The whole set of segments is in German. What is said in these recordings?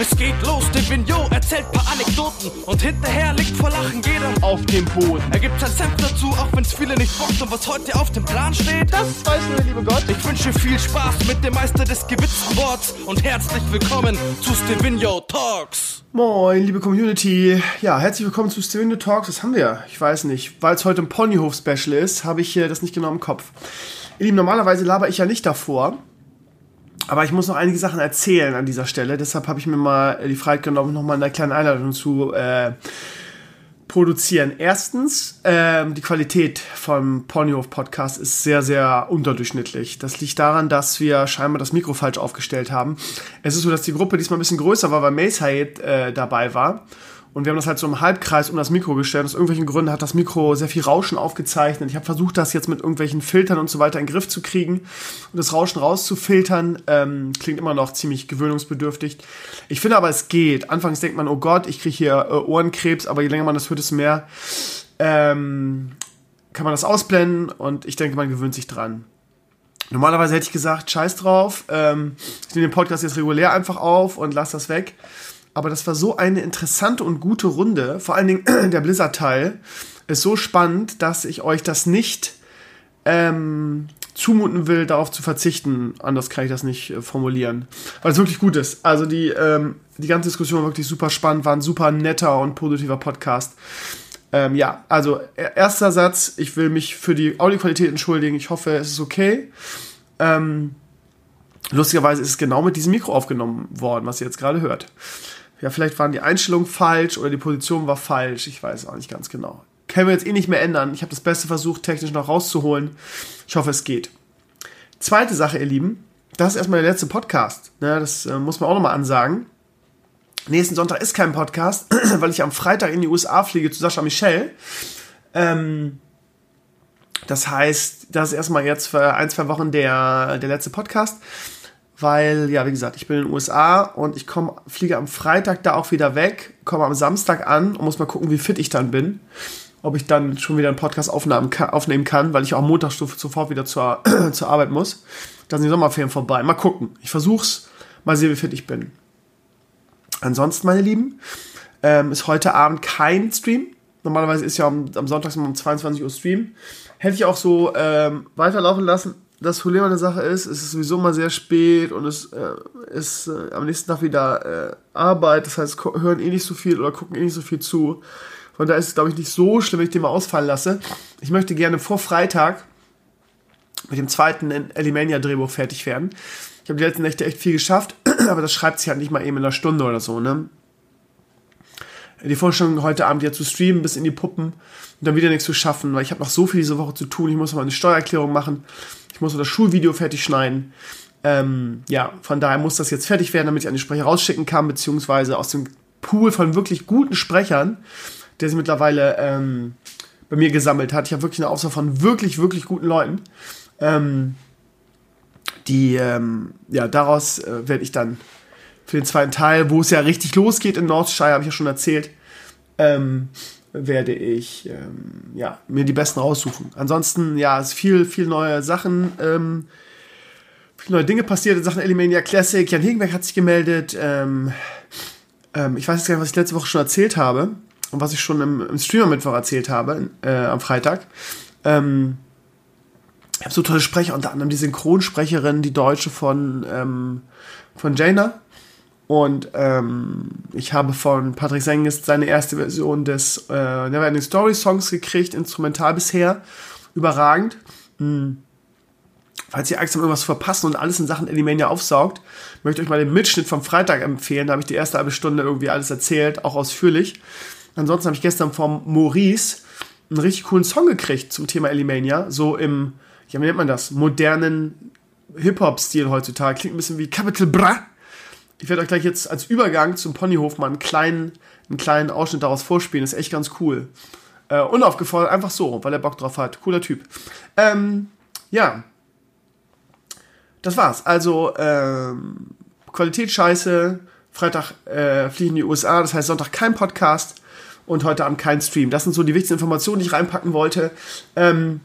Es geht los, der Vignot erzählt paar Anekdoten und hinterher liegt vor Lachen jeder auf dem Boden. Er gibt sein Senf dazu, auch wenn's viele nicht bockt und was heute auf dem Plan steht. Das weiß nur der liebe Gott. Ich wünsche viel Spaß mit dem Meister des gewitzten Worts und herzlich willkommen zu Stevino Talks. Moin, liebe Community. Ja, herzlich willkommen zu Stevino Talks. Was haben wir? Ich weiß nicht. Weil es heute ein Ponyhof-Special ist, habe ich äh, das nicht genau im Kopf. Ihr Lieben, normalerweise laber ich ja nicht davor. Aber ich muss noch einige Sachen erzählen an dieser Stelle. Deshalb habe ich mir mal die Freiheit genommen, noch mal eine kleine Einladung zu äh, produzieren. Erstens, ähm, die Qualität vom Ponyhof Podcast ist sehr, sehr unterdurchschnittlich. Das liegt daran, dass wir scheinbar das Mikro falsch aufgestellt haben. Es ist so, dass die Gruppe diesmal ein bisschen größer war, weil Mace Hayed äh, dabei war. Und wir haben das halt so im Halbkreis um das Mikro gestellt. Aus irgendwelchen Gründen hat das Mikro sehr viel Rauschen aufgezeichnet. Ich habe versucht, das jetzt mit irgendwelchen Filtern und so weiter in den Griff zu kriegen und das Rauschen rauszufiltern. Ähm, klingt immer noch ziemlich gewöhnungsbedürftig. Ich finde aber, es geht. Anfangs denkt man, oh Gott, ich kriege hier äh, Ohrenkrebs, aber je länger man das hört, desto mehr ähm, kann man das ausblenden und ich denke, man gewöhnt sich dran. Normalerweise hätte ich gesagt, scheiß drauf, ähm, ich nehme den Podcast jetzt regulär einfach auf und lass das weg. Aber das war so eine interessante und gute Runde. Vor allen Dingen der Blizzard-Teil ist so spannend, dass ich euch das nicht ähm, zumuten will, darauf zu verzichten. Anders kann ich das nicht äh, formulieren. Weil es wirklich gut ist. Also die, ähm, die ganze Diskussion war wirklich super spannend, war ein super netter und positiver Podcast. Ähm, ja, also erster Satz, ich will mich für die Audioqualität entschuldigen. Ich hoffe, es ist okay. Ähm, lustigerweise ist es genau mit diesem Mikro aufgenommen worden, was ihr jetzt gerade hört. Ja, vielleicht waren die Einstellungen falsch oder die Position war falsch. Ich weiß auch nicht ganz genau. Können wir jetzt eh nicht mehr ändern. Ich habe das Beste versucht, technisch noch rauszuholen. Ich hoffe, es geht. Zweite Sache, ihr Lieben. Das ist erstmal der letzte Podcast. Ne, das äh, muss man auch nochmal ansagen. Nächsten Sonntag ist kein Podcast, weil ich am Freitag in die USA fliege zu Sascha Michel. Ähm, das heißt, das ist erstmal jetzt für ein, zwei Wochen der, der letzte Podcast weil, ja, wie gesagt, ich bin in den USA und ich komme, fliege am Freitag da auch wieder weg, komme am Samstag an und muss mal gucken, wie fit ich dann bin. Ob ich dann schon wieder einen Podcast aufnehmen kann, aufnehmen kann weil ich auch am Montag sofort wieder zur, zur Arbeit muss. Dann sind die Sommerferien vorbei. Mal gucken. Ich versuch's. Mal sehen, wie fit ich bin. Ansonsten, meine Lieben, ähm, ist heute Abend kein Stream. Normalerweise ist ja am, am Sonntag um 22 Uhr Stream. Hätte ich auch so ähm, weiterlaufen lassen, das Problem an der Sache ist, es ist sowieso mal sehr spät und es äh, ist äh, am nächsten Tag wieder äh, Arbeit. Das heißt, hören eh nicht so viel oder gucken eh nicht so viel zu. Von daher ist es, glaube ich, nicht so schlimm, wenn ich den mal ausfallen lasse. Ich möchte gerne vor Freitag mit dem zweiten Elimania-Drehbuch fertig werden. Ich habe die letzten Nächte echt viel geschafft, aber das schreibt sich halt nicht mal eben in einer Stunde oder so, ne? Die Vorstellung heute Abend ja zu streamen bis in die Puppen und dann wieder nichts zu schaffen, weil ich habe noch so viel diese Woche zu tun. Ich muss noch mal eine Steuererklärung machen. Ich muss noch das Schulvideo fertig schneiden. Ähm, ja, von daher muss das jetzt fertig werden, damit ich an die Sprecher rausschicken kann, beziehungsweise aus dem Pool von wirklich guten Sprechern, der sich mittlerweile ähm, bei mir gesammelt hat. Ich habe wirklich eine Auswahl von wirklich, wirklich guten Leuten. Ähm, die, ähm, ja, daraus äh, werde ich dann für den zweiten Teil, wo es ja richtig losgeht in Northshire, habe ich ja schon erzählt, ähm, werde ich ähm, ja, mir die besten raussuchen. Ansonsten, ja, es viel, viel neue Sachen, ähm, viele neue Dinge passiert in Sachen Elimania Classic. Jan Hegenberg hat sich gemeldet. Ähm, ähm, ich weiß jetzt gar nicht, was ich letzte Woche schon erzählt habe und was ich schon im, im Streamer-Mittwoch erzählt habe, äh, am Freitag. Ähm, ich habe so tolle Sprecher, unter anderem die Synchronsprecherin, die Deutsche von, ähm, von Jaina und ähm, ich habe von Patrick Sengist seine erste Version des äh, Neverending Story Songs gekriegt, instrumental bisher. Überragend. Hm. Falls ihr Angst habt, irgendwas zu verpassen und alles in Sachen Elimania aufsaugt, möchte ich euch mal den Mitschnitt vom Freitag empfehlen. Da habe ich die erste halbe Stunde irgendwie alles erzählt, auch ausführlich. Ansonsten habe ich gestern vom Maurice einen richtig coolen Song gekriegt zum Thema Elimania. So im, ja, wie nennt man das? Modernen Hip-Hop-Stil heutzutage. Klingt ein bisschen wie Capital Bra ich werde euch gleich jetzt als Übergang zum Ponyhof mal einen kleinen, einen kleinen Ausschnitt daraus vorspielen. Das ist echt ganz cool. Äh, unaufgefordert, einfach so, weil er Bock drauf hat. Cooler Typ. Ähm, ja. Das war's. Also, ähm, Qualität scheiße. Freitag äh, fliegen in die USA, das heißt Sonntag kein Podcast und heute Abend kein Stream. Das sind so die wichtigsten Informationen, die ich reinpacken wollte. Ähm,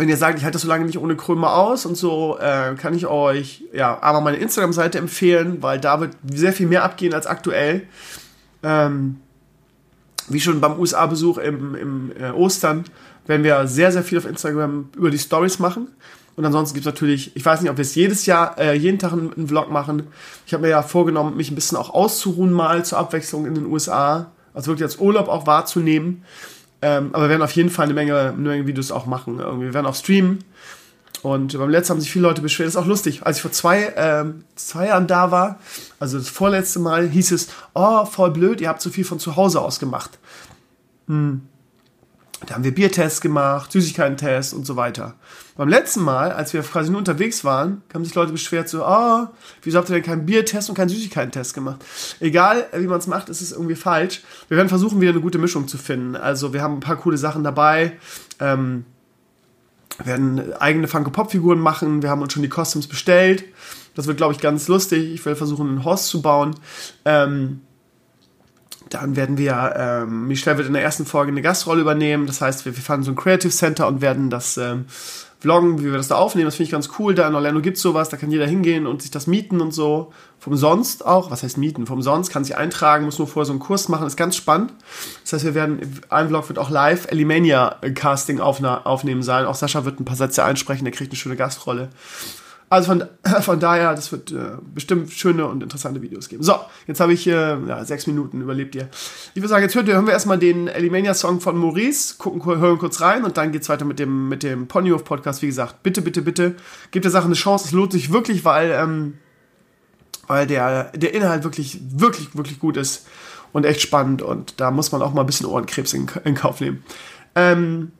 wenn ihr sagt, ich halte das so lange nicht ohne Krömer aus und so, äh, kann ich euch ja aber meine Instagram-Seite empfehlen, weil da wird sehr viel mehr abgehen als aktuell. Ähm, wie schon beim USA-Besuch im, im äh, Ostern werden wir sehr, sehr viel auf Instagram über die Stories machen. Und ansonsten gibt es natürlich, ich weiß nicht, ob wir es jedes Jahr, äh, jeden Tag einen, einen Vlog machen. Ich habe mir ja vorgenommen, mich ein bisschen auch auszuruhen mal zur Abwechslung in den USA. Also wirklich als Urlaub auch wahrzunehmen. Ähm, aber wir werden auf jeden Fall eine Menge, eine Menge Videos auch machen. Wir werden auch streamen. Und beim letzten haben sich viele Leute beschwert. Das ist auch lustig. Als ich vor zwei, ähm, zwei Jahren da war, also das vorletzte Mal, hieß es, oh, voll blöd, ihr habt zu viel von zu Hause aus gemacht. Hm. Da haben wir Biertests gemacht, Süßigkeiten-Tests und so weiter. Beim letzten Mal, als wir quasi nur unterwegs waren, haben sich Leute beschwert, so, oh, wieso habt ihr denn keinen Biertest und keinen Süßigkeiten-Test gemacht? Egal, wie man es macht, ist es irgendwie falsch. Wir werden versuchen, wieder eine gute Mischung zu finden. Also wir haben ein paar coole Sachen dabei. Ähm, wir werden eigene Funko-Pop-Figuren machen. Wir haben uns schon die Costumes bestellt. Das wird, glaube ich, ganz lustig. Ich will versuchen, einen Horst zu bauen. Ähm, dann werden wir, ähm, Michelle wird in der ersten Folge eine Gastrolle übernehmen. Das heißt, wir, wir fahren so ein Creative Center und werden das ähm, vloggen, wie wir das da aufnehmen. Das finde ich ganz cool. Da in Orlando gibt es sowas, da kann jeder hingehen und sich das mieten und so. Vom Sonst auch, was heißt mieten? Vom Sonst kann sich eintragen, muss nur vorher so einen Kurs machen, ist ganz spannend. Das heißt, wir werden, ein Vlog wird auch live Elimania Casting aufnehmen sein. Auch Sascha wird ein paar Sätze einsprechen, der kriegt eine schöne Gastrolle. Also von, von daher, das wird äh, bestimmt schöne und interessante Videos geben. So, jetzt habe ich äh, ja, sechs Minuten überlebt ihr. Ich würde sagen, jetzt hört hören wir erstmal den Elimania-Song von Maurice, gucken, hören kurz rein und dann geht es weiter mit dem, mit dem Ponyhof-Podcast. Wie gesagt, bitte, bitte, bitte, gebt der Sache eine Chance. Es lohnt sich wirklich, weil, ähm, weil der, der Inhalt wirklich, wirklich, wirklich gut ist und echt spannend und da muss man auch mal ein bisschen Ohrenkrebs in, in Kauf nehmen. Ähm,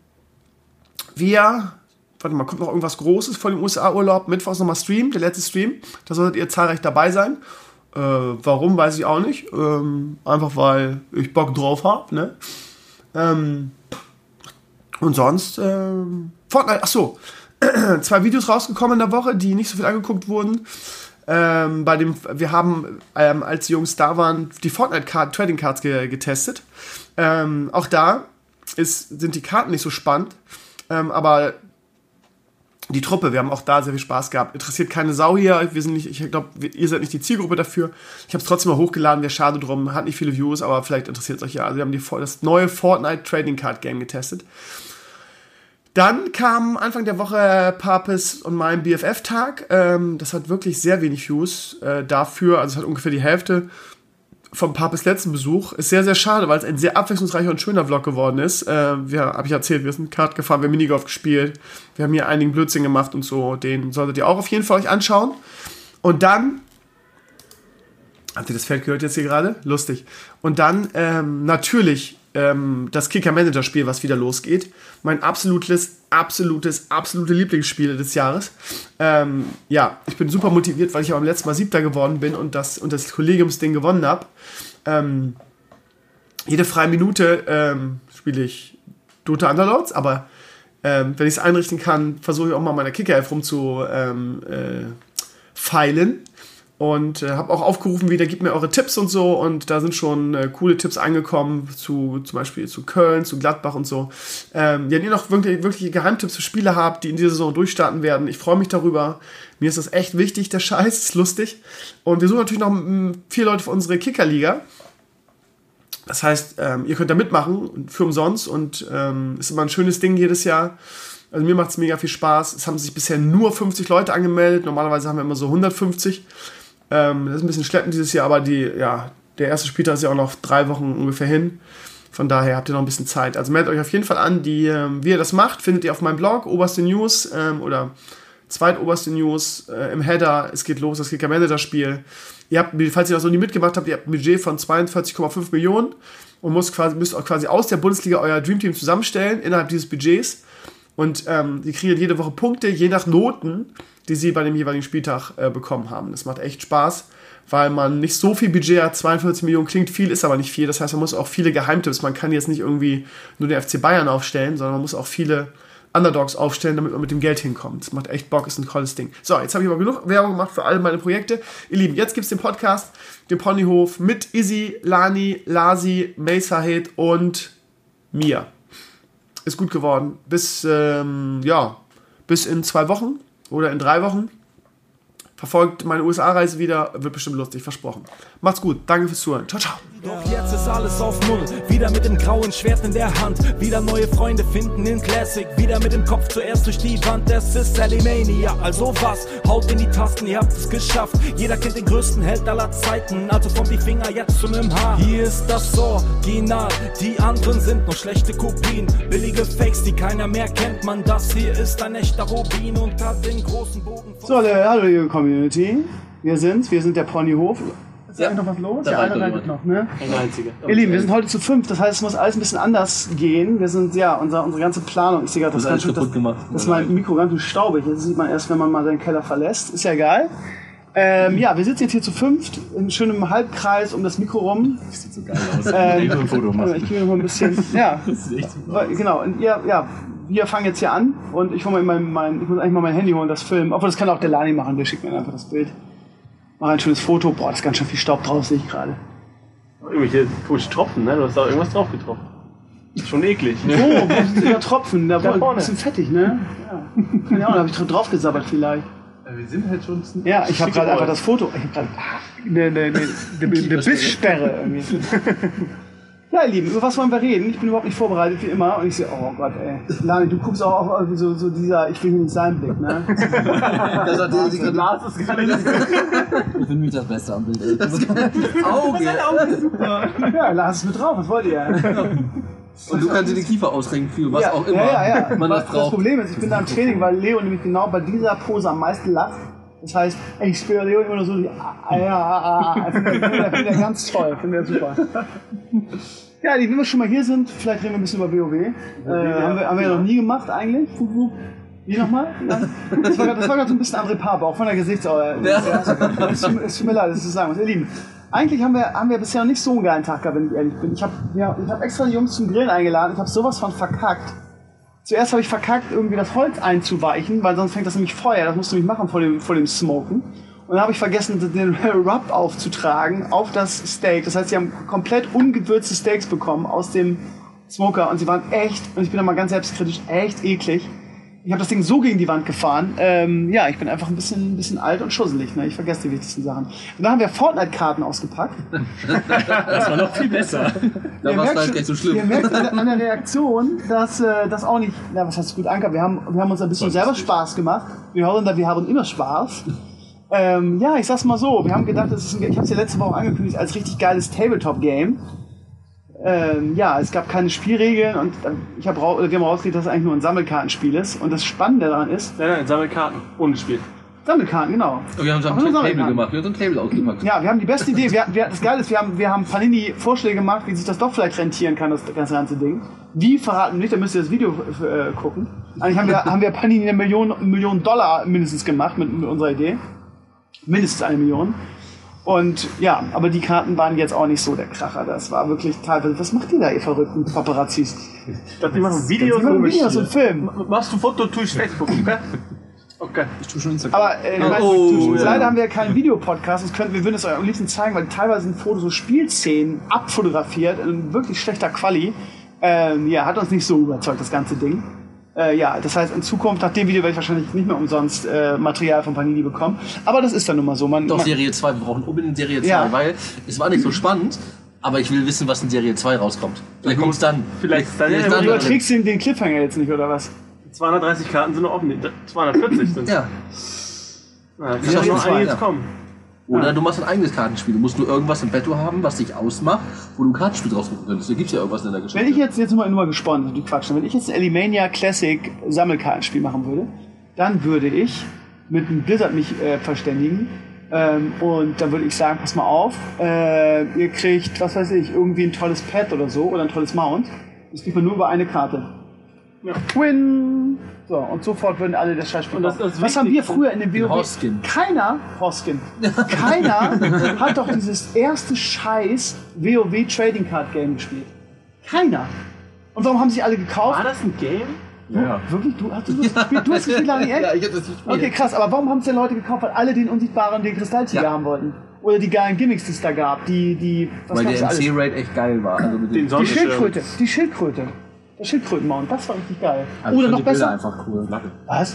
wir warte mal, kommt noch irgendwas Großes vor dem USA-Urlaub. Mittwochs nochmal Stream, der letzte Stream. Da solltet ihr zahlreich dabei sein. Äh, warum, weiß ich auch nicht. Ähm, einfach weil ich Bock drauf habe. Ne? Ähm, und sonst, ähm, Fortnite, ach so, zwei Videos rausgekommen in der Woche, die nicht so viel angeguckt wurden. Ähm, bei dem, wir haben, ähm, als die Jungs da waren, die Fortnite Card, Trading Cards ge getestet. Ähm, auch da ist, sind die Karten nicht so spannend, ähm, aber die Truppe, wir haben auch da sehr viel Spaß gehabt. Interessiert keine Sau hier. Wir sind nicht, ich glaube, ihr seid nicht die Zielgruppe dafür. Ich habe es trotzdem mal hochgeladen, wäre schade drum, hat nicht viele Views, aber vielleicht interessiert es euch ja. Also wir haben die, das neue Fortnite Trading Card Game getestet. Dann kam Anfang der Woche Papes und mein BFF-Tag. Ähm, das hat wirklich sehr wenig Views äh, dafür. Also es hat ungefähr die Hälfte vom Papes letzten Besuch. Ist sehr, sehr schade, weil es ein sehr abwechslungsreicher und schöner Vlog geworden ist. Äh, wir, habe ich erzählt, wir sind Kart gefahren, wir haben Minigolf gespielt, wir haben hier einigen Blödsinn gemacht und so. Den solltet ihr auch auf jeden Fall euch anschauen. Und dann Habt ihr das Feld gehört jetzt hier gerade? Lustig. Und dann ähm, natürlich ähm, das Kicker-Manager-Spiel, was wieder losgeht. Mein absolutes, absolutes, absolute Lieblingsspiel des Jahres. Ähm, ja, ich bin super motiviert, weil ich beim letzten Mal Siebter geworden bin und das, und das Kollegiumsding gewonnen habe. Ähm, jede freie Minute ähm, spiele ich Dota Underlords, aber ähm, wenn ich es einrichten kann, versuche ich auch mal meine Kicker-Elf rumzu ähm, äh, und äh, habe auch aufgerufen, wieder gebt mir eure Tipps und so und da sind schon äh, coole Tipps angekommen zu zum Beispiel zu Köln, zu Gladbach und so. Ähm, wenn ihr noch wirklich, wirklich Geheimtipps für Spiele habt, die in dieser Saison durchstarten werden, ich freue mich darüber. Mir ist das echt wichtig, der Scheiß, ist lustig. Und wir suchen natürlich noch m, vier Leute für unsere Kickerliga. Das heißt, ähm, ihr könnt da mitmachen für umsonst und ähm, ist immer ein schönes Ding jedes Jahr. Also mir macht es mega viel Spaß. Es haben sich bisher nur 50 Leute angemeldet. Normalerweise haben wir immer so 150. Ähm, das ist ein bisschen schleppend dieses Jahr, aber die, ja, der erste Spieltag ist ja auch noch drei Wochen ungefähr hin. Von daher habt ihr noch ein bisschen Zeit. Also meldet euch auf jeden Fall an. Die, ähm, wie ihr das macht, findet ihr auf meinem Blog, oberste News ähm, oder zweitoberste News äh, im Header. Es geht los, das Kicker Manager Spiel. Ihr habt, falls ihr das noch nie mitgemacht habt, ihr habt ein Budget von 42,5 Millionen und müsst quasi, müsst auch quasi aus der Bundesliga euer Dreamteam zusammenstellen innerhalb dieses Budgets. Und ähm, die kriegen jede Woche Punkte, je nach Noten die sie bei dem jeweiligen Spieltag äh, bekommen haben. Das macht echt Spaß, weil man nicht so viel Budget hat. 42 Millionen klingt viel, ist aber nicht viel. Das heißt, man muss auch viele Geheimtipps. Man kann jetzt nicht irgendwie nur den FC Bayern aufstellen, sondern man muss auch viele Underdogs aufstellen, damit man mit dem Geld hinkommt. Das macht echt Bock, ist ein tolles Ding. So, jetzt habe ich aber genug Werbung gemacht für alle meine Projekte. Ihr Lieben, jetzt gibt es den Podcast, den Ponyhof mit Izzy, Lani, Lasi, Mesahed und mir. Ist gut geworden. Bis, ähm, ja, bis in zwei Wochen oder in drei Wochen. Verfolgt meine USA-Reise wieder, wird bestimmt lustig, versprochen. Macht's gut, danke fürs Zuhören. Ciao, ciao. Doch jetzt ist alles auf Null. Wieder mit dem grauen Schwert in der Hand. Wieder neue Freunde finden in Classic. Wieder mit dem Kopf zuerst durch die Wand. Es ist Alimania. Also was? Haut in die Tasten, ihr habt es geschafft. Jeder kennt den größten Held aller Zeiten. Also vom die Finger jetzt zum im Haar. Hier ist das Original. Die anderen sind nur schlechte Kopien. Billige Fakes, die keiner mehr kennt. Man, das hier ist ein echter Rubin und hat den großen Bogen. von- So, äh, hallo liebe Community. Wir sind's, wir sind der Ponyhof. Ist Ja. eigentlich noch was los? Da ja, einer jemand. noch, ne? Ein einziger. Ihr Lieben, wir sind heute zu fünf, das heißt, es muss alles ein bisschen anders gehen. Wir sind, ja, unser, unsere ganze Planung, sehe gerade, das, Das ist ganz alles schön- kaputt das, gemacht. das ist mein Mikro ganz schön staubig. Das sieht man erst, wenn man mal seinen Keller verlässt. Ist ja egal. Ähm, ja, wir sitzen jetzt hier zu fünft, in schönem Halbkreis um das Mikro rum. Sieht so geil aus. Ähm, Ich will ein Foto machen. Ich will noch mal ein bisschen, ja, Das sieht echt super aus. genau. Und ihr, ja, wir fangen jetzt hier an und ich hole mal mein, mein, ich muss eigentlich mal mein Handy holen, das Film. Obwohl, das kann auch der Lani machen, der schickt mir einfach das Bild. Mach ein schönes Foto. Boah, das ist ganz schön viel Staub drauf, sehe ich gerade. Irgendwelche komischen Tropfen, ne? Du hast da irgendwas drauf getroffen. Schon eklig. Oh, wo sind da Tropfen? Da war ein bisschen fettig, ne? Ja. Keine Ahnung, da habe ich drauf gesabbert vielleicht. Wir sind halt schon. Ja, ich habe gerade einfach das Foto. Ich habe gerade eine, eine, eine, eine Bisssperre irgendwie. Ja, ihr Lieben, über was wollen wir reden? Ich bin überhaupt nicht vorbereitet, wie immer. Und ich sehe, oh Gott, ey. Lani, du guckst auch auf irgendwie so, so dieser Ich will hier nicht sein Blick, ne? Das hat der, die Lars ist gar nicht. Ich bin mich das Beste am Bild. ey. Das Auge. Ja, Lars ist mit drauf, was wollt ihr? Und du kannst dir die Kiefer ausrenken für was ja, auch immer Ja, ja, ja. man Was das das braucht. Problem ist, ich bin da im Training, weil Leo nämlich genau bei dieser Pose am meisten lacht. Das heißt, ich spüre Leo immer nur so, die, ah, ja, ah, ah, finde ich ich ganz toll, finde ich super. Ja, die, wenn wir schon mal hier sind, vielleicht reden wir ein bisschen über WoW. Äh, haben, wir, haben wir ja noch nie gemacht eigentlich. Wup, wup. Wie nochmal? Das war das gerade so ein bisschen André Pape, auch von der Gesichtsaue. Ja. Es tut, es tut mir leid, das zu sagen. muss. Ihr Lieben, eigentlich haben wir, haben wir bisher noch nicht so einen geilen Tag gehabt, wenn ich ehrlich bin. Ich habe ja, ich hab extra die Jungs zum Grillen eingeladen. Ich habe sowas von verkackt. Zuerst habe ich verkackt, irgendwie das Holz einzuweichen, weil sonst fängt das nämlich Feuer. Das musst du nämlich machen vor dem, vor dem Smoken. Und dann habe ich vergessen, den Rub aufzutragen auf das Steak. Das heißt, sie haben komplett ungewürzte Steaks bekommen aus dem Smoker und sie waren echt, und ich bin da mal ganz selbstkritisch, echt eklig. Ich habe das Ding so gegen die Wand gefahren. Ähm, ja, ich bin einfach ein bisschen, ein bisschen alt und schusselig. Ne? Ich vergesse die wichtigsten Sachen. Und dann haben wir Fortnite-Karten ausgepackt. Das war noch viel besser. Da Ihr war es merkt halt nicht so schlimm. Ihr merkt an der, Reaktion, dass äh, das auch nicht, na, was heißt gut Anker, wir haben, wir haben uns ein bisschen selber Spaß gemacht. Wir Holländer, wir haben immer Spaß. Ähm, ja, ich sag's mal so, wir haben gedacht, das ist ein, ich habe es ja letzte Woche angekündigt, als richtig geiles Tabletop-Game. Ähm, ja, es gab keine Spielregeln und äh, ich hab, rau- wir haben rausgekriegt, dass es eigentlich nur ein Sammelkartenspiel ist. Und das Spannende daran ist, Nein, nein, sammel Karten. Ohne Spiel. Sammelkarten, genau. Und wir haben so ein Table Sammelkarten. gemacht. Wir haben so ein Table ausgepackt. Ja, wir haben die beste Idee. Wir, wir, das Geile ist, wir haben, wir haben Panini Vorschläge gemacht, wie sich das doch vielleicht rentieren kann, das, das ganze Ding. Wie verraten wir nicht, da müsst ihr das Video äh, gucken. Eigentlich haben wir, haben wir Panini eine Million, Million Dollar mindestens gemacht mit, mit unserer Idee. Mindestens eine Million. Und ja, aber die Karten waren jetzt auch nicht so der Kracher. Das war wirklich teilweise. Was macht ihr da, ihr verrückten Paparazzis? Ich dachte, die machen Videos Die machen und Videos und Film. Machst du Foto, tue ich Facebook, okay? Okay. Ich tue schon Instagram. Aber äh, ich meine, Oh, ja. leider haben wir ja keinen Videopodcast, das könnten wir würden es euch am liebsten zeigen, weil teilweise sind Fotos so Spielszenen abfotografiert in wirklich schlechter Quali. Ähm, ja, hat uns nicht so überzeugt, das ganze Ding. Äh, ja, das heißt, in Zukunft, nach dem Video werde ich wahrscheinlich nicht mehr umsonst äh, Material von Panini bekommen. Aber das ist dann nun mal so. Man, Doch man, Serie 2, wir brauchen unbedingt Serie 2, Ja. weil es war nicht so spannend, aber ich will wissen, was in Serie 2 rauskommt. Vielleicht kommt es dann. Vielleicht dann- vielleicht Ja, du dann. überträgst den, den Cliffhanger jetzt nicht, oder was? 230 Karten sind noch offen. 240 sind Ja. Na, Ja, kann doch noch einiges ja. kommen. Oder du machst ein eigenes Kartenspiel. Du musst nur irgendwas im Betto haben, was dich ausmacht, wo du ein Kartenspiel draus gucken könntest. Da gibt's ja irgendwas in der Geschichte. Wenn ich jetzt, jetzt mal, nur mal gesponnen, die Quatsch, wenn ich jetzt ein Elimania Classic Sammelkartenspiel machen würde, dann würde ich mit einem Blizzard mich äh, verständigen ähm, und dann würde ich sagen, pass mal auf, äh, ihr kriegt, was weiß ich, irgendwie ein tolles Pad oder so oder ein tolles Mount. Das kriegt man nur über eine Karte. Ja. Win! So, und sofort würden alle das Scheißspiel das ist Was haben wir früher in dem WoW? Horskin. Keiner, Horskin, keiner hat doch dieses erste scheiß WoW Trading Card Game gespielt. Keiner. Und warum haben sie alle gekauft? War das ein Game? Ja. Wirklich? Du hast du das gespielt? Du hast gespielt, Lani? Ja, ich hab das nicht gespielt. Okay, krass. Aber warum haben es denn Leute gekauft? Weil alle den unsichtbaren, den Kristalltiger Ja. haben wollten. Oder die geilen Gimmicks, die es da gab. Die, die, was Weil der? MC-Raid echt geil war. Also Die. Schildkröte. Die Schildkröte. Der Schildkrötenmount. Das war richtig geil. Also Oder ich noch die Bilder besser. einfach cool. Was?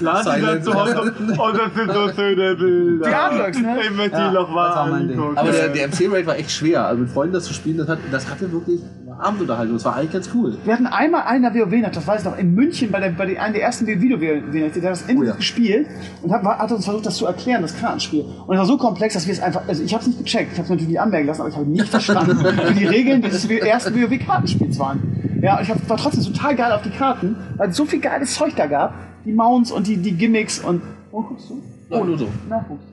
Lars sagt zu Hause, oh, das sind so schöne Bilder. Die Artworks, ne? Ich möchte Ja, die noch mal. Aber der, der MC-Raid war echt schwer. Also mit Freunden das zu spielen, das, hat, das hatte wirklich Abendunterhaltung. Das war eigentlich ganz cool. Wir hatten einmal einen der WoW, das weiß ich noch, in München bei, der, bei der, einem der ersten video WoW, der hat das intensiv Oh ja. gespielt und hat, hat uns versucht, das zu erklären, das Kartenspiel. Und es war so komplex, dass wir es einfach, also ich habe es nicht gecheckt, ich habe es natürlich nicht anmerken lassen, aber ich habe nicht verstanden, wie die Regeln W- ersten WoW-Kartenspiels waren. Ja, und ich hab, war trotzdem total geil auf die Karten, weil es so viel geiles Zeug da gab, die Mounts und die, die Gimmicks und... Wo guckst du? Ja, nur so. Na, guckst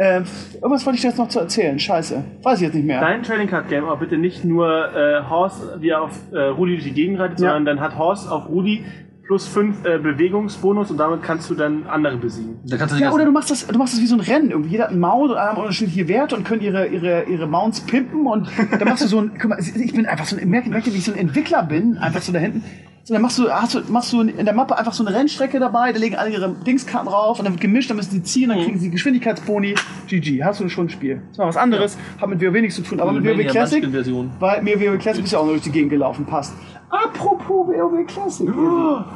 äh, irgendwas wollte ich dir jetzt noch zu erzählen, scheiße. Weiß ich jetzt nicht mehr. Dein Trading Card Game, aber bitte nicht nur äh, Horst, wie er auf äh, Rudi durch die Gegend reitet, Ja. sondern dann hat Horst auf Rudi plus 5 äh, Bewegungsbonus und damit kannst du dann andere besiegen. Da kannst du Ja, oder du machst das, du machst das wie so ein Rennen. Irgendwie jeder hat einen Mount und alle haben unterschiedliche Werte und können ihre, ihre, ihre Mounts pimpen und dann machst du so ein, guck mal, ich bin einfach so ein, merkt ihr, wie ich so ein Entwickler bin, einfach so da hinten. So, dann machst du, hast du, machst du in der Mappe einfach so eine Rennstrecke dabei, da legen alle ihre Dingskarten drauf und dann wird gemischt, dann müssen die ziehen, dann kriegen sie Geschwindigkeitsboni. GG, hast du schon ein Spiel. Das war was anderes, hat mit WoW nichts zu tun, aber mit WoW Mania Classic, weil mir WoW Classic ist ja auch noch durch die Gegend gelaufen, passt. Apropos WoW Classic.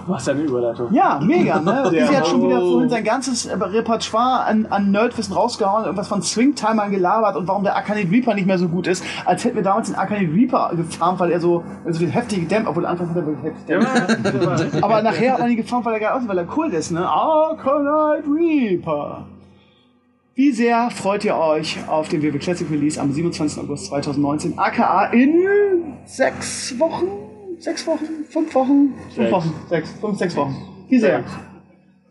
Was eine Überleitung. Ja, mega, ne? Der Easy hat schon wieder vorhin sein ganzes äh, Repertoire an, an Nerdwissen rausgehauen, irgendwas von Swingtimern gelabert und warum der Arcanid Reaper nicht mehr so gut ist, als hätten wir damals den Arcanid Reaper gefarmt, weil er so, so viel heftige Dämpf, obwohl Anfang hat er wirklich heftig war, Aber nachher hat man ihn gefarmt, weil er geil aussieht, weil er cool ist, ne? Arcanid Reaper. Wie sehr freut ihr euch auf den WoW Classic Release am 27. August 2019, aka in sechs Wochen? Sechs Wochen? Fünf Wochen? Fünf Sechs. Wochen? Sechs, fünf, sechs Wochen. Wie sehr? Sechs.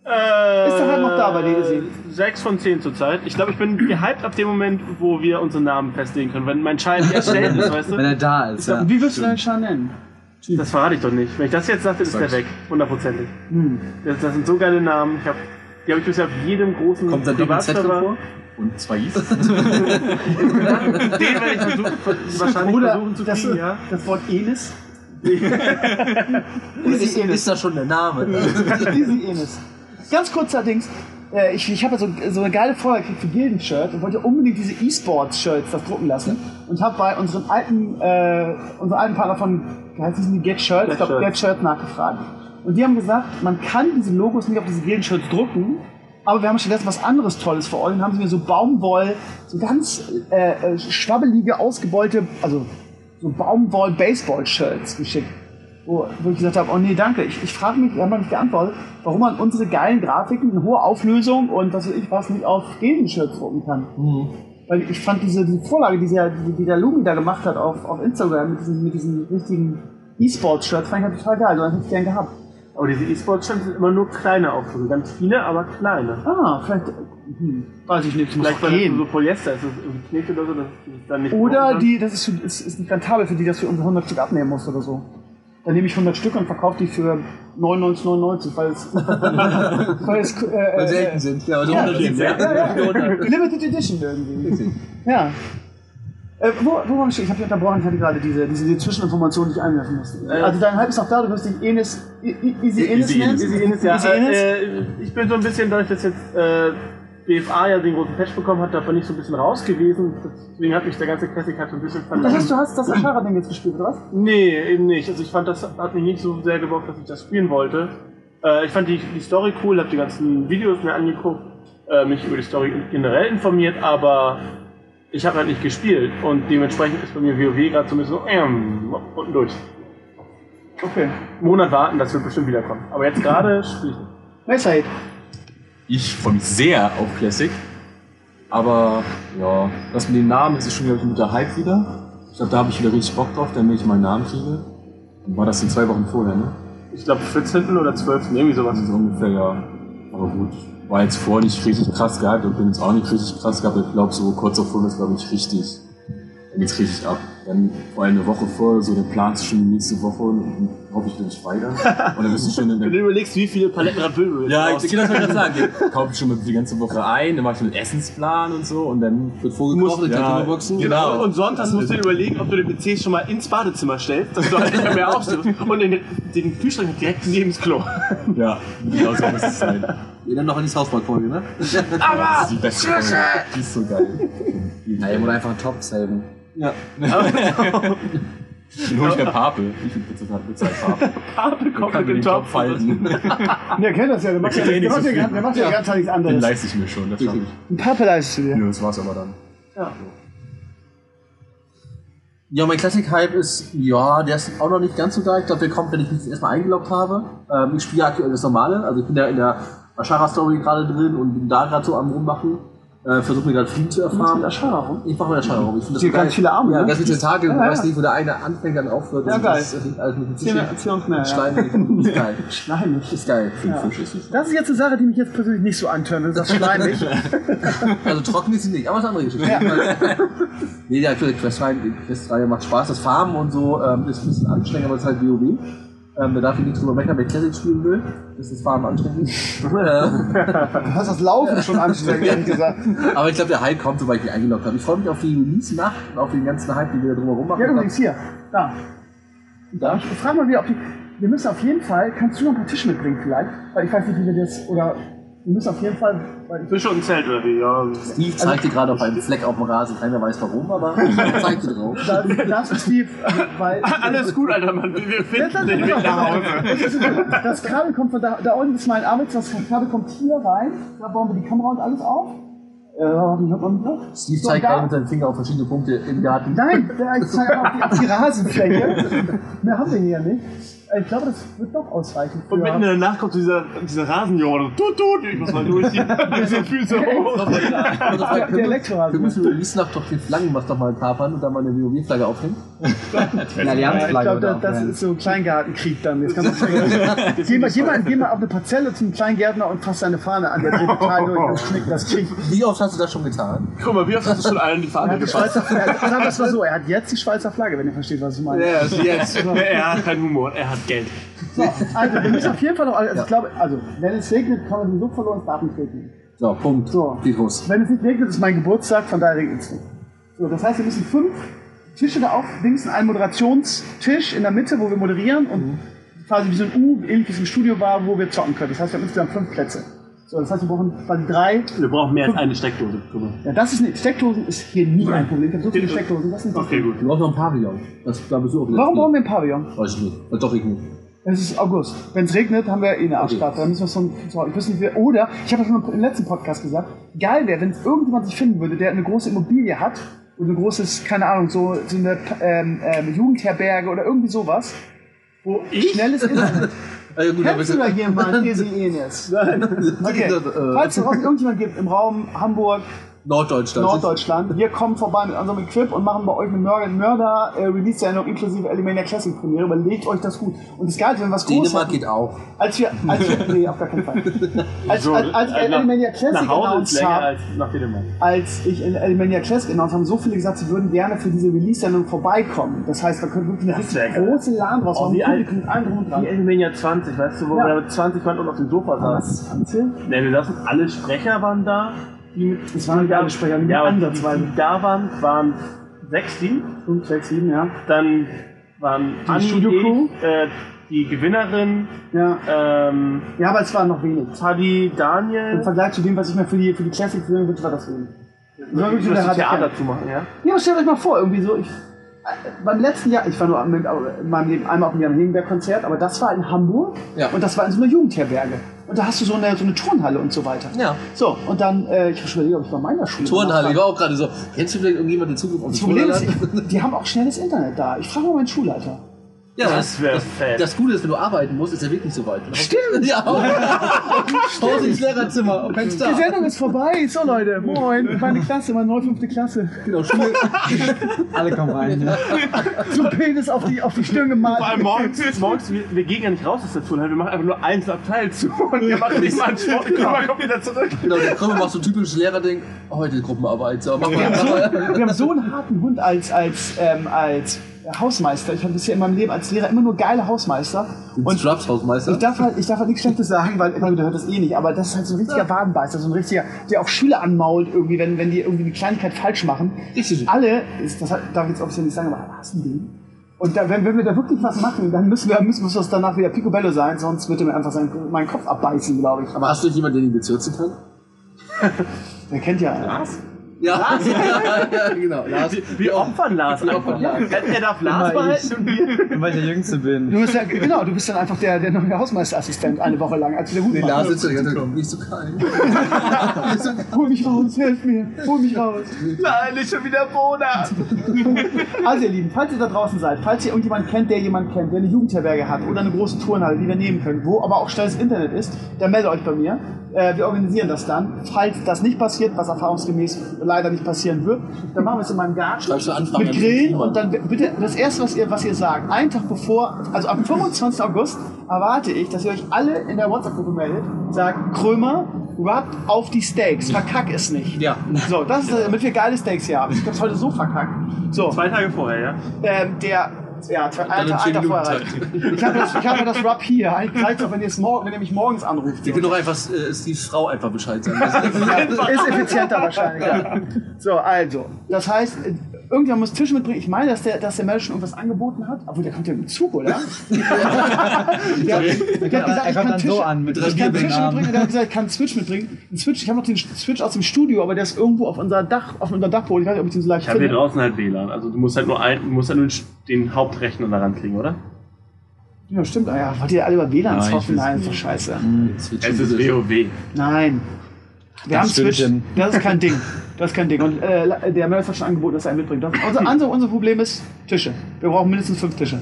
äh, Ist er halt noch da bei dir, Isi? 6 von 10 zurzeit. Ich glaube, ich bin gehypt ab dem Moment, wo wir unseren Namen festlegen können. Wenn mein Schein erstellt ist, weißt Wenn du? er da ist, ja. Und wie willst du deinen Schein nennen? Das verrate ich doch nicht. Wenn ich das jetzt sage, ist der weg. Hundertprozentig. Das, das sind so geile Namen. Ich hab, die habe ich bisher auf jedem großen Kommt da Privatserver- vor? Und zwei Is? Den werde ich versuchen, wahrscheinlich Oder versuchen zu das, kriegen, ja. das Wort Enis? Oder ist, ist das schon der Name? Easy Enis. Ganz kurz allerdings, äh, ich, ich habe so, so eine geile Vorlage für Gilden-Shirt und wollte unbedingt diese E-Sports-Shirts das drucken lassen und habe bei unserem alten, äh, unserem alten Partner von, wie heißt diesen Get Shirt, ich glaube Get Get Shirt nachgefragt. Und die haben gesagt, man kann diese Logos nicht auf diese Gilden-Shirts drucken, aber wir haben stattdessen was anderes Tolles für euch und haben sie mir so Baumwoll, so ganz äh, äh, schwabbelige, ausgebeulte, also so Baumwoll-Baseball-Shirts geschickt. Wo, wo ich gesagt habe, oh nee, danke. Ich, ich frage mich, wir haben nicht geantwortet, warum man unsere geilen Grafiken in hoher Auflösung und was weiß ich was nicht auf Gilden-Shirts drucken kann. Weil ich fand diese, diese Vorlage, die der, die, die der Lumi da gemacht hat auf, auf Instagram mit diesen, mit diesen richtigen E-Sport-Shirts, fand ich halt total geil. So hätte ich gern gehabt. Aber diese E-Sports-Shirts sind immer nur kleine Aufdrücke. Ganz viele, aber kleine. Ah, vielleicht, hm, weiß ich nicht, das muss Vielleicht weil das gehen. so Polyester ist, das ist irgendwie Knete oder so, dass es dann nicht Oder die, das ist, ist, ist nicht rentabel für die, dass du unsere 100 Stück abnehmen musst oder so. Dann nehme ich 100 Stück und verkaufe die für 99,99, weil es, weil es äh, Weil äh, selten sind. Ja, also Ja, 100 Stück, ja, ja. ja. Limited Edition irgendwie. Ja. Äh, wo, wo war ich? Ich habe dich unterbrochen, ich hatte gerade diese, diese, diese Zwischeninformation, die ich einwerfen musste. Also dein Hype ist noch da, du wirst dich Enes, I- Easy Enes nennen? Easy Enes, ja. Easy Enes? Äh, äh, ich bin so ein bisschen, dadurch, dass jetzt äh, BFA ja den großen Patch bekommen hat, davon nicht so ein bisschen raus gewesen. Deswegen hat mich der ganze Classic halt so ein bisschen Das heißt, verlassen. du hast das Ashara-Ding jetzt gespielt, oder was? Nee, eben nicht. Also ich fand, das hat mich nicht so sehr gebockt, dass ich das spielen wollte. Äh, ich fand die, die Story cool, habe die ganzen Videos mir angeguckt, äh, mich über die Story generell informiert, aber ich habe halt nicht gespielt und dementsprechend ist bei mir WoW gerade so ein bisschen so, ähm, unten durch. Okay. Monat warten, das wird bestimmt wiederkommen. Aber jetzt gerade spiele ich nicht. Message. Ich freue mich sehr auf Classic. Aber ja, das mit den Namen, das ist schon, glaube ich, mit der Hype wieder. Ich glaube, da habe ich wieder richtig Bock drauf, damit ich meinen Namen kriege. Dann war das in zwei Wochen vorher, ne? Ich glaube 14. oder 12. irgendwie sowas. So ungefähr, ja. Aber gut, war jetzt vorher nicht richtig krass gehypt und bin jetzt auch nicht richtig krass gehabt. Ich glaube, so kurz davor ist, glaube ich, richtig. Dann geht's richtig ab. Dann vor allem eine Woche vor, so den planst du schon die nächste Woche und, hoffe ich dann nicht weiter. Und dann bist du schon in der Wenn du überlegst, wie viele Paletten jetzt Ja, ich genau das wollte ich gerade sagen. Kaufe ich schon mal die ganze Woche ein, dann mache ich einen Essensplan und so und dann Wird vorgekocht, in Ja, Kartonboxen. genau. Und sonntags musst du dir überlegen, ob du den PC schon mal ins Badezimmer stellst, dass du halt nicht mehr aufstehst und den, den Kühlschrank direkt neben das Klo. Ja, genau so muss es sein. Ja, dann noch in die South Park-Folge, ne? Ist die beste Folge. Die ist so geil. Na, ihr wollt einfach einen Top saven. Ja. Den hol ich mir Pape. Ich bin Pizza Pizza Pape. Pape Dann kommt kann mit den den Job Topf. falten. Der kennt das ja, der macht ja, der macht ja, der macht ja ganz nichts Den anderes. leiste ich mir schon, das schaffe ich. Ein Pappe leistest du dir. Nö, das war's aber dann. Ja, mein Classic-Hype ist, ja, der ist auch noch nicht ganz so da. Ich glaube, der kommt, wenn ich mich erstmal eingeloggt habe. Ähm, ich spiele aktuell das Normale, also ich bin ja in der Ashara-Story gerade drin und bin da gerade so am rummachen. Äh, Versuche mir gerade Frieden zu erfahren. mit Ashara rum? Ich mache mit Ashara rum. Ich finde das ganz viele Arme, Ja, ne? ganz viele Tage. Du Ja, weißt ja. nicht, wo der eine anfängt, dann aufhört. Ja, Und geil. Das ist alles mit dem Erzähl, Fisch. erzähl uns mehr. Ja. Schleim, ist geil. Schleimig. Ist geil. Ist es. Das ist jetzt eine Sache, die mich jetzt persönlich nicht so antörnt. Du sagst schleimig. Also trocken ist sie nicht, aber es ist eine andere Geschichte. nee, die aktuelle Questreihe, die Questreihe macht Spaß. Das Farmen und so ähm, ist ein bisschen anstrengend, aber es ist halt WoW. Ähm, da darf ich nicht drüber meckern, wer Classic spielen will. Das ist das Farmen anstrengend. Du hast das Laufen schon anstrengend, ehrlich gesagt. aber ich glaube, der Hype kommt, sobald ich mich eingeloggt habe. Ich freue mich auf die Release-Nacht und auf den ganzen Hype, den wir da drumherum machen. Ja, übrigens hier. Da. Da? Ich frage mal wieder, ob die. Wir müssen auf jeden Fall. Kannst du noch ein paar Tische mitbringen, vielleicht? Weil ich weiß nicht, wie wir das. Oder. Wir müssen auf jeden Fall. Ich, Fisch und ein Zelt oder wie? Ja. Steve zeigte gerade auf einem Fleck auf dem Rasen. Keiner weiß warum, aber er zeigte drauf. da, das ist Steve, also, weil. Alles gut, Alter, Mann. Wir Das, finden das, den Weg nach Hause. das, das Kabel kommt von da, da unten ist mein Arbeitsplatz, das Kabel kommt hier rein, da bauen wir die Kamera und alles auf. Äh. Steve So, zeigt gerade mit seinem Finger auf verschiedene Punkte im Garten. Nein, der, ich zeige auf die, auf die Rasenfläche. Mehr haben wir hier nicht. Äh, Ich glaube, das wird doch ausreichen. Und mitten in der Nacht kommt dieser, dieser Rasenjunge. so, Tut, tut, ich muss mal durch. Mit so Füße hoch. Wir müssen Release nach doch den Flaggenmast doch mal kapern und dann mal eine WoW-Flagge aufhängen. Eine Ja, ich Allianzflagge glaube, das, das ist so Kleingartenkrieg dann. Jetzt kannst du geh, mal, geh, mal, geh mal auf eine Parzelle zum Kleingärtner und fass seine Fahne an. Der dreht total durch und knickt das Krieg. Wie oft hast du das schon getan? Guck mal, wie oft hast du schon allen die Fahne die gefasst? Es mal so, er hat jetzt die Schweizer Flagge, wenn ihr versteht, was ich meine. Ja, also jetzt. Er hat keinen Humor, er hat Geld. So, also, wir müssen auf jeden Fall noch, also ich glaube, also, wenn es regnet, kann man sowieso verloren, es darf nicht regnen. So, Punkt. So. Geht los. Wenn es nicht regnet, ist mein Geburtstag, von daher regnet es nicht. So, das heißt, wir müssen fünf Tische da auf, links einen Moderationstisch in der Mitte, wo wir moderieren und quasi wie so ein U, ähnlich wie es im Studio war, wo wir zocken können. Das heißt, wir haben insgesamt fünf Plätze. So, das heißt, wir brauchen quasi drei. Wir brauchen mehr als eine Steckdose. Ja, das ist nicht, Steckdosen ist hier nie ein Problem. Ich habe so viele Steckdosen, das ist nicht das Okay, gut. Du brauchst noch ein Pavillon. Das da bist du auch Warum brauchen wir ein Pavillon? Weiß ich nicht. Weil doch regnet. Es ist August. Wenn es regnet, haben wir eh eine Arschkarte. Da müssen wir schon. Ich weiß nicht, wer, oder, ich habe ja schon im letzten Podcast gesagt, geil wäre, wenn es irgendjemand sich finden würde, der eine große Immobilie hat und ein großes, keine Ahnung, so, so eine ähm, ähm, Jugendherberge oder irgendwie sowas, wo schnelles Internet. Also gut, Kennst du da jemanden, Esi Enes? Okay. Falls es irgendjemand gibt im Raum Hamburg, Norddeutschland. Norddeutschland, wir kommen vorbei mit unserem Equip und machen bei euch eine Mörder, Mörder äh, Release-Sendung inklusive Alimania Classic Premiere. Überlegt euch das gut. Und das Geile, wenn was Großes Dänemark hätten- geht auch. als wir, als wir, nee, auf gar keinen Fall. Als, So, als, als äh, nach- Alimania Classic Nach Hause ist announced länger habe, als nach Dänemark. als ich in Alimania Classic announced haben so viele gesagt, sie würden gerne für diese Release-Sendung vorbeikommen. Das heißt, wir können wirklich eine richtig große LAN raus Oh, machen. wie mit alt- dran. Animania 20, weißt du, wo Ja. wir da mit 20 Mann und auf dem Sofa saßen? Was? Anzählen? Ne, wir saßen, alle Sprecher waren da. Die mit, Es waren nicht alle Sprecher, nur ja, ansatzweise. Die, die da waren, waren sechs, sieben. 5, 6, 7, ja. Dann waren Die Anni, Studio-Crew? ich, äh, die Gewinnerin, Ja. ähm, Ja, aber es waren noch wenig. Taddy, Im Daniel. Vergleich zu dem, was ich mir für die, für die Classic filmen würde, war das wenig. Musst der das Theater zu machen, ja? Ja, aber stellt euch mal vor, irgendwie so, ich, äh, beim letzten Jahr, ich war nur mit, in meinem Leben einmal auf dem Jan Hegenberg-Konzert, aber das war in Hamburg Ja. und das war in so einer Jugendherberge. Und da hast du so eine, so eine Turnhalle und so weiter. Ja. So, und dann, äh, ich habe schon überlegt, ob ich bei meiner Schule Turnhalle, ich war auch gerade so. Kennst du vielleicht irgendjemand, der Zugriff auf die Turnhalle hat? die haben auch schnelles Internet da. Ich frage mal meinen Schulleiter. Ja, Das wär das, fett. das Gute ist, wenn du arbeiten musst, ist der Weg nicht so weit. Stimmt! Ja, Pause ins Lehrerzimmer. Und Die Sendung ist vorbei. So, Leute, moin. Meine Klasse, meine neue fünfte Klasse. Genau, Schule. Alle kommen rein. Ja. So Penis auf die, auf die Stirn gemalt. Vor allem morgens, morgens wir, wir gehen ja nicht raus aus der Turnhalle, wir machen einfach nur eins Abteil zu und wir machen nicht mal einen Sport, man kommt wieder zurück. Genau, der Krümmer macht so typisches Lehrerding. Heute Gruppenarbeit. So, mach mal. Wir haben, so, mal. wir haben so einen harten Hund als, als, ähm, als Hausmeister. Ich habe bisher in meinem Leben als Lehrer immer nur geile Hausmeister. Und Und Hausmeister. ich darf halt, ich darf halt nichts Schlechtes sagen, weil immer wieder hört das eh nicht. Aber das ist halt so ein richtiger Wadenbeißer, so ein richtiger, der auch Schüler anmault irgendwie, wenn, wenn die irgendwie eine Kleinigkeit falsch machen. Richtig. Alle, ist, das darf ich jetzt offiziell nicht sagen, aber hassen den. Und da, wenn, wenn wir da wirklich was machen, dann müssen wir, müssen wir das danach wieder Picobello sein, sonst wird er mir einfach seinen, meinen Kopf abbeißen, glaube ich. Aber hast du jemanden, der ihn bezirzen kann? Der kennt ja. Ja, Ja, ja, ja, genau. Lars. Wir opfern Lars einfach. Er, er darf Lars Immer behalten und wir. Weil ich der Jüngste bin. Du bist ja, genau, du bist dann einfach der, der neue Hausmeisterassistent eine Woche lang, als der Nee, Hut Lars sitzt da die ganze Zeit, nicht so kalt. Hol mich raus, helf mir, hol mich raus. Nein, nicht schon wieder Monat. Also ihr Lieben, falls ihr da draußen seid, falls ihr irgendjemanden kennt, der jemanden kennt, der eine Jugendherberge hat oder eine große Turnhalle, die wir nehmen können, wo aber auch schnelles Internet ist, dann meldet euch bei mir. Äh, wir organisieren das dann. Falls das nicht passiert, was erfahrungsgemäß leider nicht passieren wird, dann machen wir es in meinem Garten Schreibst du Anfragen mit Grillen und dann bitte das erste, was ihr, was ihr sagt, einen Tag bevor, also am 25. August erwarte ich, dass ihr euch alle in der WhatsApp-Gruppe meldet, sagt Krömer, rub auf die Steaks, verkack es nicht. Ja. So, das ist, damit wir geile Steaks hier haben. Ich hab's heute so verkackt. So, Zwei Tage vorher, ja? ähm, der, ja, zehn Tag Minuten vorher. Ich habe das, ich habe das Rub hier. Eigentlich reicht auch, wenn ihr es morgen, wenn ihr mich morgens anruft. Wir können doch einfach äh, Steves Frau einfach Bescheid sagen. Ist effizienter wahrscheinlich. Ja. So, also, das heißt, irgendjemand muss Tisch mitbringen. Ich meine, dass der, dass der Mensch schon irgendwas angeboten hat. Obwohl, der kommt ja mit dem Zug, oder? der, der hat gesagt, er ich kann dann Tische, so an mit ich kann im Arm. mitbringen. Der hat gesagt, ich kann einen Switch mitbringen. Einen Switch, ich habe noch den Switch aus dem Studio, aber der ist irgendwo auf unser Dach, auf unserem Dachboden. Ich weiß nicht, ob ich den so leicht Ich habe hier finde. draußen halt WLAN. Also du musst halt nur ein, du musst halt nur den Hauptrechner daran kriegen, oder? Ja, stimmt. Ah Ja, wollt ihr alle über WLAN Nein, ich zocken? Nein, ist doch scheiße. Es ist WoW. Nein. Wir haben Switch. Das ist kein Ding. Das ist kein Ding. Und äh, der Mörder hat schon angeboten, dass er einen mitbringt. Das, unser, unser, unser Problem ist Tische. Wir brauchen mindestens fünf Tische.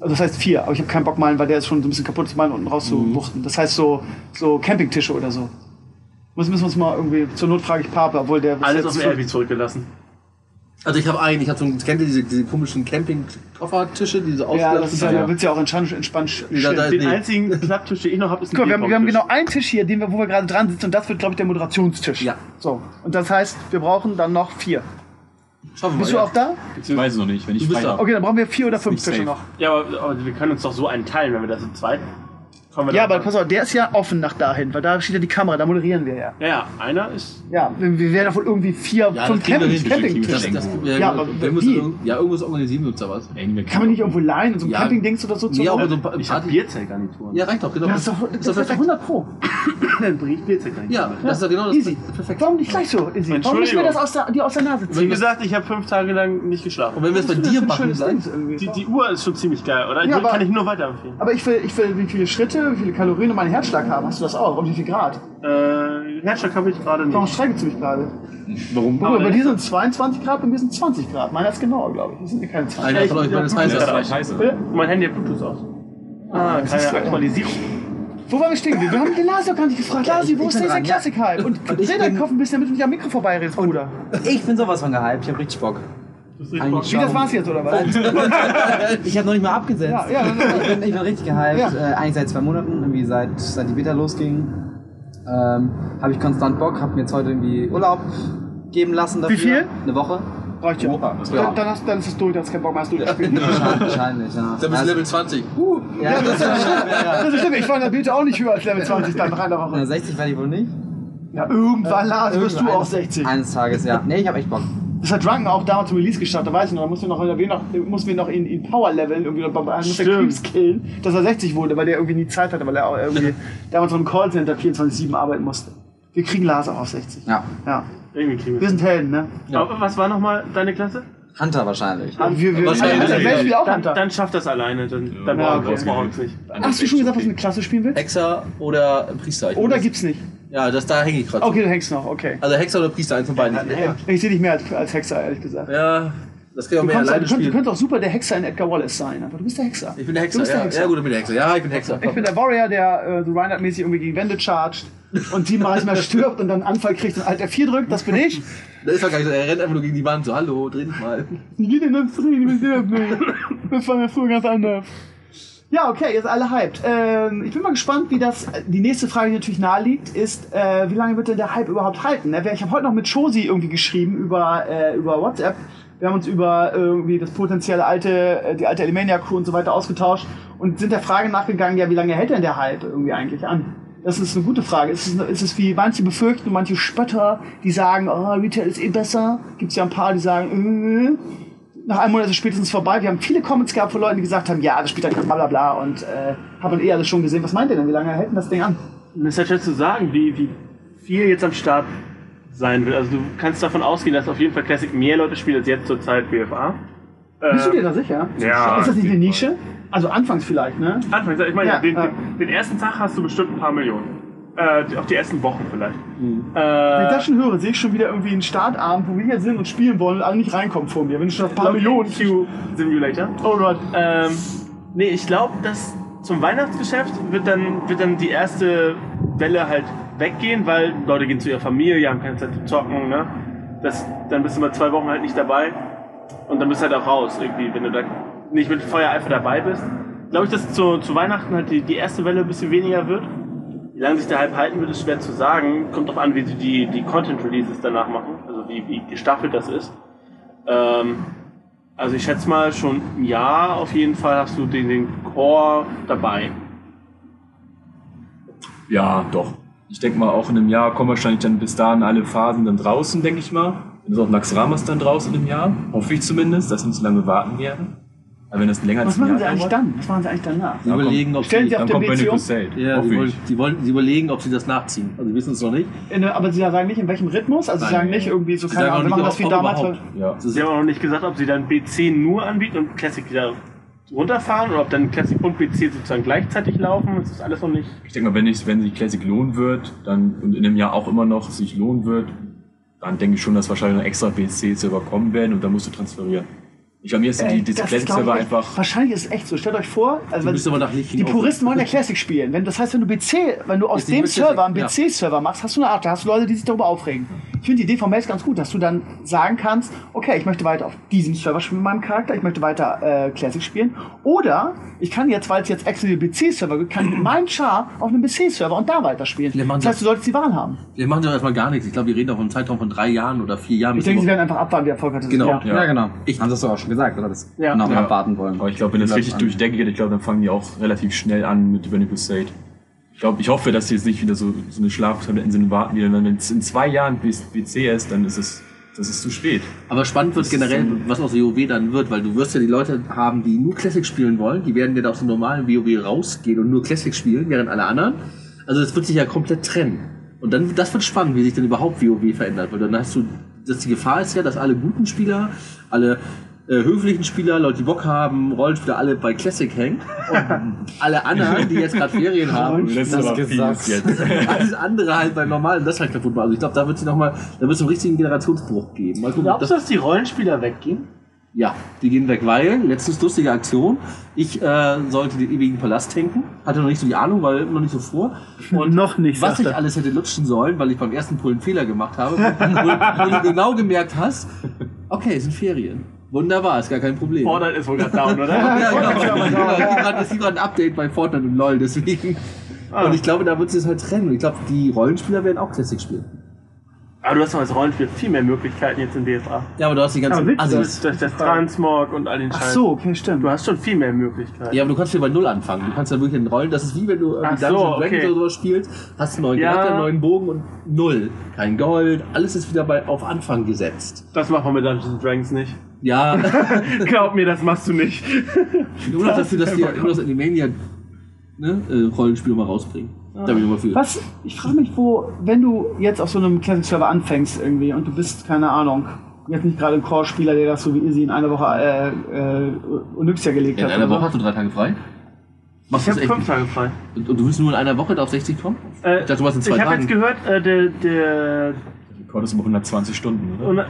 Also das heißt vier, aber ich habe keinen Bock malen, weil der ist schon so ein bisschen kaputt zu malen unten rauszubuchten. Das heißt so, so Campingtische oder so. Müssen, müssen wir uns mal irgendwie, zur Not frage ich Papa, obwohl der... Alles auf jetzt dem Airbnb zurückgelassen. Also ich habe einen, ich habe so einen, kennt ihr diese, diese komischen Camping-Koffertische, diese Ja, das ist ja, da ja. willst du ja auch entspannt, entspannt da- da-. Den Nee. einzigen Klapptisch, den ich noch habe, ist ein Guck wir haben, wir haben genau einen Tisch hier, den wir, wo wir gerade dran sitzen und das wird, glaube ich, der Moderationstisch. Ja. So, und das heißt, wir brauchen dann noch vier. Schaffen wir Bist mal, du auch da? Ich weiß es noch nicht, wenn ich Du bist frei da. Okay, dann brauchen wir vier oder fünf Tische safe. noch. Ja, aber, aber wir können uns doch so einen teilen, wenn wir das in zweit. Kommen wir Ja, da- aber pass auf, der ist ja offen nach dahin, weil da steht ja die Kamera, da moderieren wir ja. Ja, ja, einer ist. Ja, wir, wir werden wohl irgendwie vier, Ja, fünf Camping, das, ja, Ja, aber wir müssen, wie? irgend- ja, irgendwas organisieren wir uns da was. Kann man nicht irgendwo leihen und so ein Ja. Campingdings oder so zu Ja, aber so ein paar Ich habe Party. Bierzeltgarnituren. Ja, reicht doch, genau. Das ist doch, das ist doch 100 Pro. dann bringe ich Bierzeltgarnituren. Ja, das ist doch genau das. Easy. Perfekt. Warum nicht gleich so, Izzy? Warum müssen wir das aus der, die aus der Nase Wie ziehen? gesagt, ich habe fünf Tage lang nicht geschlafen. Und wenn wir es bei dir machen? Die, die Uhr ist schon ziemlich geil, oder? Aber- kann ich nur weiterempfehlen. Aber ich will, ich will, wie viele Schritte, wie viele Kalorien und meinen Herzschlag haben. Hast du das auch? Und wie viel Grad? Äh, Herzschlag habe ich gerade Warum nicht. streikst du mich gerade? Warum? Guck mal, bei dir sind 22 Grad, bei mir sind 20 Grad. Meiner ist genauer, glaube ich. Das sind mir keine 20. einer von euch beiden ist Das ist heißer. vielleicht scheiße. Bitte? Mein Handy hat Bluetooth aus. Ah, siehst keine. Aktualisierung. Wo waren wir stehen? Wir haben den Lasi auch gar nicht gefragt. Lasi, wo ich ist dieser ja. Klassik-Hype? Und Und ich dreh deinen Kopf ein bisschen, damit du nicht am Mikro vorbeiredest, Bruder. Ich bin sowas von gehypt, ich hab richtig Bock. Eigentlich Wie, das war's jetzt, oder was? Ich habe noch nicht mal abgesetzt. Ja, ja, ich, bin, ich bin richtig gehypt. Ja. Äh, eigentlich seit zwei Monaten, irgendwie seit, seit die Beta losging. Ähm, habe ich konstant Bock, habe mir jetzt heute irgendwie Urlaub geben lassen dafür. Wie viel? Eine Woche. Reicht ja. Ja. Dann, dann, hast, dann ist es durch, dann hast du keinen Bock mehr, hast du gespielt. Wahrscheinlich, wahrscheinlich ja. Dann bist du Also- Level 20. ja, das ist Das ist schlimm, ich war in der Beta auch nicht höher als Level 20 dann nach einer Woche. 60 werde ich wohl nicht. Ja, irgendwann, Lasi, wirst du auch 60. Eines Tages, ja. Nee, ich habe echt Bock. Das hat Drunken auch damals zum Release gestartet, da weiß ich noch. Da mussten wir noch, noch, mussten wir noch in, in Power leveln, irgendwie noch bei einem der. Creeps killen, dass er 60 wurde, weil der irgendwie nie Zeit hatte, weil er auch irgendwie damals noch im Callcenter 24-7 arbeiten musste. Wir kriegen Lars auch auf 60. Ja. Ja. Irgendwie kriegen Wir wir sind Helden, ne? Aber was war nochmal deine Klasse? Hunter wahrscheinlich. Wir, wir, Wahrscheinlich. also, wer spielt auch Dann, Hunter? dann schafft das alleine. Dann, dann Ja, brauchen wir uns nicht. Hast du schon gesagt, was du eine Klasse spielen willst? Hexer oder Priester. Oder gibt's nicht? Ja, das, da hänge ich gerade. Okay, du hängst noch, okay. Also Hexer oder Priester, eins von beiden. Ich sehe dich mehr als, als Hexer, ehrlich gesagt. Ja, das kann ich auch Du, mehr alleine du, könntest, du spielen. könntest auch super der Hexer in Edgar Wallace sein, aber du bist der Hexer. Ich bin der Hexer. Du bist der ja. Hexer. ja, gut, ich bin der Hexer. Ja, ich bin Hexer. Ich bin der Warrior, der äh, so Reinhardt-mäßig irgendwie gegen Wände chargt und siebenmal mehr stirbt und dann einen Anfall kriegt und Alt F4 drückt, das bin ich. Das ist doch gar nicht so. Er rennt einfach nur gegen die Wand. So, hallo, dreh dich mal. Ich geh in den Frieden mit dir nicht. Das war mir früher ganz anders. Ja, okay, jetzt alle hyped. Ähm, ich bin mal gespannt, wie das. Die nächste Frage, die natürlich naheliegt, ist, äh, wie lange wird denn der Hype überhaupt halten? Ne? Ich habe heute noch mit Shosi irgendwie geschrieben über, äh, über WhatsApp. Wir haben uns über irgendwie das potenzielle alte, äh, die alte Elimania Crew und so weiter ausgetauscht und sind der Frage nachgegangen, ja, wie lange hält denn der Hype irgendwie eigentlich an? Das ist eine gute Frage. Ist es, ist es wie manche befürchten manche Spötter, die sagen, oh, Retail ist eh besser? Gibt es ja ein paar, die sagen, äh, nach einem Monat ist es spätestens vorbei. Wir haben viele Comments gehabt von Leuten, die gesagt haben, ja, das spielt dann bla bla bla und äh, haben eh alles schon gesehen. Was meint ihr denn? Wie lange hält denn das Ding an? Das ist halt schwer zu sagen, wie, wie viel jetzt am Start sein wird. Also du kannst davon ausgehen, dass auf jeden Fall Classic mehr Leute spielen als jetzt zur Zeit BFA. Bist du dir Ähm, da sicher? Ja, Ist das nicht eine Nische? Also anfangs vielleicht, ne? Anfangs, ich meine, Ja, den, ja. den, den ersten Tag hast du bestimmt ein paar Millionen. Äh, auch die ersten Wochen vielleicht. Wenn ich Äh, das schon höre, sehe ich schon wieder irgendwie einen Startabend, wo wir hier sind und spielen wollen und alle nicht reinkommen vor mir. Wenn ich schon ein paar Millionen. Q Simulator. Oh Gott. Ähm, nee, ich glaube, dass zum Weihnachtsgeschäft wird dann, wird dann die erste Welle halt weggehen, weil Leute gehen zu ihrer Familie, haben keine Zeit zu zocken, ne? Das, dann bist du mal zwei Wochen halt nicht dabei und dann bist du halt auch raus irgendwie, wenn du da nicht mit Feuereifer dabei bist. Glaube ich, dass zu, zu Weihnachten halt die, die erste Welle ein bisschen weniger wird. Wie lange sich der Hype halten wird, ist schwer zu sagen. Kommt drauf an, wie sie die, die Content-Releases danach machen, also wie, wie gestaffelt das ist. Ähm, also ich schätze mal schon ein Jahr auf jeden Fall hast du den, den Core dabei. Ja, doch. Ich denke mal, auch in einem Jahr kommen wahrscheinlich dann bis dahin alle Phasen dann draußen, denke ich mal. Dann ist auch Naxramas dann draußen im Jahr. Hoffe ich zumindest, dass sie nicht so lange warten werden. Aber wenn das länger als Was machen sie eigentlich dauert, dann? Was machen sie eigentlich danach? Sie überlegen, ob Stellen sie, Sie auf dann kommt Burning? Crusade. ja, sie, wollen, sie, wollen, sie überlegen, ob sie das nachziehen. Also sie wissen es noch nicht. In, aber sie sagen nicht, in welchem Rhythmus? Also sie sagen nicht irgendwie so, Sie keine Ahnung, wir machen das wie damals. Ja. Sie haben auch noch nicht gesagt, ob sie dann BC nur anbieten und Classic wieder runterfahren oder ob dann Classic und BC sozusagen gleichzeitig laufen. Das ist alles noch nicht. Ich denke mal, wenn, ich, wenn sich Classic lohnen wird, dann und in einem Jahr auch immer noch sich lohnen wird, dann denke ich schon, dass wahrscheinlich noch extra BC-Server kommen werden und dann musst du transferieren. Ich glaube, mir ist die, Ey, die das Classic-Server einfach. Wahrscheinlich ist es echt so. Stellt euch vor, also du wenn- die Puristen wollen ja Classic spielen. Wenn, das heißt, wenn du BC, wenn du aus dem Server einen BC-Server machst, hast du eine Art, da hast du Leute, die sich darüber aufregen. Ich finde die Idee von Mails ganz gut, dass du dann sagen kannst, okay, ich möchte weiter auf diesem Server spielen mit meinem Charakter, ich möchte weiter äh, Classic spielen. Oder ich kann jetzt, weil es jetzt extra den BC-Server gibt, kann ich mit meinem Char auf einem BC-Server und da weiterspielen. Das heißt, du solltest die Wahl haben. Wir machen doch erstmal gar nichts. Ich glaube, wir reden auch vom Zeitraum von drei Jahren oder vier Jahren. Ich denke, sie werden einfach abwarten, wie erfolgreich das Genau. ist. Ja. Ja, genau. Ich- Haben das auch schon gesagt, oder? Das Ja. noch Ja. abwarten wollen. Aber ich glaube, wenn das richtig durchdenkt geht, ich glaube, dann fangen die auch relativ schnell an mit Burning Crusade. Ich glaube, ich hoffe, dass die jetzt nicht wieder so, so eine Schlaftablettensinne warten, wie dann, wenn es in zwei Jahren bis BC ist, dann ist es, das ist zu spät. Aber spannend wird generell, was aus WoW dann wird, weil du wirst ja die Leute haben, die nur Classic spielen wollen, die werden ja da aus dem normalen WoW rausgehen und nur Classic spielen, während alle anderen. Also das wird sich ja komplett trennen. Und dann, das wird spannend, wie sich dann überhaupt WoW verändert, weil dann hast du, dass die Gefahr ist ja, dass alle guten Spieler, alle äh, höflichen Spieler, Leute, die Bock haben, Rollenspieler, alle bei Classic hängen. Und alle anderen, die jetzt gerade Ferien haben, Das ist Das gesagt. jetzt. alles andere halt beim normalen das halt kaputt machen. Also ich glaube, da wird es nochmal, da wird es einen richtigen Generationsbruch geben. Mal gucken, Glaubst du, dass die Rollenspieler weggehen? ja, die gehen weg, weil, letztens lustige Aktion, ich äh, sollte den ewigen Palast tanken, hatte noch nicht so die Ahnung, weil noch nicht so vor. Und Noch nicht, was ich er. alles hätte lutschen sollen, weil ich beim ersten Pull einen Fehler gemacht habe, wo, wo du genau gemerkt hast, okay, es sind Ferien. Wunderbar, ist gar kein Problem. Fortnite ist wohl gerade down, oder? ja, genau. Es gibt gerade- Es gibt gerade ein Update bei Fortnite und LOL, deswegen. Und ich glaube, da wird es halt trennen. Und ich glaube, die Rollenspieler werden auch Classic spielen. Aber du hast doch als Rollenspieler viel mehr Möglichkeiten jetzt in BFA. Ja, aber du hast die ganzen du Assis. Durch das Transmog und all den Ach Scheiß. so, okay, stimmt. Du hast schon viel mehr Möglichkeiten. Ja, aber du kannst hier bei Null anfangen. Du kannst ja wirklich in Rollen. Das ist wie wenn du irgendwie Ach so, Dungeons Dragons okay. oder sowas spielst, hast einen neuen Ja. Charakter, einen neuen Bogen und Null. Kein Gold. Alles ist wieder bei, auf Anfang gesetzt. Das macht man mit Dungeons Dragons nicht. Ja, Glaub mir, das machst du nicht. nur noch dafür, dass die nur das Animania ne, äh, Rollenspiel mal rausbringen. Da bin ich nochmal für. Was? Ich frage mich, wo, wenn du jetzt auf so einem Classic-Server anfängst irgendwie und du bist, keine Ahnung, jetzt nicht gerade ein Core-Spieler, der das so wie Izzy in einer Woche äh, äh, Onyxia gelegt In hat. einer oder Woche hast du drei Tage frei. Machst Ich du habe fünf? Tage frei. Und, und du willst nur in einer Woche da auf 60 kommen? Äh, Ich dachte, du warst in zwei ich habe jetzt gehört, äh, der, der Rekord ist immer 120 Stunden, oder? und,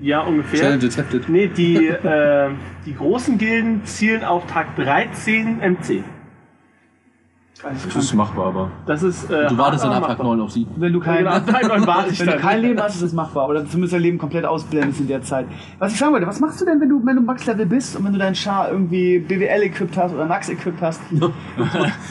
ja ungefähr. Challenge accepted. Nee, die, äh, die großen Gilden zielen auf Tag 13 MC. Das ist machbar, aber. Das ist. Äh, Du wartest dann ab aber Tag machbar. 9 auf sie. Wenn du kein, Genau, ab Tag 9 warte ich wenn du kein Leben hast, ist es machbar. Oder zumindest dein Leben komplett ausblendest in der Zeit. Was ich sagen wollte, was machst du denn, wenn du, wenn du Max-Level bist und wenn du deinen Char irgendwie BWL equipped hast oder Max equipped hast?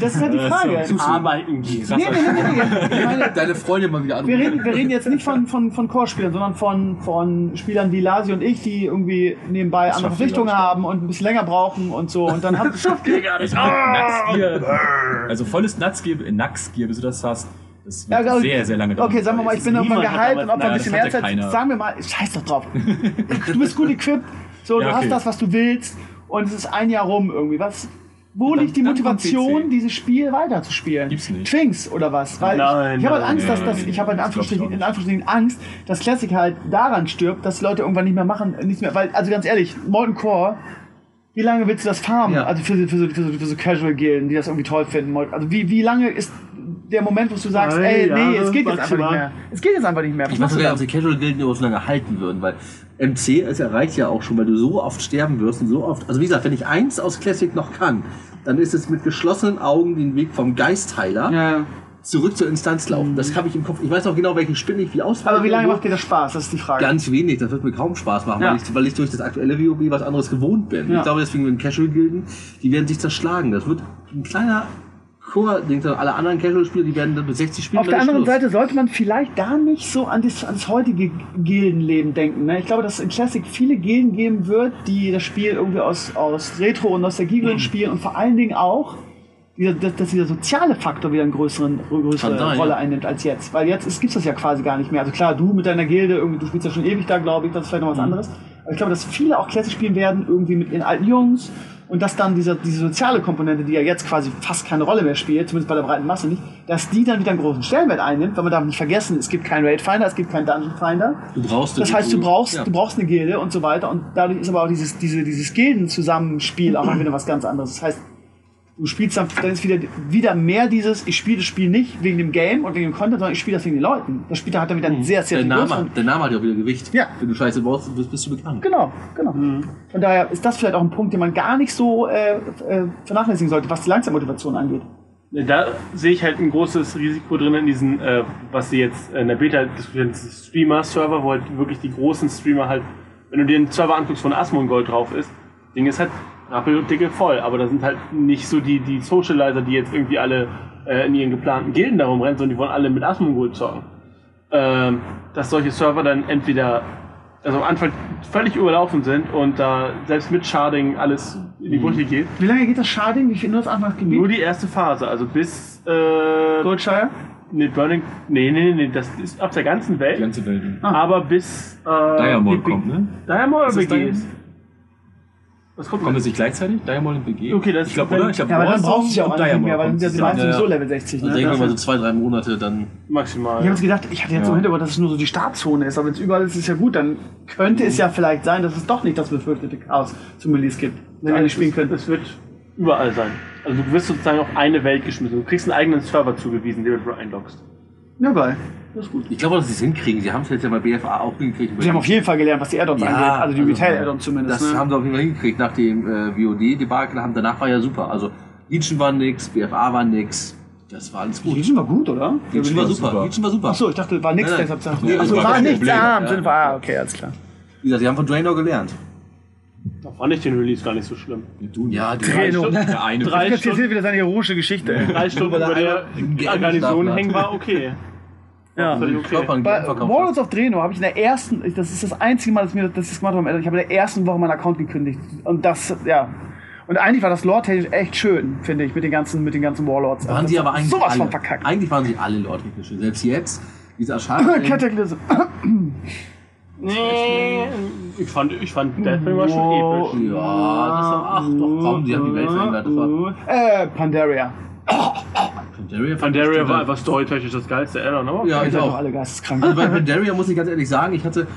Das ist halt die Frage. Zum Arbeiten gehen. Nee, nee, nee, nee, nee. Ich meine, Deine Freundin mal wieder wir anrufen. reden, wir reden jetzt nicht von, von, von Core-Spielern, sondern von, von Spielern wie Lasi und ich, die irgendwie nebenbei andere schafft viel, Verpflichtungen haben und ein bisschen länger brauchen und so. Und dann haben Naxgear, also volles Naxgear, Naxgear, bis du das hast, das wird Ja, also- sehr, sehr lange dauern. Okay, sagen wir mal, ich bin hat gehypt damals- und ob wir ein bisschen mehr Zeit. keiner. Sagen wir mal, scheiß doch drauf. Du bist gut equipped, so, Ja, du hast okay. das, was du willst und es ist ein Jahr rum irgendwie. Was, wo Dann- liegt die Motivation, dieses Spiel weiterzuspielen? Gibt's nicht. Twinks oder was? Weil Nein, ich, ich habe halt nein, Angst, dass nein, das, ich habe halt in Anführungsstrichen, in nicht. Anführungsstrichen Angst, dass Classic halt daran stirbt, dass Leute irgendwann nicht mehr machen, nichts mehr, weil, also ganz ehrlich, Molten Core, wie lange willst du das farmen? Ja. Also für, für, so- für, so- für so Casual-Gilden, die das irgendwie toll finden. Molten- Also wie, wie lange ist der Moment, wo du sagst, Drei ey, nee, Jahre es geht jetzt einfach nicht mehr. Es geht jetzt einfach nicht mehr. Was Ich weiß sogar, ob die Casual Gilden überhaupt so lange halten würden, weil MC, es erreicht ja auch schon, weil du so oft sterben wirst und so oft. Also wie gesagt, wenn ich eins aus Classic noch kann, dann ist es mit geschlossenen Augen den Weg vom Geistheiler Ja. Zurück zur Instanz laufen. Das habe ich im Kopf. Ich weiß noch genau, welchen Spin ich wie ausfallen Aber wie lange macht dir das Spaß? Das ist die Frage. Ganz wenig, das wird mir kaum Spaß machen, Ja. weil, ich, weil ich durch das aktuelle WoW was anderes gewohnt bin. Ja. Ich glaube deswegen mit den Casual-Gilden, die werden sich zerschlagen. Das wird ein kleiner Chor, denkt alle anderen Casual-Spieler, die werden dann mit 60 Spielen Auf der anderen Schluss. Seite sollte man vielleicht da nicht so an das, an das heutige Gildenleben denken. Ne? Ich glaube, dass es in Classic viele Gilden geben wird, die das Spiel irgendwie aus, aus Retro- und Nostalgie-Gründen spielen und vor allen Dingen auch, dass, dass dieser soziale Faktor wieder eine größere Kann sein, Rolle ja. einnimmt als jetzt. Weil jetzt gibt es das ja quasi gar nicht mehr. Also klar, du mit deiner Gilde, irgendwie, du spielst ja schon ewig da, glaube ich, das ist vielleicht noch Mhm. was anderes. Aber ich glaube, dass viele auch Classic spielen werden, irgendwie mit ihren alten Jungs. Und dass dann diese, diese soziale Komponente, die ja jetzt quasi fast keine Rolle mehr spielt, zumindest bei der breiten Masse nicht, dass die dann wieder einen großen Stellenwert einnimmt, weil man darf nicht vergessen, es gibt keinen Raid Finder, es gibt keinen Dungeon Finder. Du brauchst Das heißt, du brauchst, Ja. du brauchst eine Gilde und so weiter. Und dadurch ist aber auch dieses, diese, dieses Gildenzusammenspiel auch wieder was ganz anderes. Das heißt, du spielst dann, dann ist wieder, wieder mehr dieses, ich spiele das Spiel nicht wegen dem Game und wegen dem Content, sondern ich spiele das wegen den Leuten. Das Spiel hat dann wieder einen sehr, sehr Der viel Name, der Name hat ja auch wieder Gewicht. Ja. Wenn du Scheiße brauchst, bist, bist du bekannt. Genau, genau. Von daher ist das vielleicht auch ein Punkt, den man gar nicht so äh, äh, vernachlässigen sollte, was die Langzeitmotivation angeht. Da sehe ich halt ein großes Risiko drin in diesen, äh, was sie jetzt in der Beta diskutieren, Streamer-Server, wo halt wirklich die großen Streamer halt, wenn du dir einen Server anguckst, wo ein Asmongold drauf ist, Ding ist halt dicke voll, aber da sind halt nicht so die, die Socializer, die jetzt irgendwie alle äh, in ihren geplanten Gilden darum rennen, sondern die wollen alle mit Asmongold zocken. Ähm, dass solche Server dann entweder also am Anfang völlig überlaufen sind und da selbst mit Sharding alles in die Brüche geht. Wie lange geht das Sharding? Wie viel nur das Anfangsgebiet? Nur die erste Phase, also bis äh, Goldshire? nee, Burning. Nee, nee, nee, das ist auf der ganzen Welt. Die ganze Welt. Aber bis äh, Diamond die- kommt, ne? Diamond Ist oder BGs? Was kommt denn? das nicht gleichzeitig? Diamond und BG? Okay, das ich glaube, ist- oder? Ich glaube, Ja, aber dann brauchst du ja auch nicht mehr, weil dann sind ja die zusammen. meisten Ja, sowieso ja. Level 60. Also Ne? denken wir mal so zwei, drei Monate, dann maximal? Ich habe jetzt gedacht, ich hatte jetzt so im Hintergrund, dass es nur so die Startzone ist, aber wenn es überall ist, ist ja gut, dann könnte es ja vielleicht sein, dass es doch nicht das befürchtete Chaos zum Release gibt, wenn wir Nein, nicht spielen es, können. es wird überall sein. Also du wirst sozusagen auf eine Welt geschmissen. Du kriegst einen eigenen Server zugewiesen, den du einloggst. Ja, geil. Das ist gut. Ich glaube, dass sie es hinkriegen. Sie haben es jetzt ja bei BFA auch hingekriegt. Sie haben auf jeden Fall gelernt, was die Add-ons Ja, angeht, also die also, Retail-Add-ons zumindest. Das ne? haben sie auf jeden Fall hingekriegt nach dem äh, VOD-Debakel. haben- Danach war ja super. Also Legion war nix, BFA war nix. Das war alles gut. Legion war gut, oder? Legion war super. super. Legion war super. Achso, ich dachte, war nichts, Nein, nein. deshalb Nee, Achso, war war nichts, ah, im Ja. Sinne ah, okay, alles klar. Wie gesagt, sie haben von Draenor gelernt. Da fand ich den Release gar nicht so schlimm. Du, Ja, die Drei Stunden, der eine. drei Jetzt Stunden, wieder seine heroische Geschichte. drei Stunden Weil er Garnison hängen war okay. Ja. Okay. verkauft. Warlords of Draenor habe ich in der ersten, das ist das einzige Mal, dass, mir, ich das gemacht habe, ich habe in der ersten Woche meinen Account gekündigt. Und das, ja. Und eigentlich war das lore-technisch echt schön, finde ich, mit den ganzen, mit den ganzen Warlords. waren Das sie aber eigentlich sowas alle. von verkackt. Eigentlich waren sie alle Lord schön. Selbst jetzt, dieser Schaden. Cataclysm. Nee, ich fand, ich fand Deathwing war schon episch. ja, das war. Ach doch, komm, die haben die Welt verändert. Äh, Pandaria. Pandaria, Pandaria war einfach storytechnisch das geilste Addon, aber Ja, Ihr ich auch. alle geisteskrank. Also bei Pandaria muss ich ganz ehrlich sagen, ich hatte,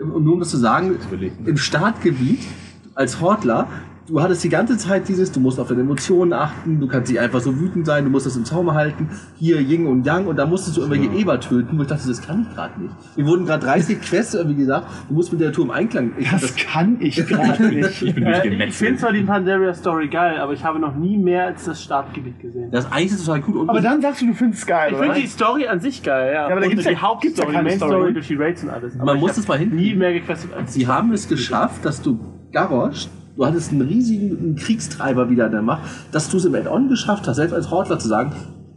um nur um das zu sagen, im Startgebiet als Hortler, du hattest die ganze Zeit dieses, du musst auf deine Emotionen achten, du kannst nicht einfach so wütend sein, du musst das im Zaum halten, hier Yin und Yang und da musstest du irgendwelche Eber töten, wo ich dachte, das kann ich gerade nicht. Mir wurden gerade 30 Quests irgendwie gesagt, du musst mit der Tour im Einklang. Ich, das kann ich gerade nicht. Ich bin Äh, ich durchgemetzelt. finde zwar die Pandaria Story geil, aber ich habe noch nie mehr als das Startgebiet gesehen. das ist eigentlich total gut. Und Aber dann sagst du, du findest es geil, Ich finde die Story an sich geil, ja. aber da gibt's die ja- Hauptstory, ja die Main Story. Story durch die Raids und alles. Aber Man ich muss es mal hinkriegen. Nie mehr gequestet als Sie haben es geschafft, dass du Garrosh, du hattest einen riesigen einen Kriegstreiber wieder in der Macht, dass du es im Add-on geschafft hast, selbst als Hortler zu sagen,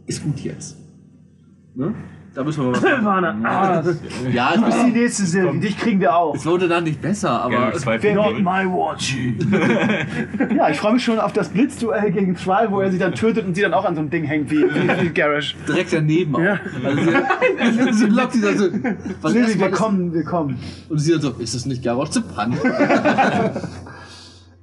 ist gut jetzt. Ne? Da müssen wir mal was machen. Silvaner. Ah, Ja, Du bist die nächste Silvi, dich kriegen wir auch. es wurde dann nicht besser, aber 2.0. Not my watch. ja, ich freue mich schon auf das Blitzduell gegen Thrall, wo er sie dann tötet und sie dann auch an so einem Ding hängt wie, wie, wie Garrosh. direkt daneben auch. Also sie, sie lockt sie dann so. Was Silvi, wir kommen, wir kommen. Und sie dann so, ist das nicht Garrosh zu Pan?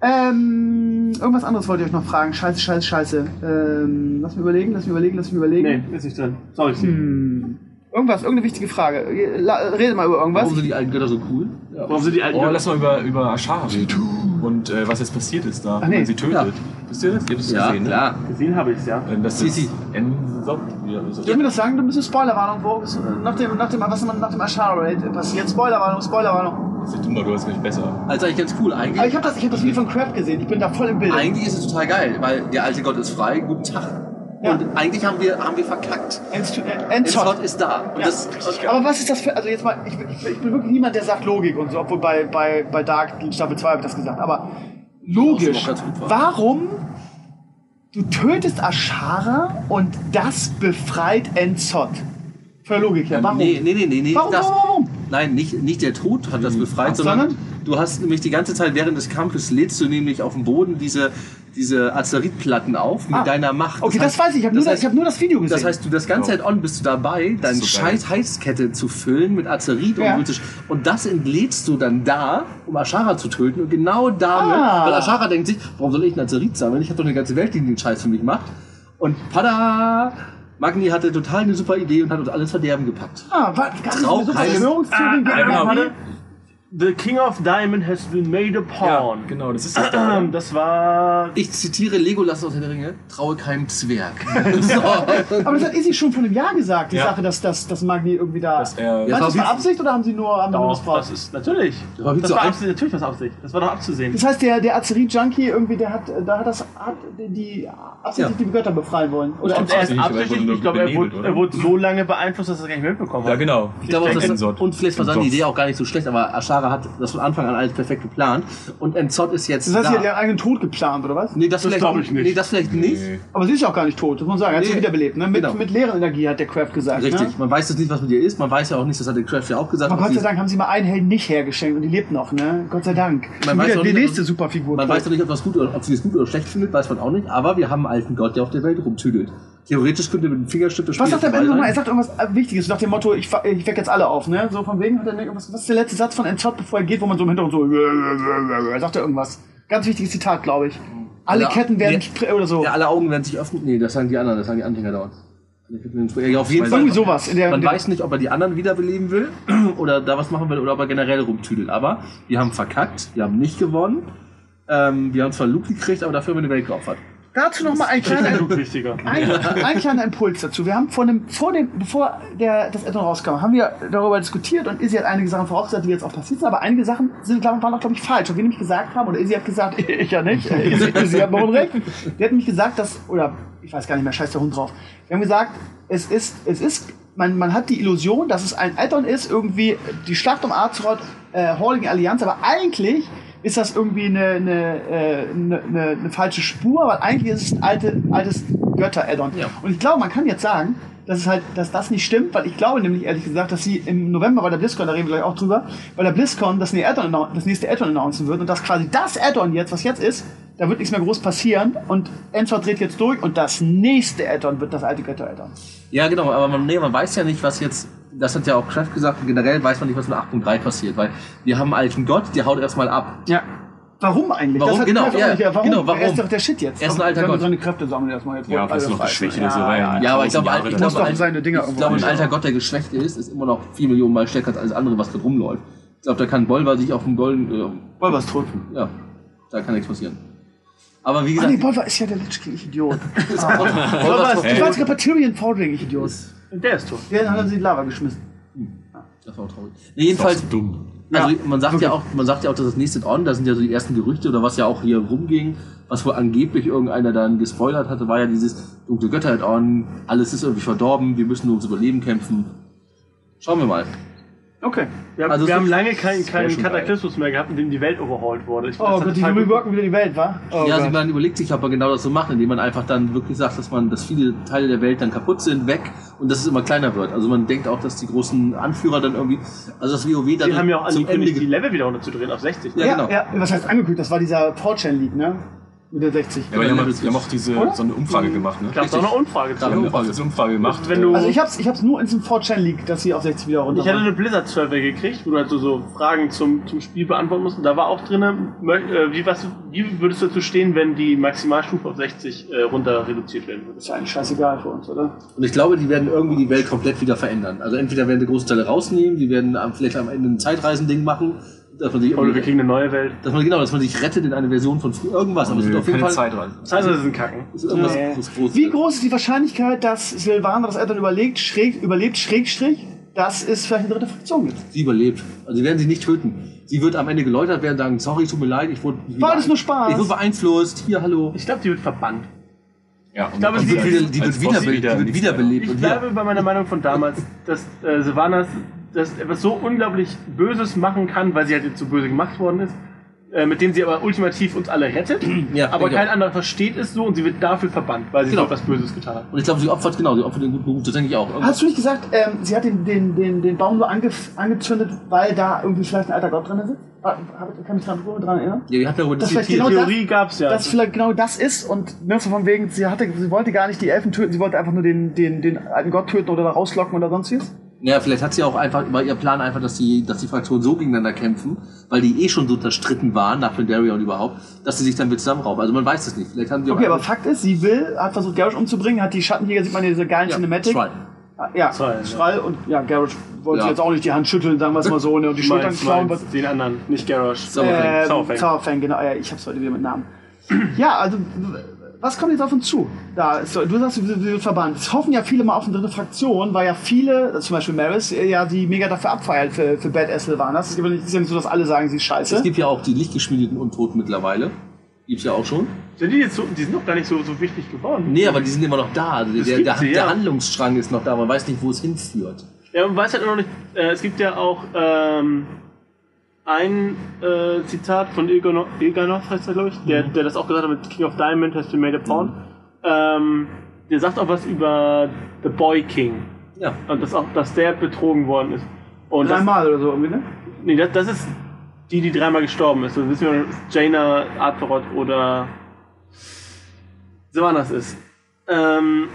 Ähm, irgendwas anderes wollte ich euch noch fragen. Scheiße, scheiße, scheiße. Ähm, lass mich überlegen, lass mich überlegen, lass mich überlegen. Nee, ist nicht drin. Sorry, Steve. Hm. Irgendwas, irgendeine wichtige Frage. La, rede mal über irgendwas. Warum sind die alten Götter so cool? Warum sind die alten Oh, Götter- lass mal über, über Ashara reden. Und äh, was jetzt passiert ist da, Ach nee, wenn man sie tötet. ja. Wisst ihr das? Ihr habt es Ja, gesehen, klar. Gesehen habe ich es, ja. ne? Äh, Das Sisi. ist Ensop. Ja, Soll ich mir das sagen? Du bist eine Spoilerwarnung. Nach dem, nach dem, was nach dem Ashara-Raid passiert? Spoilerwarnung, Spoilerwarnung. Sieht du mal, du hast mich besser. Also eigentlich ganz cool. Aber Eigentlich, ich habe das, ich hab das Video von Craft gesehen. Ich bin da voll im Bild. eigentlich ist es total geil, weil der alte Gott ist frei. Guten Tag. Ja. Und eigentlich haben wir, haben wir verkackt. Endzot. Enzot ist da. Und Ja. das, und, Aber was ist das für, also jetzt mal, ich, ich, ich bin wirklich niemand, der sagt Logik und so, obwohl bei, bei, bei Dark Staffel 2 habe ich das gesagt, aber logisch, warum du tötest Ashara und das befreit Enzot? Für Logik her, warum? Nee, nee, nee, nee. nee Warum, das, warum, warum? Nein, nicht, nicht der Tod hat das befreit, Sondern? du hast nämlich die ganze Zeit während des Kampfes lädst du nämlich auf dem Boden diese, diese Azeritplatten auf mit Ah. deiner Macht. Okay, das, weiß ich, ich habe nur, das- heißt, ich hab nur das Video gesehen. Das heißt, du das ganze Zeit on bist du dabei, deine so geil. scheiß Heißkette zu füllen mit Azerit Ja. und. Und das entlädst du dann da, um Ashara zu töten. Und genau damit, Ah. weil Ashara denkt sich, warum soll ich ein Azerit sammeln? Ich habe doch eine ganze Welt, die den Scheiß für mich macht. Und pada! Magni hatte total eine super Idee und hat uns alles Verderben gepackt. ah, war, gar nicht Trau so keinem- Verschwörungstheorien gegen Ah, genau. The King of Diamond has been made a Ja, pawn. genau, das ist das da. Ähm, Das war. Ich zitiere Legolas aus der Ringe, traue keinem Zwerg. so. Aber das hat Izzy schon vor einem Jahr gesagt, die Ja. Sache, dass, dass, dass Magni irgendwie da... Dass er- Ja, das war Absicht oder haben sie nur, nur Doch, missbraucht? das ist natürlich. Das war Das war Absicht, natürlich was Absicht. Das war doch abzusehen. Das heißt, der, der Azerit-Junkie irgendwie, der hat, da hat das, hat die absichtlich Ja. die Götter befreien wollen. Oder Und er ist Absichtlich, ich glaube, er er wurde so lange beeinflusst, dass er es gar nicht mehr mitbekommen hat. Ja, genau. Ich glaube auch, dass Enzot. und vielleicht war seine. Idee auch gar nicht so schlecht, aber Ashara hat das von Anfang an alles perfekt geplant. Und Enzot ist jetzt Das heißt, da. sie hat ihren eigenen Tod geplant, oder was? nee, das, Das vielleicht glaub ich nicht. Nee, das vielleicht nicht. Aber sie ist ja auch gar nicht tot, das muss man sagen. Er hat sie Nee. wiederbelebt, ne? Mit, Genau. mit leeren Energie, hat der Craft gesagt. Richtig. Ne? Man weiß jetzt nicht, was mit ihr ist. Man weiß ja auch nicht, das hat der Craft ja auch gesagt. Aber Gott sei sie- Dank haben sie mal einen Helden nicht hergeschenkt und die lebt noch, ne? Gott sei Dank. Man weiß auch die nicht, nächste Superfigur. Man weiß doch nicht, ob, das gut oder, ob sie das gut oder schlecht findet, weiß man auch nicht. Aber wir haben einen alten Gott, der auf der Welt rumtüdelt. Theoretisch könnte mit dem Fingerstift das Was sagt er am Ende nochmal? Er sagt irgendwas äh, Wichtiges, nach dem Motto, ich, ich weck jetzt alle auf, ne? So von wegen, hat er irgendwas, was ist der letzte Satz von Enzot, bevor er geht, wo man so im Hintergrund so, er sagt er irgendwas. Ganz wichtiges Zitat, glaube ich. Alle Ja, Ketten werden, ja. oder so. Ja, alle Augen werden sich öffnen. Nee, das sagen die anderen, das sagen die Anhänger dort. Ja, auf jeden Fall. Irgendwie sowas. Der, Man der, weiß nicht, ob er die anderen wiederbeleben will oder da was machen will oder ob er generell rumtüdelt. Aber wir haben verkackt, wir haben nicht gewonnen. Ähm, wir haben zwar Loot gekriegt, aber dafür haben wir eine Welt geopfert. Dazu nochmal ein Das ist kleiner, ein, ein kleiner Impuls dazu. Wir haben vor dem, vor dem, bevor der, das Addon rauskam, haben wir darüber diskutiert und Izzy hat einige Sachen vorausgesagt, die jetzt auch passiert sind, aber einige Sachen sind, glaub, waren auch, glaube ich, falsch. Und wir nämlich gesagt haben, oder Izzy hat gesagt, ich ja nicht, äh, Izzy, Izzy hat noch Unrecht. Der hat nämlich gesagt, dass, oder ich weiß gar nicht mehr, scheiß der Hund drauf. Wir haben gesagt, es ist, es ist, man, man hat die Illusion, dass es ein Addon ist, irgendwie die Schlacht um Azeroth, äh, gegen Allianz, aber eigentlich ist das irgendwie eine, eine, äh, eine, eine, eine falsche Spur, weil eigentlich ist es ein alte, altes Götter-Addon. Ja. Und ich glaube, man kann jetzt sagen, dass es halt, dass das nicht stimmt, weil ich glaube nämlich ehrlich gesagt, dass sie im November bei der BlizzCon, da reden wir gleich auch drüber, bei der BlizzCon das, nächste Addon, annou- das nächste Addon announcen wird und dass quasi das Addon jetzt, was jetzt ist, da wird nichts mehr groß passieren und Enzor dreht jetzt durch und das nächste Addon wird das alte Götter-Addon. Ja, genau, aber man, nee, man weiß ja nicht, was jetzt, das hat ja auch Kraft gesagt, generell weiß man nicht, was mit 8.3 passiert, weil wir haben einen alten Gott, der haut erstmal ab. Ja. Warum eigentlich? Warum? Das hat Genau, ja, nicht- warum? genau, warum? Er ist doch der Shit jetzt. Er ist ein alter Gott. seine Kräfte sammeln erstmal jetzt. Ja, Alles was noch frei. geschwächt Ja, ist, so ja, rein. ja. Ja, aber ich glaube, ich glaube, doch ein, seine Dinger ich glaube, ein alter Gott, der geschwächt ist, ist immer noch 4 Millionen Mal stärker als alles andere, was da rumläuft. Ich glaube, da kann Bolvar sich auf dem Golden, äh, Wolvers tot. ja, da kann nichts passieren. Aber wie Ah, gesagt, nee, Bolvar ist ja der Lich King, ich Idiot. Bolvar ist Du warst Repetirian Fordring, ich Idiot. Der ist tot. Den hat er sie in die Lava geschmissen. Das war auch traurig. Nee, jedenfalls, dumm. also Ja, man sagt ja auch, man sagt ja auch, dass das nächste On, da sind ja so die ersten Gerüchte oder was ja auch hier rumging, was wohl angeblich irgendeiner dann gespoilert hatte, war ja dieses dunkle Götter On, alles ist irgendwie verdorben, wir müssen nur ums Überleben kämpfen. Schauen wir mal. Okay. Wir haben, Also wir haben lange keinen schon Kataklysmus mehr gehabt, in dem die Welt overhauled wurde. Ich, Oh Gott, die reworken wieder die Welt, wa? Oh ja, also man überlegt sich, ob man genau das so macht, indem man einfach dann wirklich sagt, dass man, dass viele Teile der Welt dann kaputt sind, weg und dass es immer kleiner wird. Also man denkt auch, dass die großen Anführer dann irgendwie, also das WoW dann Die haben ja auch zum angekündigt, Ende die Level wieder runterzudrehen auf 60. Ja, ja, genau. ja, was heißt angekündigt? Das war dieser 4chan League, ne? Mit der 60. Ja, aber die haben, die haben auch diese, Oder? so eine Umfrage gemacht, ne? Da gab es auch eine Umfrage zu. haben auch diese Umfrage gemacht. Wenn du, Also ich hab's, ich hab's nur in diesem 4chan League, dass sie auf 60 wieder runter ich hatte eine Blizzard-Survey gekriegt, wo du halt so, so Fragen zum, zum Spiel beantworten musst. Und da war auch drin, äh, wie, was, wie würdest du dazu stehen, wenn die Maximalstufe auf 60 äh, runter reduziert werden würde? Ist ja eigentlich scheißegal für uns, oder? Und ich glaube, die werden irgendwie die Welt komplett wieder verändern. Also entweder werden die große Teile rausnehmen, die werden am- vielleicht am Ende ein Zeitreisending machen, dass man sich Oder wir kriegen eine neue Welt. dass man genau, dass man sich rettet in eine Version von früher irgendwas, aber es wird auf jeden keine Fall Zeit rein. Das heißt, das ist ein Kacken. ist irgendwas Nee. groß, Wie groß ist die Wahrscheinlichkeit, dass Silvaner das Eltern überlegt, schräg, überlebt, Schrägstrich, dass es vielleicht eine dritte Fraktion gibt? Sie überlebt. Also sie werden sie nicht töten. Sie wird am Ende geläutert werden, sagen, sorry, tut mir leid, ich wurde War alles nur Spaß. Ich wurde beeinflusst. Hier, hallo. Ich glaube, die wird verbannt. Ja, und glaube, dann die kommt wird sie wieder- die wird wiederbelebt. Ich bleibe bei meiner Meinung von damals, dass äh, Sylvanas das etwas so unglaublich Böses machen kann, weil sie halt jetzt so böse gemacht worden ist, äh, mit dem sie aber ultimativ uns alle rettet. Ja, aber kein auch. anderer versteht es so und sie wird dafür verbannt, weil sie Genau. so etwas Böses getan hat. Und ich glaube, sie opfert, genau, sie opfert den guten Beruf, das denke ich auch. Hast du nicht gesagt, ähm, sie hat den, den, den, den Baum nur ange, angezündet, weil da irgendwie vielleicht ein alter Gott drin sitzt? Hab- Kann mich dran, dran erinnern? Ja, die hat darüber Das genau Theorie gab's ja. Dass vielleicht genau das ist und ne, so von wegen, sie, hatte, sie wollte gar nicht die Elfen töten, sie wollte einfach nur den, den, den alten Gott töten oder da rauslocken oder sonst was. Ja, vielleicht hat sie auch einfach, war ihr Plan einfach, dass die, dass die Fraktionen so gegeneinander kämpfen, weil die eh schon so zerstritten waren, nach Pandaria und überhaupt, dass sie sich dann wieder zusammenrauben. Also man weiß es nicht. Vielleicht haben sie Okay, aber Fakt ist, sie will, hat versucht, Garrosh umzubringen, hat die Schattenjäger, sieht man in dieser geilen ja, Cinematic. Schwein. Ah, Ja, Zwei, ja. Strahl und ja, Garrosh wollte Ja. jetzt auch nicht die Hand schütteln, sagen wir es mal so, ne, und die Schultern klauen. meinst den anderen, nicht Garrosh. Sauerfang. Ähm, Sauerfang. Genau. Ja, ich hab's heute wieder mit Namen. Ja, also, was kommt jetzt auf uns zu? Da ist, so- du sagst, verbannt. Es hoffen ja viele mal auf eine dritte Fraktion, weil ja viele, zum Beispiel Maris, äh, ja die mega dafür abfeiert für, für Badass Sylvanas. Es ist ja nicht- es ist ja nicht so, dass alle sagen, sie ist scheiße. Es gibt ja auch die lichtgeschmiedeten Untoten mittlerweile. Gibt's ja auch schon. Sind die jetzt so, die sind noch gar nicht so, so wichtig geworden. Nee, aber die sind immer noch da. Also der, gibt der, sie, der ja. Handlungsstrang ist noch da. Man weiß nicht, wo es hinführt. Ja, man weiß halt noch nicht, äh, es gibt ja auch ähm, ein äh, Zitat von Ilganoth heißt er, glaube ich, der, der das auch gesagt hat mit King of Diamond has been made a pawn. Ähm, der sagt auch was über The Boy King. Ja. Und dass auch, dass der betrogen worden ist. Und das, Dreimal oder so irgendwie, ne? nee, das, das ist die, die dreimal gestorben ist. Das wissen wir, Jaina, Arthurot oder Sylvanas ist. Ähm,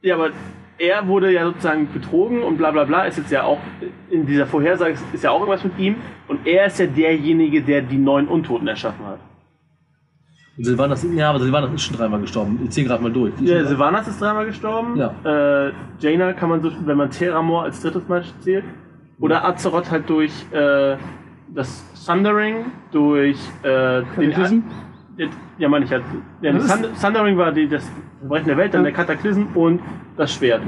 ja, aber er wurde ja sozusagen betrogen und bla bla bla, ist jetzt ja auch in dieser Vorhersage ist ja auch irgendwas mit ihm. Und er ist ja derjenige, der die neuen Untoten erschaffen hat. Und Silvanas, ja, aber Silvanas ist schon dreimal gestorben. Ich zähle gerade mal durch. Ja, Sylvanas ist dreimal gestorben. Ja. Äh, Jaina kann man so, wenn man Terramor als drittes Mal zählt. Oder Azeroth halt durch äh, das Thundering, durch äh, den? Ja, Ja, meine ich halt. Ja, Das Thund- Thundering war die, das Verbrechen der Welt, dann Ja. der Kataklysm und das Schwert.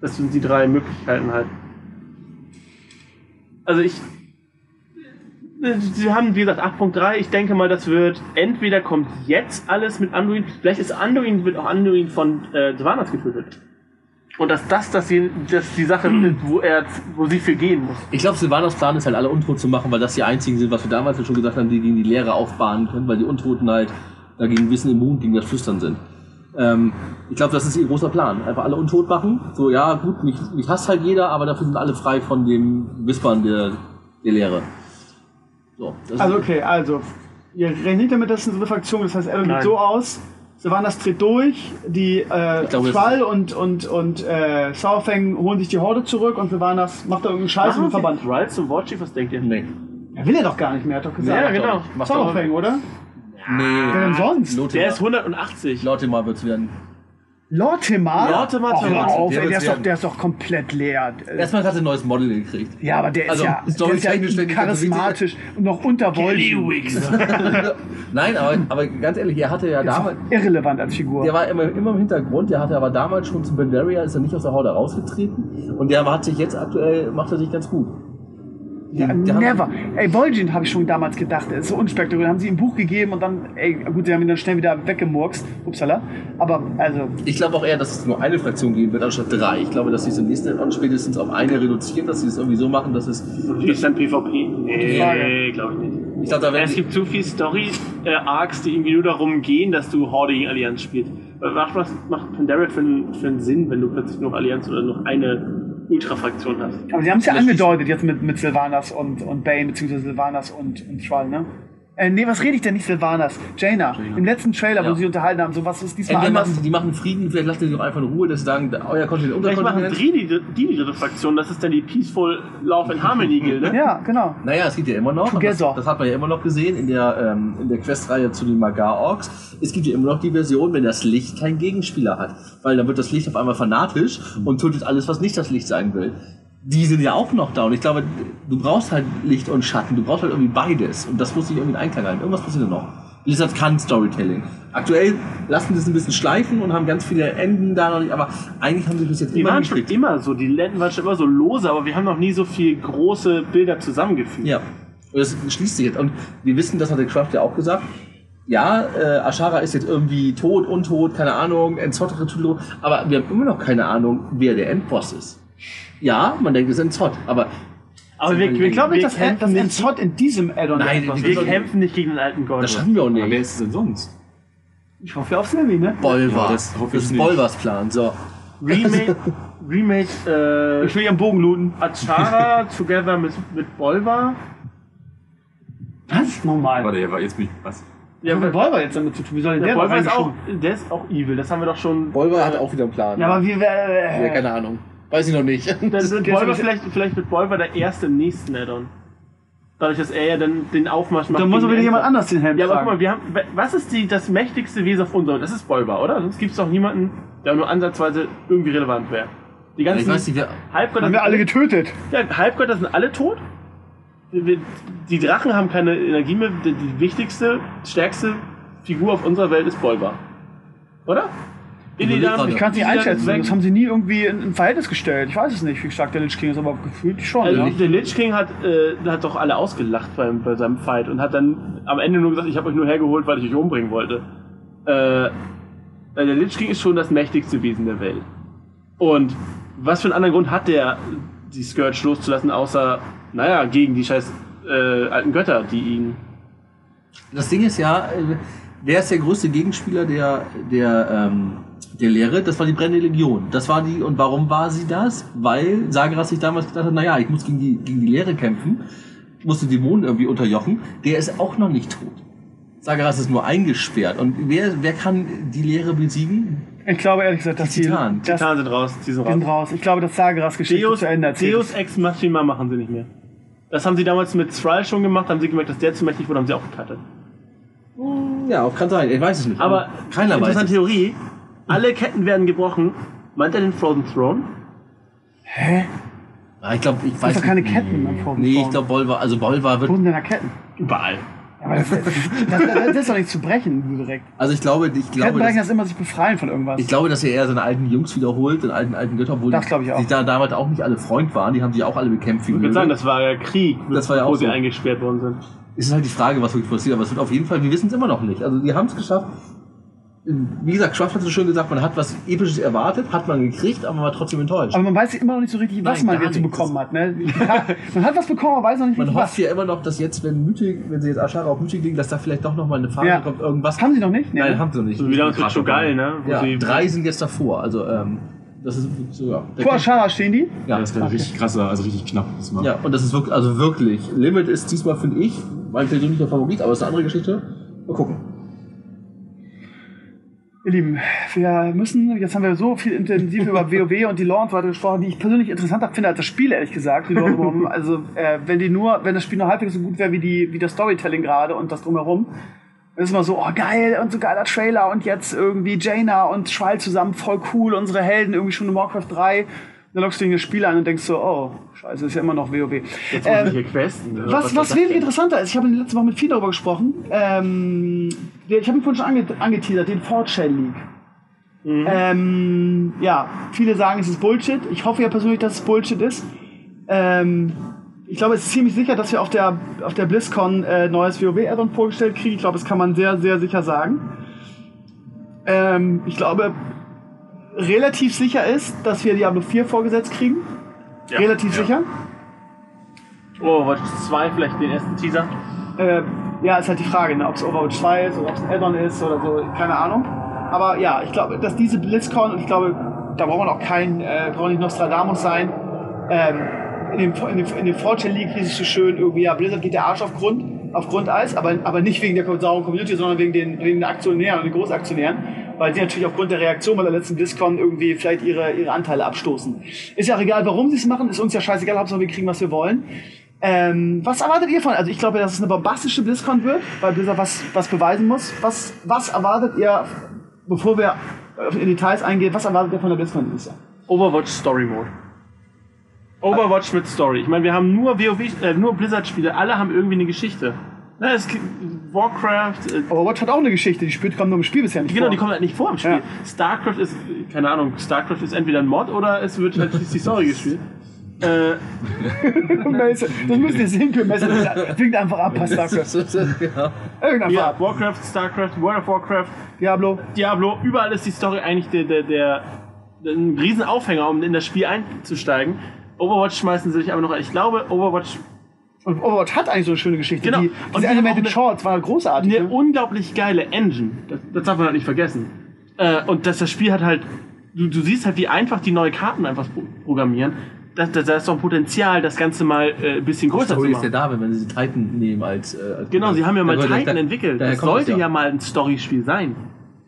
Das sind die drei Möglichkeiten halt. Also ich. Sie haben, wie gesagt, 8.3. Ich denke mal, das wird entweder kommt jetzt alles mit Anduin. Vielleicht ist Anduin, wird auch Anduin von äh, Sylvanas getötet. Und dass das, dass die, dass die Sache, ist, wo er, wo sie für gehen muss. Ich glaube, Silvanas Plan ist halt alle untot zu machen, weil das die einzigen sind, was wir damals ja schon gesagt haben, die gegen die Leere aufbahnen können, weil die Untoten halt dagegen Wissen immun gegen das Flüstern sind. Ähm, ich glaube, das ist ihr großer Plan. Einfach alle untot machen. So, ja, gut, mich, mich hasst halt jeder, aber dafür sind alle frei von dem Wispern der, der Leere. So, das Also ist- okay, also, ihr rechnet damit, dass es eine Fraktion ist. Das heißt, Nein. geht so aus, Sylvanas tritt durch, die äh, und, und, und äh, Sauerfang holen sich die Horde zurück und Sylvanas macht da irgendeinen Scheiß und wird verbannt. Thrall zum Warchief, was denkt ihr? Nee. Er will er doch gar nicht mehr, hat doch gesagt. Ja, genau. Sauerfang, oder? Nee. Wer denn sonst? Lothar. Der ist 180. Lortimer wird's werden. Lortimer? Lortimer, oh, Lortimer. auf, Der ey, der, ist doch, der ist doch komplett leer. Erstmal hat er ein neues Model gekriegt. Ja, aber der ist Also, ja, der ist ja charismatisch und noch unter Wolken. Nein, aber, aber ganz ehrlich, er hatte ja damals. Irrelevant als Figur. Der war immer, immer im Hintergrund, der hatte aber damals schon zu Pandaria, ist er nicht aus der Horde rausgetreten und der hat sich jetzt aktuell, macht er sich ganz gut. Ja, never. Ey, Vol'jin habe ich schon damals gedacht, ist so unspektakulär. Haben sie ihm ein Buch gegeben und dann, ey, gut, die haben ihn dann schnell wieder weggemurkst. Upsala. Aber, also, Ich glaube auch eher, dass es nur eine Fraktion geben wird, anstatt drei. Ich glaube, dass sie es im nächsten und spätestens auf eine reduzieren, dass sie es irgendwie so machen, dass es. Ist dann PvP? Nee, Frage. glaube ich nicht. Ich glaube, da werden Es sie, gibt zu viel Story-Arcs, die irgendwie nur darum gehen, dass du Horde gegen Allianz spielst. Was macht, Pandaria für einen, für einen Sinn, wenn du plötzlich noch Allianz oder noch eine Ultra-Fraktion hast? aber sie haben es ja angedeutet jetzt mit, mit Sylvanas und, und Bane, beziehungsweise Sylvanas und, und Thrall, ne? Äh, nee, was rede ich denn nicht, Silvanas? Jaina. Im letzten Trailer, wo Ja. sie unterhalten haben, so was ist diesmal Entweder anders. machen, die machen Frieden, vielleicht lassen die doch einfach in Ruhe, dass sie sagen, euer Kontinent, unser Vielleicht machen die die, die, die dritte Fraktion, das ist dann die Peaceful Love and Harmony Gilde. Ja, genau. Naja, es gibt ja immer noch, das, das hat man ja immer noch gesehen in der, ähm, in der Questreihe zu den Magar-Orks, es gibt ja immer noch die Version, wenn das Licht keinen Gegenspieler hat. Weil dann wird das Licht auf einmal fanatisch und tötet alles, was nicht das Licht sein will. Die sind ja auch noch da und ich glaube, du brauchst halt Licht und Schatten, du brauchst halt irgendwie beides und das muss sich irgendwie in Einklang halten. Irgendwas passiert noch. Blizzard kann Storytelling. Aktuell lassen sie es ein bisschen schleifen und haben ganz viele Enden da noch nicht, aber eigentlich haben sie bis jetzt Die immer waren schon immer so, die Länden waren schon immer so lose, aber wir haben noch nie so viel große Bilder zusammengefügt. Ja, und das schließt sich jetzt. Und wir wissen, das hat der Craft ja auch gesagt. Ja, äh, Ashara ist jetzt irgendwie tot, untot, keine Ahnung, Enzot Retulo, aber wir haben immer noch keine Ahnung, wer der Endboss ist. Ja, man denkt, es ist Enzot, aber Aber wir, wir, Ich glaube nicht, dass, kämpfen dass nicht, Enzot in diesem Addon Nein, etwas wir wir ist. kämpfen nicht gegen den alten Gott. das schaffen wir auch Aber wer nicht. ist es denn sonst? Ich hoffe auf Silvi, ne? Bolvar. Ja, das, das hoffe das ich ist nicht. Bolvars Plan. So. Remake, Remake äh, Ich will ihren Bogen looten. Achara together mit, mit Bolvar. Was? Normal. Warte, ja, jetzt bin ich. Was? Ja, was hat Volver jetzt damit zu tun? Wie soll denn Der der da Bolvar ist auch, reingeschoben? der ist auch evil, das haben wir doch schon. Bolvar hat auch wieder einen Plan. Ja, aber wir. ja, Äh, keine Ahnung. Weiß ich noch nicht. Ist Bolvar aber- vielleicht, vielleicht mit Bolvar der erste im nächsten Addon. Dadurch, dass er ja dann den Aufmarsch macht. dann muss aber wieder jemand anders den Helm Ja, aber guck tragen. mal, wir haben, was ist die, das mächtigste Wesen auf unserer Welt? Das ist Bolvar, oder? Sonst gibt es doch niemanden, der nur ansatzweise irgendwie relevant wäre. Die ich ganzen weiß nicht, wer. Halbgötter haben wir alle getötet. Ja, Halbgötter sind alle tot. Wir- wir- Die Drachen haben keine Energie mehr. Die, die wichtigste, stärkste Figur auf unserer Welt ist Bolvar. Oder? Gerade. Ich kann es nicht einschätzen. Das haben sie nie irgendwie in ein Verhältnis gestellt. Ich weiß es nicht, wie stark der Lich King ist, aber gefühlt schon. Also, ja. der Lich King hat, äh, hat doch alle ausgelacht beim, bei seinem Fight und hat dann am Ende nur gesagt, ich habe euch nur hergeholt, weil ich euch umbringen wollte. Äh, der Lich King ist schon das mächtigste Wesen der Welt. Und was für einen anderen Grund hat der, die Scourge loszulassen, außer, naja, gegen die scheiß äh, alten Götter, die ihn Das Ding ist ja, äh, wer ist der größte Gegenspieler der, der, ähm, der Lehre? Das war die brennende Legion. Das war die, und warum war sie das? Weil Sageras sich damals gedacht hat, naja, ich muss gegen die, gegen die Lehre kämpfen, muss die Dämonen irgendwie unterjochen. Der ist auch noch nicht tot. Sageras ist nur eingesperrt. Und wer, wer kann die Lehre besiegen? Ich glaube ehrlich gesagt, dass Die die, Titanen. das, Titanen sind raus, die sind die sind raus. raus. Ich glaube, dass Sageras Geschichte Deus, zu Ende erzählt Deus. Ex Machina machen sie nicht mehr. Das haben sie damals mit Thrall schon gemacht, haben sie gemerkt, dass der zu mächtig wurde, haben sie auch gecuttet. Ja, auch kann sein. Ich weiß es nicht. Aber keiner weiß. interessante es. Theorie, alle Ketten werden gebrochen. Meint er den Frozen Throne? Ah, ich glaube, ich Das weiß ist doch keine. Ketten am Vordergrund. Nee, ich glaube, Bolvar, also Bolvar wird Wo sind denn da Ketten? Überall. Ja, aber das, das, das, das ist doch nicht zu brechen, du direkt. Also ich glaube, ich Ketten glaube, brechen dass, das immer sich befreien von irgendwas. ich glaube, dass er eher seine alten Jungs wiederholt, den alten alten Götter, obwohl Das glaube ich auch. die da damals auch nicht alle Freund waren, die haben sich auch alle bekämpft. wie Ich würde blöde. sagen, das war ja Krieg, Das war ja wo auch sie so. eingesperrt worden sind. Es ist halt die Frage, was wirklich passiert, aber es wird auf jeden Fall, wir wissen es immer noch nicht. Also die haben es geschafft. Wie gesagt, Schwaff hat so schön gesagt, man hat was Episches erwartet, hat man gekriegt, aber man war trotzdem enttäuscht. aber man weiß immer noch nicht so richtig, was Nein, man jetzt nichts. bekommen hat. Ne? man hat was bekommen, aber weiß noch nicht man richtig hofft was. ja immer noch, dass jetzt, wenn Mythik, wenn sie jetzt Ashara auf Mythik legen, dass da vielleicht doch noch mal eine Phase Ja. kommt, irgendwas. Haben sie noch nicht? Nee, Nein, ne? haben sie noch nicht. So wie damals mit Shogal, ne? Wo Ja, drei sind jetzt davor. Also, ähm, das ist so, ja. Der Vor Ashara stehen die? ja, Das wäre richtig krasser, also richtig knapp. Das war. ja, und das ist wirklich, also wirklich. Limit ist diesmal, finde ich, mein persönlicher Favorit, aber es ist eine andere Geschichte. Mal gucken. Ihr Lieben, wir müssen, jetzt haben wir so viel intensiv über WoW und die Lore und so weiter gesprochen, die ich persönlich interessanter finde als das Spiel, ehrlich gesagt. Lore also, äh, wenn die nur, wenn das Spiel nur halbwegs so gut wäre wie, die, wie das Storytelling gerade und das drumherum, dann ist immer so, oh geil und so geiler Trailer und jetzt irgendwie Jaina und Schwall zusammen, voll cool, unsere Helden irgendwie schon in Warcraft 3. Dann lockst du in das Spiel ein und denkst so, oh, scheiße, ist ja immer noch WoW. jetzt Ähm, muss ich hier questen. ne? was, was wesentlich denn? interessanter ist, ich habe in der letzten Woche mit viel darüber gesprochen, ähm, ich habe ihn vorhin schon ange angeteasert, den Fortshell League. Ähm, ja, viele sagen, es ist Bullshit. Ich hoffe ja persönlich, dass es Bullshit ist. Ähm, ich glaube, es ist ziemlich sicher, dass wir auf der, auf der BlizzCon äh, neues WoW-Addon vorgestellt kriegen. Ich glaube, das kann man sehr, sehr sicher sagen. Ähm, ich glaube, relativ sicher ist, dass wir Diablo 4 vorgesetzt kriegen. Ja, relativ ja. sicher. Oh, Watch 2, vielleicht den ersten Teaser. Äh, ja, ist halt die Frage, ne, ob es Overwatch 2 ist oder ob es ein Add-on ist oder so, keine Ahnung. Aber ja, ich glaube, dass diese BlizzCon, und ich glaube, da braucht man auch kein, äh, braucht nicht Nostradamus sein, ähm, in dem, in dem, in dem Fortune League hieß es so schön, irgendwie, ja, Blizzard geht der Arsch auf Grund. auf Grundeis, aber, aber nicht wegen der sauren Community, sondern wegen den, wegen den Aktionären und den Großaktionären, weil die natürlich aufgrund der Reaktion bei der letzten BlizzCon irgendwie vielleicht ihre, ihre Anteile abstoßen. Ist ja auch egal, warum sie es machen, ist uns ja scheißegal, Hauptsache wir kriegen, was wir wollen. Ähm, was erwartet ihr von? Also ich glaube, dass es eine bombastische BlizzCon wird, weil Blizzard was, was beweisen muss. Was, was erwartet ihr, bevor wir in Details eingehen, was erwartet ihr von der BlizzCon dieses? Overwatch Story Mode. Overwatch mit Story. Ich meine, wir haben nur WoW, äh, nur Blizzard-Spiele, alle haben irgendwie eine Geschichte. Ne, es gibt Warcraft, äh, Overwatch hat auch eine Geschichte, die spielt kommt nur im Spiel bisher nicht genau, vor. die kommen halt nicht vor im Spiel. Ja. StarCraft ist, keine Ahnung, StarCraft ist entweder ein Mod oder es wird halt die Story gespielt. Äh, das müsst ihr sehen können. Messe, das klingt einfach ab, passt ja. Irgendein ja, Farb. Warcraft, StarCraft, World of Warcraft, Diablo. Diablo, überall ist die Story eigentlich der, der, der, der ein Riesenaufhänger, um in das Spiel einzusteigen. Overwatch schmeißen sie sich aber noch. Ich glaube, Overwatch Und Overwatch hat eigentlich so eine schöne Geschichte. Genau. Die, Und diese die Animated eine- Shorts waren großartig. eine Ne? unglaublich geile Engine. Das, das darf man halt nicht vergessen. Äh, und dass das Spiel hat halt, du, du siehst halt, wie einfach die neue Karten einfach pro- programmieren. Da da- da ist doch ein Potenzial, das Ganze mal äh, ein bisschen größer zu Story ist ja machen. da, wenn sie Titan nehmen als. Äh, als Genau, sie haben ja mal Titan da- entwickelt. Das sollte es ja. mal ein Story-Spiel sein.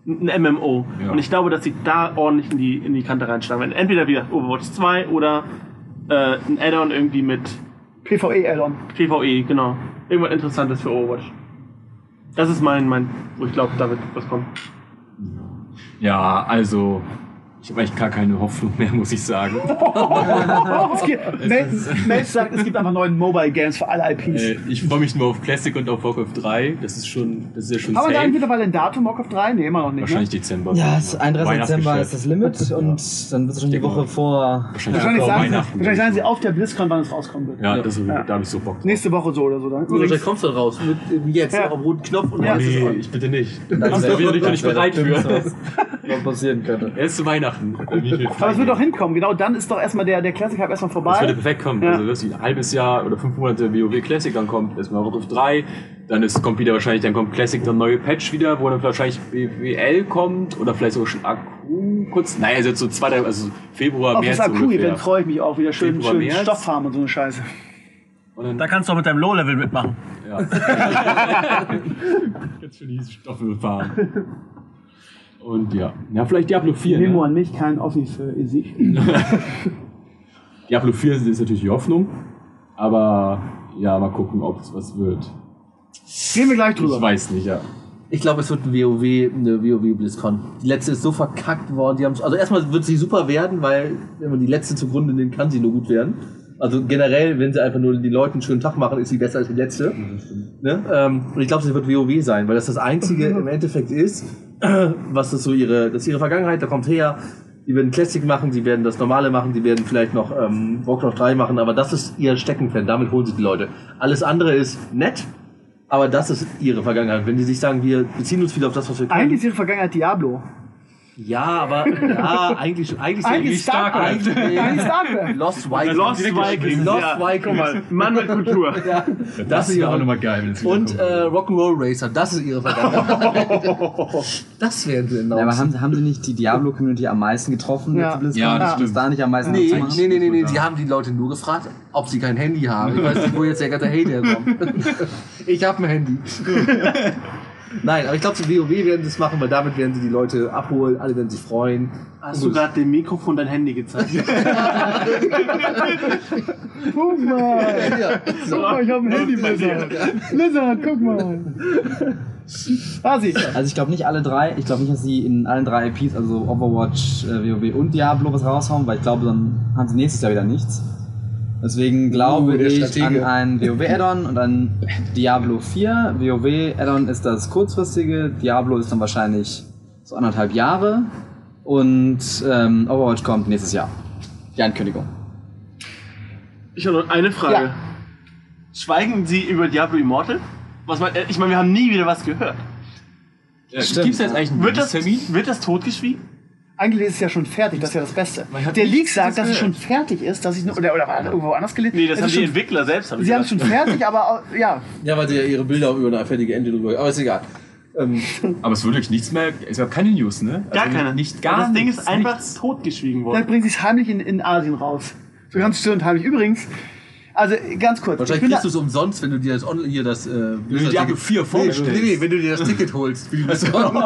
Ein MMO. Ja. Und ich glaube, dass sie da ordentlich in die, in die Kante reinschlagen werden. Entweder wie gesagt Overwatch 2 oder äh, ein Add-on irgendwie mit PvE-Add-on. PvE, genau. Irgendwas Interessantes für Overwatch. Das ist mein, mein, wo ich glaube, da wird was kommen. Ja, also ich habe eigentlich gar keine Hoffnung mehr, muss ich sagen. Mel sagt, es gibt einfach neue Mobile Games für alle IPs. äh, ich freue mich nur auf Classic und auf Warcraft 3. Das ist schon, das ist ja schon Haben wir da safe. mittlerweile ein Datum, Warcraft 3? Nee, immer noch nicht. Wahrscheinlich Ne? Dezember. Ja, es ist 31. Dezember ist das Limit Ja. und dann wird es schon die Woche vor. Wahrscheinlich, Wahrscheinlich vor sagen, sie, Weihnachten. wahrscheinlich sagen sie auf der BlizzCon, wann es rauskommen wird. Ja, das, Ja. da habe ich so Bock drauf. Nächste Woche so oder so. Dann. Oder vielleicht kommst du dann raus, mit, jetzt, Ja. auf dem roten Knopf und Ja. dann Nee, ich bitte nicht. Das Da bin ich noch nicht bereit für. Was passieren könnte. Erst zu Weihnachten. Ich mir Aber es wird doch hinkommen, genau. Dann ist doch erstmal der, der Classic Hype erstmal Das würde vorbei. perfekt kommen. Ja. Also, dass ein halbes Jahr oder fünf Monate WoW Classic dann kommt, erstmal Warcraft 3, dann ist, kommt wieder wahrscheinlich, dann kommt Classic der neue Patch wieder, wo dann wahrscheinlich BWL kommt oder vielleicht sogar schon Akku kurz. Nein, also jetzt so zwei, also Februar, Auf März das ungefähr. Akku-Event freue ich mich auch wieder. Schön, Februar, schön März. Stofffarm und so eine Scheiße. Und dann, Da kannst du auch mit deinem Low-Level mitmachen. ja. Jetzt für diese Stoffe fahren. Und ja, ja, vielleicht Diablo 4. Memo Ne? an mich, kein Offi für Isi. Diablo 4 ist natürlich die Hoffnung, aber ja, mal gucken, ob es was wird. Gehen wir gleich Ich drüber. weiß nicht, ja. Ich glaube, es wird ein WoW, eine WoW BlizzCon. Die letzte ist so verkackt worden. Die haben's- also erstmal wird sie super werden, weil wenn man die letzte zugrunde nimmt, kann sie nur gut werden. Also generell, wenn sie einfach nur den Leuten einen schönen Tag machen, ist sie besser als die letzte. Ne? Ähm, und ich glaube, sie wird WoW sein, weil das das einzige im Endeffekt ist, was das so ihre, das ist ihre Vergangenheit, da kommt her. Die werden Classic machen, die werden das Normale machen, die werden vielleicht noch ähm, Warcraft 3 machen, aber das ist ihr Steckenpferd, damit holen sich die Leute. Alles andere ist nett, aber das ist ihre Vergangenheit. Wenn die sich sagen, wir beziehen uns wieder auf das, was wir können. Eigentlich ist ihre Vergangenheit Diablo. Ja, aber ja, eigentlich, eigentlich, Eigentlich StarCraft. Eigentlich, Eigentlich StarCraft. Lost Vikings. Lost Vikings. Lost ja. Vikings. Guck mal, Mann mit Kultur. Ja, das, ist wäre auch nochmal geil, wenn es wieder Und äh, Rock'n'Roll Racer, das ist ihre Vergangenheit. das wären sie Ja, aber haben, haben sie nicht die Diablo-Community am meisten getroffen? Ja. Ja, das Ist stimmt. da nicht am meisten Nee, nee, nee, nee, nee, die haben die Leute nur gefragt, ob sie kein Handy haben. Ich weiß nicht, wo jetzt der ganze Hate herkommt. Ich habe ein Handy. Nein, aber ich glaube, zu WoW werden sie es machen, weil damit werden sie die Leute abholen, alle werden sich freuen. Hast du gerade dem Mikrofon dein Handy gezeigt? Guck mal. Ja, Guck mal, ich habe ein Handy, Blizzard. Blizzard, guck mal. Also ich glaube nicht alle drei. Ich glaube nicht, dass sie in allen drei IPs, also Overwatch, äh, WoW und Diablo was raushauen, weil ich glaube, dann haben sie nächstes Jahr wieder nichts. Deswegen glaube Uh, ich Stratege. an ein WoW-Add-on und an Diablo 4. WoW-Add-on ist das kurzfristige, Diablo ist dann wahrscheinlich so anderthalb Jahre und ähm, Overwatch kommt nächstes Jahr. Die Ankündigung. Ich habe noch eine Frage. Ja. Schweigen Sie über Diablo Immortal? Was man, ich meine, wir haben nie wieder was gehört. Ja, stimmt. Gibt es jetzt eigentlich einen Wird das, wird das totgeschwiegen? Eigentlich ist es ja schon fertig, das ist ja das Beste. Der Leak sagt, dass es schon fertig ist, dass ich nur, oder, oder war das irgendwo anders gelesen? Nee, das haben die schon, Entwickler selbst. Hab Sie haben es schon fertig, aber ja, Ja, weil sie ja ihre Bilder über eine fertige Ente drüber. Aber ist egal. Ähm, Aber es wird wirklich nichts mehr. Es gab keine News, ne? Gar Also keine. Nicht gar Das Ding ist einfach nichts. totgeschwiegen dann worden. bringen sie es heimlich in, in Asien raus. So ganz still und heimlich. Übrigens, Also ganz kurz. Wahrscheinlich kriegst du es umsonst, wenn du dir das, On- hier das, äh, Diablo Ticket- 4 nee, vorbestellst. nee, nee, wenn du dir das Ticket holst. Für die BlizzCon.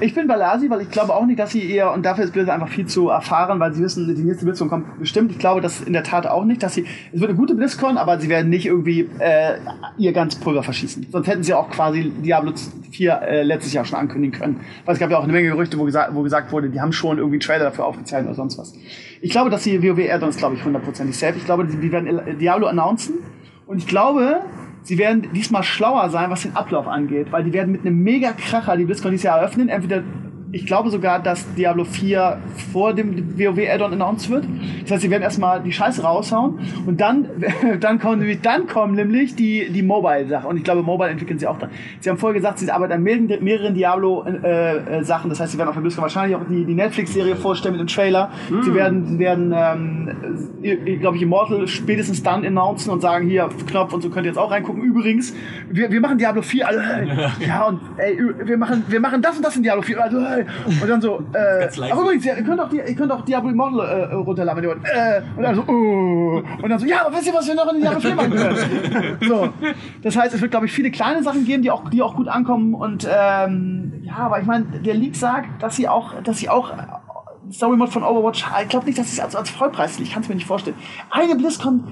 Ich bin bei Lasi, weil ich glaube auch nicht, dass sie eher, und dafür ist Blizzard einfach viel zu erfahren, weil sie wissen, die nächste BlizzCon kommt bestimmt. Ich glaube das in der Tat auch nicht, dass sie, es wird eine gute BlizzCon, aber sie werden nicht irgendwie äh, ihr ganz Pulver verschießen. Sonst hätten sie auch quasi Diablo 4 äh, letztes Jahr schon ankündigen können. Weil es gab ja auch eine Menge Gerüchte, wo, gesa wo gesagt wurde, die haben schon irgendwie einen Trailer dafür aufgezeichnet oder sonst was. Ich glaube, dass sie WoW Add-ons, glaube ich, hundertprozentig safe. Ich glaube, die, die werden El- Diablo announcen. Und ich glaube, sie werden diesmal schlauer sein, was den Ablauf angeht, weil die werden mit einem mega Kracher die BlizzCon dieses Jahr eröffnen. Entweder, ich glaube sogar, dass Diablo 4 vor dem WoW Add-on announced wird. Das heißt, sie werden erstmal die Scheiße raushauen und dann, dann kommen nämlich, dann kommen nämlich die, die Mobile-Sachen. Und ich glaube, Mobile entwickeln sie auch dann. Sie haben vorher gesagt, sie arbeiten an mehreren, mehreren Diablo-Sachen. das heißt, sie werden auf der BlizzCon wahrscheinlich auch die, die Netflix-Serie vorstellen mit dem Trailer. Sie werden, sie werden, ähm, glaube ich, Immortal spätestens dann announcen und sagen, hier, Knopf und so könnt ihr jetzt auch reingucken. Übrigens, wir, wir machen Diablo 4, also, äh, ja, und ey, wir machen, wir machen das und das in Diablo 4, also, äh, und dann so, äh, aber übrigens, ja, ihr könnt auch, die, ihr könnt auch Diablo Immortal äh, runterladen, wenn ihr wollt. Äh, und dann so, oh, und dann so, ja, aber wisst ihr, was wir noch in Diablo 4 machen können? so, das heißt, es wird, glaube ich, viele kleine Sachen geben, die auch, die auch gut ankommen und, ähm, ja, aber ich meine, der Leak sagt, dass sie auch, dass sie auch Story Mode von Overwatch, ich glaube nicht, dass sie es als, als Vollpreis ich kann es mir nicht vorstellen. Eine BlizzCon,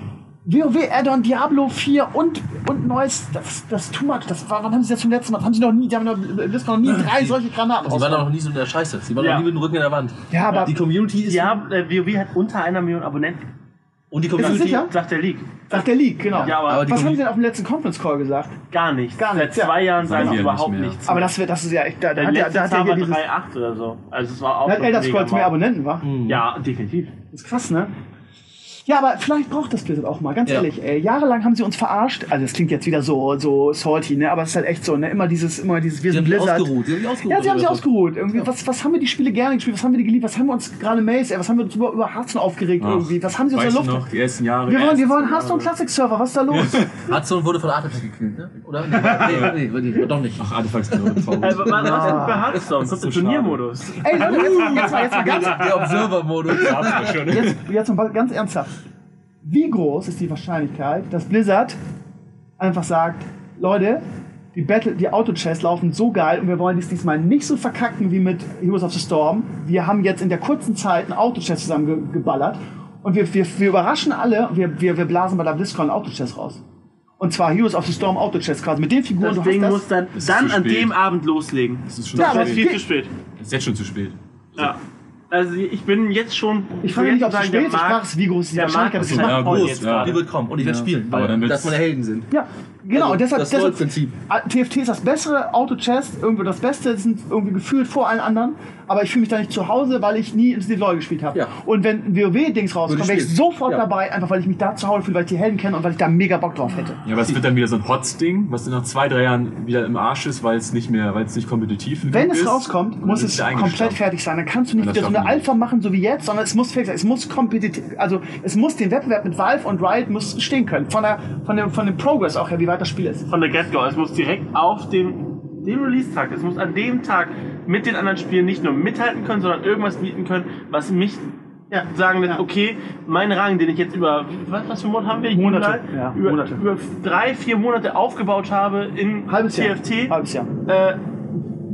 WoW Add-on, Diablo 4 und, und neues, das, das ist too much. Das war, wann haben sie das zum letzten Mal? Haben sie noch nie, die haben noch, BlizzCon noch nie drei solche Granaten Sie waren rausgebracht. noch nie so in der Scheiße. Sie waren Ja. noch nie mit dem Rücken in der Wand. Ja, aber Die Community ist. Ja, äh, WoW hat unter einer Million Abonnenten. Und die Ist das Community. sicher? Sagt der League. sagt der Leak, genau. Ja, aber, Aber die Was haben sie denn auf dem letzten Conference Call gesagt? gar nichts. Gar nichts, Seit zwei Jahren sagen sie überhaupt nicht mehr. nichts. Aber das, wird- das ist ja echt, da, da der hat ja, letzte da hat hier dieses, 3,8 oder so. Also es war auch da hat Elder Scrolls mehr. Abonnenten, wa? Ja, definitiv. Das ist krass, ne? Ja, aber vielleicht braucht das Blizzard auch mal, ganz Ja. ehrlich. Ey, jahrelang haben sie uns verarscht. Also das klingt jetzt wieder so so salty, ne? Aber es ist halt echt so, ne? Immer dieses, immer dieses, wir Die sind haben sich Blizzard. ausgeruht. Die haben sich ausgeruht. Ja, sie haben sich Ja. ausgeruht. Irgendwie, was, was haben wir die Spiele gerne gespielt? Was haben wir die geliebt? Was haben wir uns gerade Maze, ey, was haben wir uns über, über Hearthstone aufgeregt Ach, irgendwie? Was haben sie uns in der Luft? noch, die ersten Jahre. wir wollen, wir wollen. Hearthstone Classic Server, was ist da los? Hudson wurde von Artefact gekillt, ne? Oder? Nee, nee, nee, doch nicht. Ach. Äh, was was ist denn für Hearthstone? Kommt der so Turniermodus? ey, Leute, jetzt, mal, jetzt mal ganz, Der Observer-Modus. Ja jetzt, jetzt mal ganz ernsthaft. Wie groß ist die Wahrscheinlichkeit, dass Blizzard einfach sagt, Leute, die Battle, die Auto-Chests laufen so geil und wir wollen dies diesmal nicht so verkacken wie mit Heroes of the Storm. Wir haben jetzt in der kurzen Zeit einen Auto-Chest zusammengeballert und wir, wir, wir überraschen alle und wir, wir, wir blasen bei der BlizzCon einen Auto-Chest raus. Und zwar Heroes of the Storm Auto-Chest quasi. Mit den Figuren, Das du Ding hast muss dann, dann an spät. dem Abend loslegen. Das ist schon Ja, Das zu viel spät. zu spät. Das ist jetzt schon zu spät. Ja. Also ich bin jetzt schon. Ich frage mich, ob es sagen, spät. Ich frage es, wie groß ist die der Wahrscheinlichkeit, Markt dass ist sie ja, groß, ja. Die wird kommen und ich werde spielen, Aber weil das meine Helden sind. Ja, genau. Also, und deshalb, das deshalb TFT ist das bessere Auto-Chest, irgendwie das Beste, sind irgendwie gefühlt vor allen anderen, aber ich fühle mich da nicht zu Hause, weil ich nie ins LoL gespielt habe. Ja. Und wenn ein WoW-Dings rauskommt, Würde wäre ich sofort Ja. dabei, einfach weil ich mich da zu Hause fühle, weil ich die Helden kenne und weil ich da mega Bock drauf hätte. Ja, aber es wird dann wieder so ein Hotz-Ding, was dann nach zwei, drei Jahren wieder im Arsch ist, weil es nicht mehr, weil es nicht kompetitiv Wenn genug es ist. rauskommt, muss es ist komplett fertig sein. Dann kannst du nicht wieder so eine. Alpha machen, so wie jetzt, sondern es muss fertig sein. Es muss kompetitiv, also es muss den Wettbewerb mit Valve und Riot muss stehen können. Von, der, von, dem, von dem Progress auch her, wie weit das Spiel ist. Von der Get-Go. Es muss direkt auf dem, dem Release-Tag, es muss an dem Tag mit den anderen Spielen nicht nur mithalten können, sondern irgendwas bieten können, was mich ja, sagen lässt, Ja. okay, mein Rang, den ich jetzt über, was, was für Monate haben wir? Monate, Juli? ja, über, Monate. über drei, vier Monate aufgebaut habe in Halbes Jahr. TFT. Halbes Jahr. äh,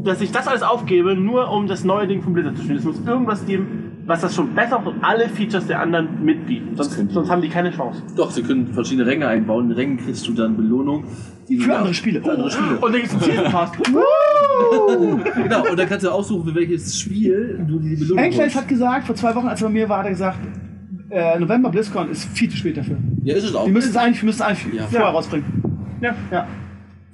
dass ich das alles aufgebe, nur um das neue Ding von Blizzard zu spielen. Es muss irgendwas geben, was das schon besser macht und alle Features der anderen mitbieten. Sonst, sonst haben die keine Chance. Doch, sie können verschiedene Ränge einbauen. In Rängen kriegst du dann Belohnung. Die Für andere Spiele. Für andere Spiele. Und dann gibt es einen Season Pass. Genau, und dann kannst du aussuchen, für welches Spiel du die Belohnung holst. hat gesagt, vor zwei Wochen, als er bei mir war, hat er gesagt, äh, November BlizzCon ist viel zu spät dafür. Ja, ist es auch. Die müssen es eigentlich, wir müssen es eigentlich Ja. vorher rausbringen. Ja. Ja.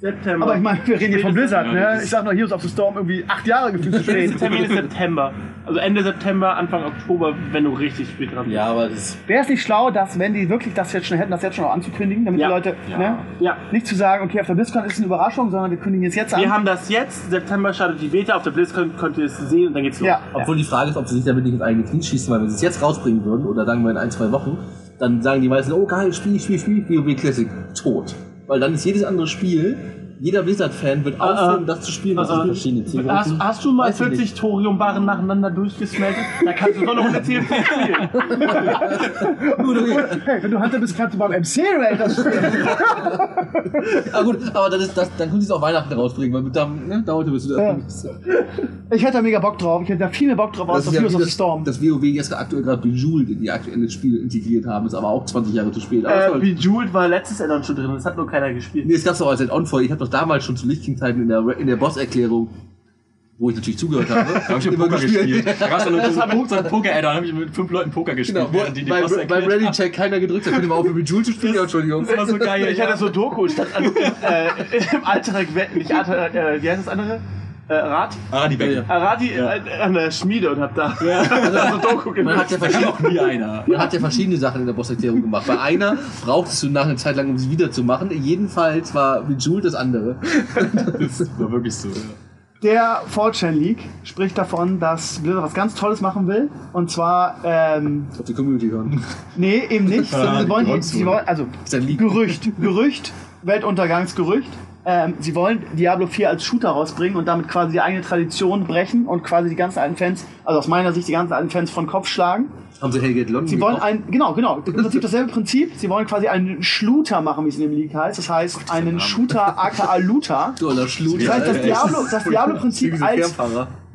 September. Aber ich meine, wir reden hier von Blizzard, ne? ist- Ich sag nur Heroes of the Storm irgendwie acht Jahre gefühlt zu Der spät. Termin ist September. Also Ende September, Anfang Oktober, wenn du richtig spät dran bist. Ja, aber das Wäre es nicht schlau, dass, wenn die wirklich das jetzt schon hätten, das jetzt schon auch anzukündigen, damit Ja. die Leute, Ja. ne? Ja. Nicht zu sagen, okay, auf der BlizzCon ist eine Überraschung, sondern wir kündigen es jetzt an. Wir haben das jetzt, September startet die Beta, auf der BlizzCon könnt ihr es sehen und dann geht's los. ja. Obwohl die Frage ist, ob sie sich damit nicht ins eigene Knie schießen, weil wenn sie es jetzt rausbringen würden, oder sagen wir in ein, zwei Wochen, dann sagen die meisten, oh geil, Spiel, Spiel, Spiel, WoW Classic, tot. Weil dann ist jedes andere Spiel Jeder Blizzard-Fan wird aufhören, das zu spielen. was äh, verschiedene Hast, Zielgruppen. hast du mal Weiß ich 40 Thoriumbarren nacheinander durchgesmeltet? Da kannst du doch noch eine TFT spielen. Hey, wenn du Hunter bist, kannst du beim MC-Raid das spielen. Ah gut, aber das ist, das, dann können sie es auch Weihnachten rausbringen, weil mit dem, ne, dauerte bis du Ja. das. Ich hätte da mega Bock drauf. Ich hätte da viel mehr Bock drauf als Das ja Heroes wie of the das, Storm. das WoW jetzt aktuell gerade Bejeweled in die aktuelle Spiel integriert haben, ist aber auch 20 Jahre zu spät. Aber Äh, soll- Bejeweled war letztes Addon schon drin, das hat nur keiner gespielt. Nee, es gab's doch als Add-on vor. Ich habe doch damals schon zu Lichtking-Zeiten in der, in der Boss-Erklärung, wo ich natürlich zugehört habe, Da habe ich mit Poker gespielt. Da gab es so einen Poker-Add, da habe ich mit fünf Leuten Poker gespielt. Genau, wo, die bei, Boss bei erklärt Ready haben. Check keiner gedrückt hat, ihr mal aufhören, mit Jules zu spielen? Ja, Entschuldigung. Das war so geil. Ich hatte so Doku statt an, äh, im Alter, nicht Alter, äh, wie heißt das andere? Äh, Rat? Ah, die Bäcke. Arati äh, an der Schmiede und hab da so Doku Man gemacht. hat, ja verschiedene, auch nie einer. man hat ja verschiedene Sachen in der Boss-Erklärung gemacht. Bei einer brauchtest du nach einer Zeit lang, um sie wiederzumachen. Jedenfalls war Bejeweled das andere. Das war wirklich so. ja. Der 4chan League spricht davon, dass Blizzard was ganz Tolles machen will. Und zwar, ähm, Auf die Community hören. nee, eben nicht. sondern sie wollen, Grund sie wollen, also. Gerücht, Gerücht, Weltuntergangsgerücht. Ähm, sie wollen Diablo 4 als Shooter rausbringen und damit quasi die eigene Tradition brechen und quasi die ganzen alten Fans, also aus meiner Sicht die ganzen alten Fans von Kopf schlagen. Haben sie Hellgate London Sie wollen ein, genau, genau, im Prinzip dasselbe Prinzip. Sie wollen quasi einen Shooter machen, wie es in dem League heißt. Das heißt, einen Shooter aka Looter. Du, oder Schlut. Das heißt, das Alter, Diablo, das Diablo-Prinzip diese als,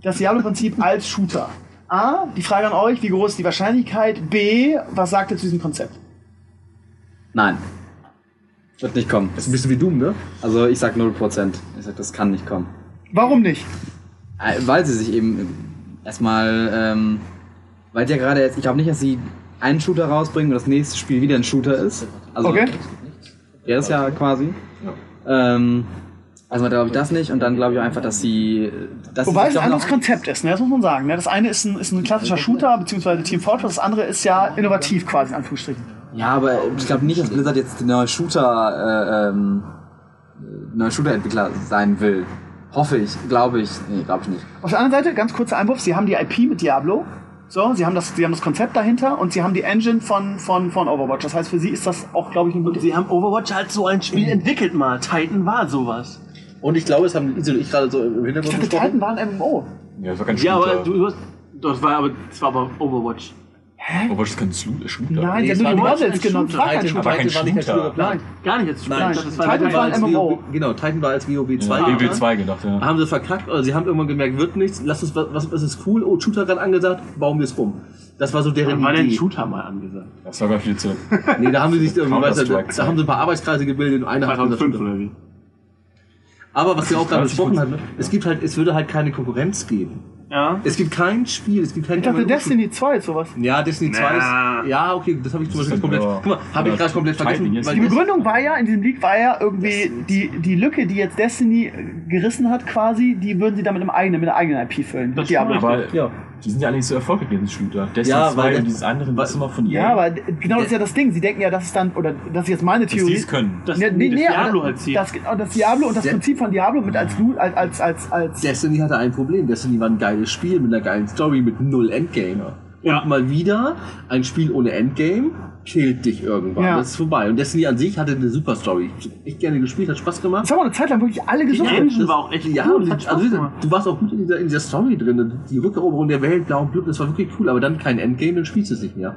das Diablo-Prinzip als Shooter. A, die Frage an euch, wie groß ist die Wahrscheinlichkeit? B, was sagt ihr zu diesem Konzept? Nein. Wird nicht kommen. Das ist ein bisschen wie Doom, ne? Also ich sag 0%. Ich sag, das kann nicht kommen. Warum nicht? Äh, Weil sie sich eben erstmal, ähm, weil ja gerade jetzt, ich glaube nicht, dass sie einen Shooter rausbringen und das nächste Spiel wieder ein Shooter ist. Also, Okay. Ja, ist ja quasi. Ähm, also glaube ich das nicht und dann glaube ich einfach, dass sie. Dass Wobei es ein anderes Konzept ist, ne? das muss man sagen. Ne? Das eine ist ein, ist ein klassischer Shooter, beziehungsweise Team Fortress, das andere ist ja innovativ quasi, in Anführungsstrichen. Ja, aber ich glaube nicht, dass Blizzard jetzt der neue Shooter, äh, ähm, äh, neuer Shooter-Entwickler sein will. Hoffe ich, glaube ich. Nee, glaube ich nicht. Auf der anderen Seite, ganz kurzer Einwurf, sie haben die IP mit Diablo. So, sie haben das, sie haben das Konzept dahinter und sie haben die Engine von, von, von Overwatch. Das heißt, für sie ist das auch, glaube ich, eine Und gute sie haben Overwatch als so ein Spiel entwickelt mal. Titan war sowas. Und ich glaube, es haben Isel und ich gerade so im Ich Hintergrund dachte, Titan war ein MMO. Ja, das war kein Ja, aber Shooter. du, du hast, das war aber, das war aber Overwatch. Aber das ist kein Shooter. Nein, Nee, sie die nicht Models ein genommen. Das war kein Titan, Shooter. kein Nein. Gar nicht als Shooter. Nein, das war Titan der war ein als MMO. WoW. Genau, Titan war als WoW 2. Ja, geplant. WW2 gedacht, ja. Haben sie verkackt, oder sie haben irgendwann gemerkt, wird nichts, lass uns was, was, ist cool, oh, Shooter gerade angesagt, bauen wir es um. Das war so deren Wann war denn Idee. Shooter mal angesagt? Das war gar viel zu. Nee, da haben sie sich irgendwie, Counter-Strike da haben sie ein paar Arbeitskreise gebildet und einer hat 2005 Shooter. oder wie? Aber was wir auch gerade 20 besprochen haben, es gibt halt, es würde halt keine Konkurrenz geben. Ja. Es gibt kein Spiel, es gibt kein Ich dachte, MMO. Destiny 2 ist sowas. Ja, Destiny 2 Na. ist. Ja, okay, das habe ich zum Das Beispiel komplett. ja- Guck mal, habe ich gerade komplett vergessen. weil Die das- Begründung war ja, in diesem League war ja irgendwie, die, die Lücke, die jetzt Destiny gerissen hat quasi, die würden sie dann mit einem eigenen, mit einer eigenen IP füllen. Mit Diablo. Aber Ja. Die sind ja alle nicht so erfolgreich den Shooter. Destiny Ja, 2 weil- und dieses andere, ist immer von ihr. Ja, aber genau das ist ja das Ding. Sie denken ja, das ist dann, oder das ist jetzt meine Dass die Theorie. es können. Das, Nee, nee, das nee, Diablo halt zieht. das, genau, das Diablo und das Ja. Prinzip von Diablo mit als, Du- als, als, als, als Destiny hatte ein Problem. Destiny war ein geiles Spiel mit einer geilen Story, mit null Endgame. Ja. Und mal wieder, ein Spiel ohne Endgame killt dich irgendwann. Ja. Das ist vorbei. Und Destiny an sich hatte eine super Story. Ich hab echt gerne gespielt, hat Spaß gemacht. Das haben wir eine Zeit lang wirklich alle gesucht. Ja, Engine war auch echt ja, cool, hat Spaß also, gemacht. du warst auch gut in dieser, in dieser Story drin. Die Rückeroberung der Welt, blau und blut, das war wirklich cool. Aber dann kein Endgame, dann spielst du es nicht mehr.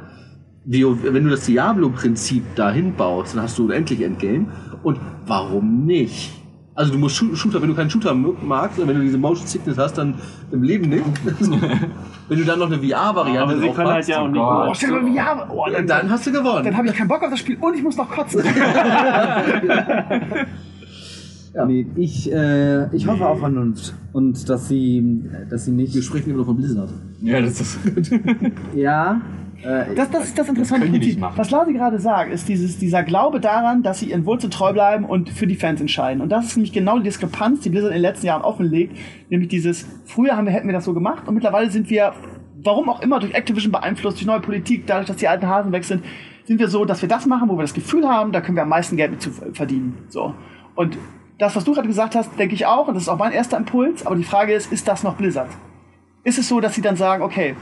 Wenn du das Diablo-Prinzip dahin baust, dann hast du endlich Endgame. Und warum nicht? Also du musst Shoo- Shooter, wenn du keinen Shooter magst, oder wenn du diese Motion Sickness hast, dann im Leben nicht. wenn du dann noch eine VR-Variante Aber sie drauf können halt ja auch nicht. Oh, stell dir mal, ja, oh, dann, dann hast du gewonnen. dann habe ich keinen Bock auf das Spiel und ich muss noch kotzen. Nee, ich, äh, ich hoffe auf Vernunft. Und dass sie, dass sie Wir nicht. sprechen immer noch von Blizzard. Ja, das ist. Ja. Äh, Das, das ist das interessante nicht Prinzip. Was Lasi gerade sagt, ist dieses, dieser Glaube daran, dass sie ihren Wurzeln treu bleiben und für die Fans entscheiden. Und das ist nämlich genau die Diskrepanz, die Blizzard in den letzten Jahren offenlegt. Nämlich dieses, früher haben wir, hätten wir das so gemacht und mittlerweile sind wir, warum auch immer, durch Activision beeinflusst, durch neue Politik, dadurch, dass die alten Hasen weg sind, sind wir so, dass wir das machen, wo wir das Gefühl haben, da können wir am meisten Geld mit zu verdienen. So. Und das, was du gerade gesagt hast, denke ich auch, und das ist auch mein erster Impuls, aber die Frage ist, ist das noch Blizzard? Ist es so, dass sie dann sagen, okay,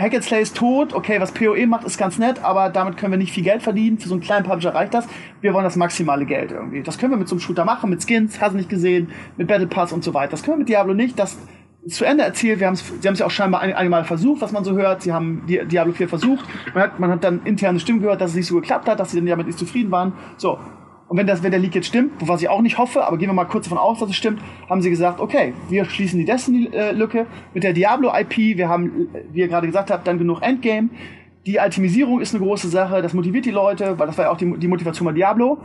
Hack and Slay ist tot, okay, was PoE macht, ist ganz nett, aber damit können wir nicht viel Geld verdienen. Für so einen kleinen Publisher reicht das. Wir wollen das maximale Geld irgendwie. Das können wir mit so einem Shooter machen, mit Skins, hast du nicht gesehen, mit Battle Pass und so weiter. Das können wir mit Diablo nicht. Das ist zu Ende erzählt. Wir haben's, sie haben es ja auch scheinbar ein, einmal versucht, was man so hört. Sie haben Di- Diablo 4 versucht. Man hat, man hat dann interne Stimmen gehört, dass es nicht so geklappt hat, dass sie dann damit nicht zufrieden waren. So. Und wenn, das, wenn der Leak jetzt stimmt, was ich auch nicht hoffe, aber gehen wir mal kurz davon aus, dass es stimmt, haben sie gesagt, okay, wir schließen die Destiny-Lücke mit der Diablo-IP. Wir haben, äh, wie ihr gerade gesagt habt, dann genug Endgame. Die Ultimisierung ist eine große Sache, das motiviert die Leute, weil das war ja auch die, die Motivation bei Diablo.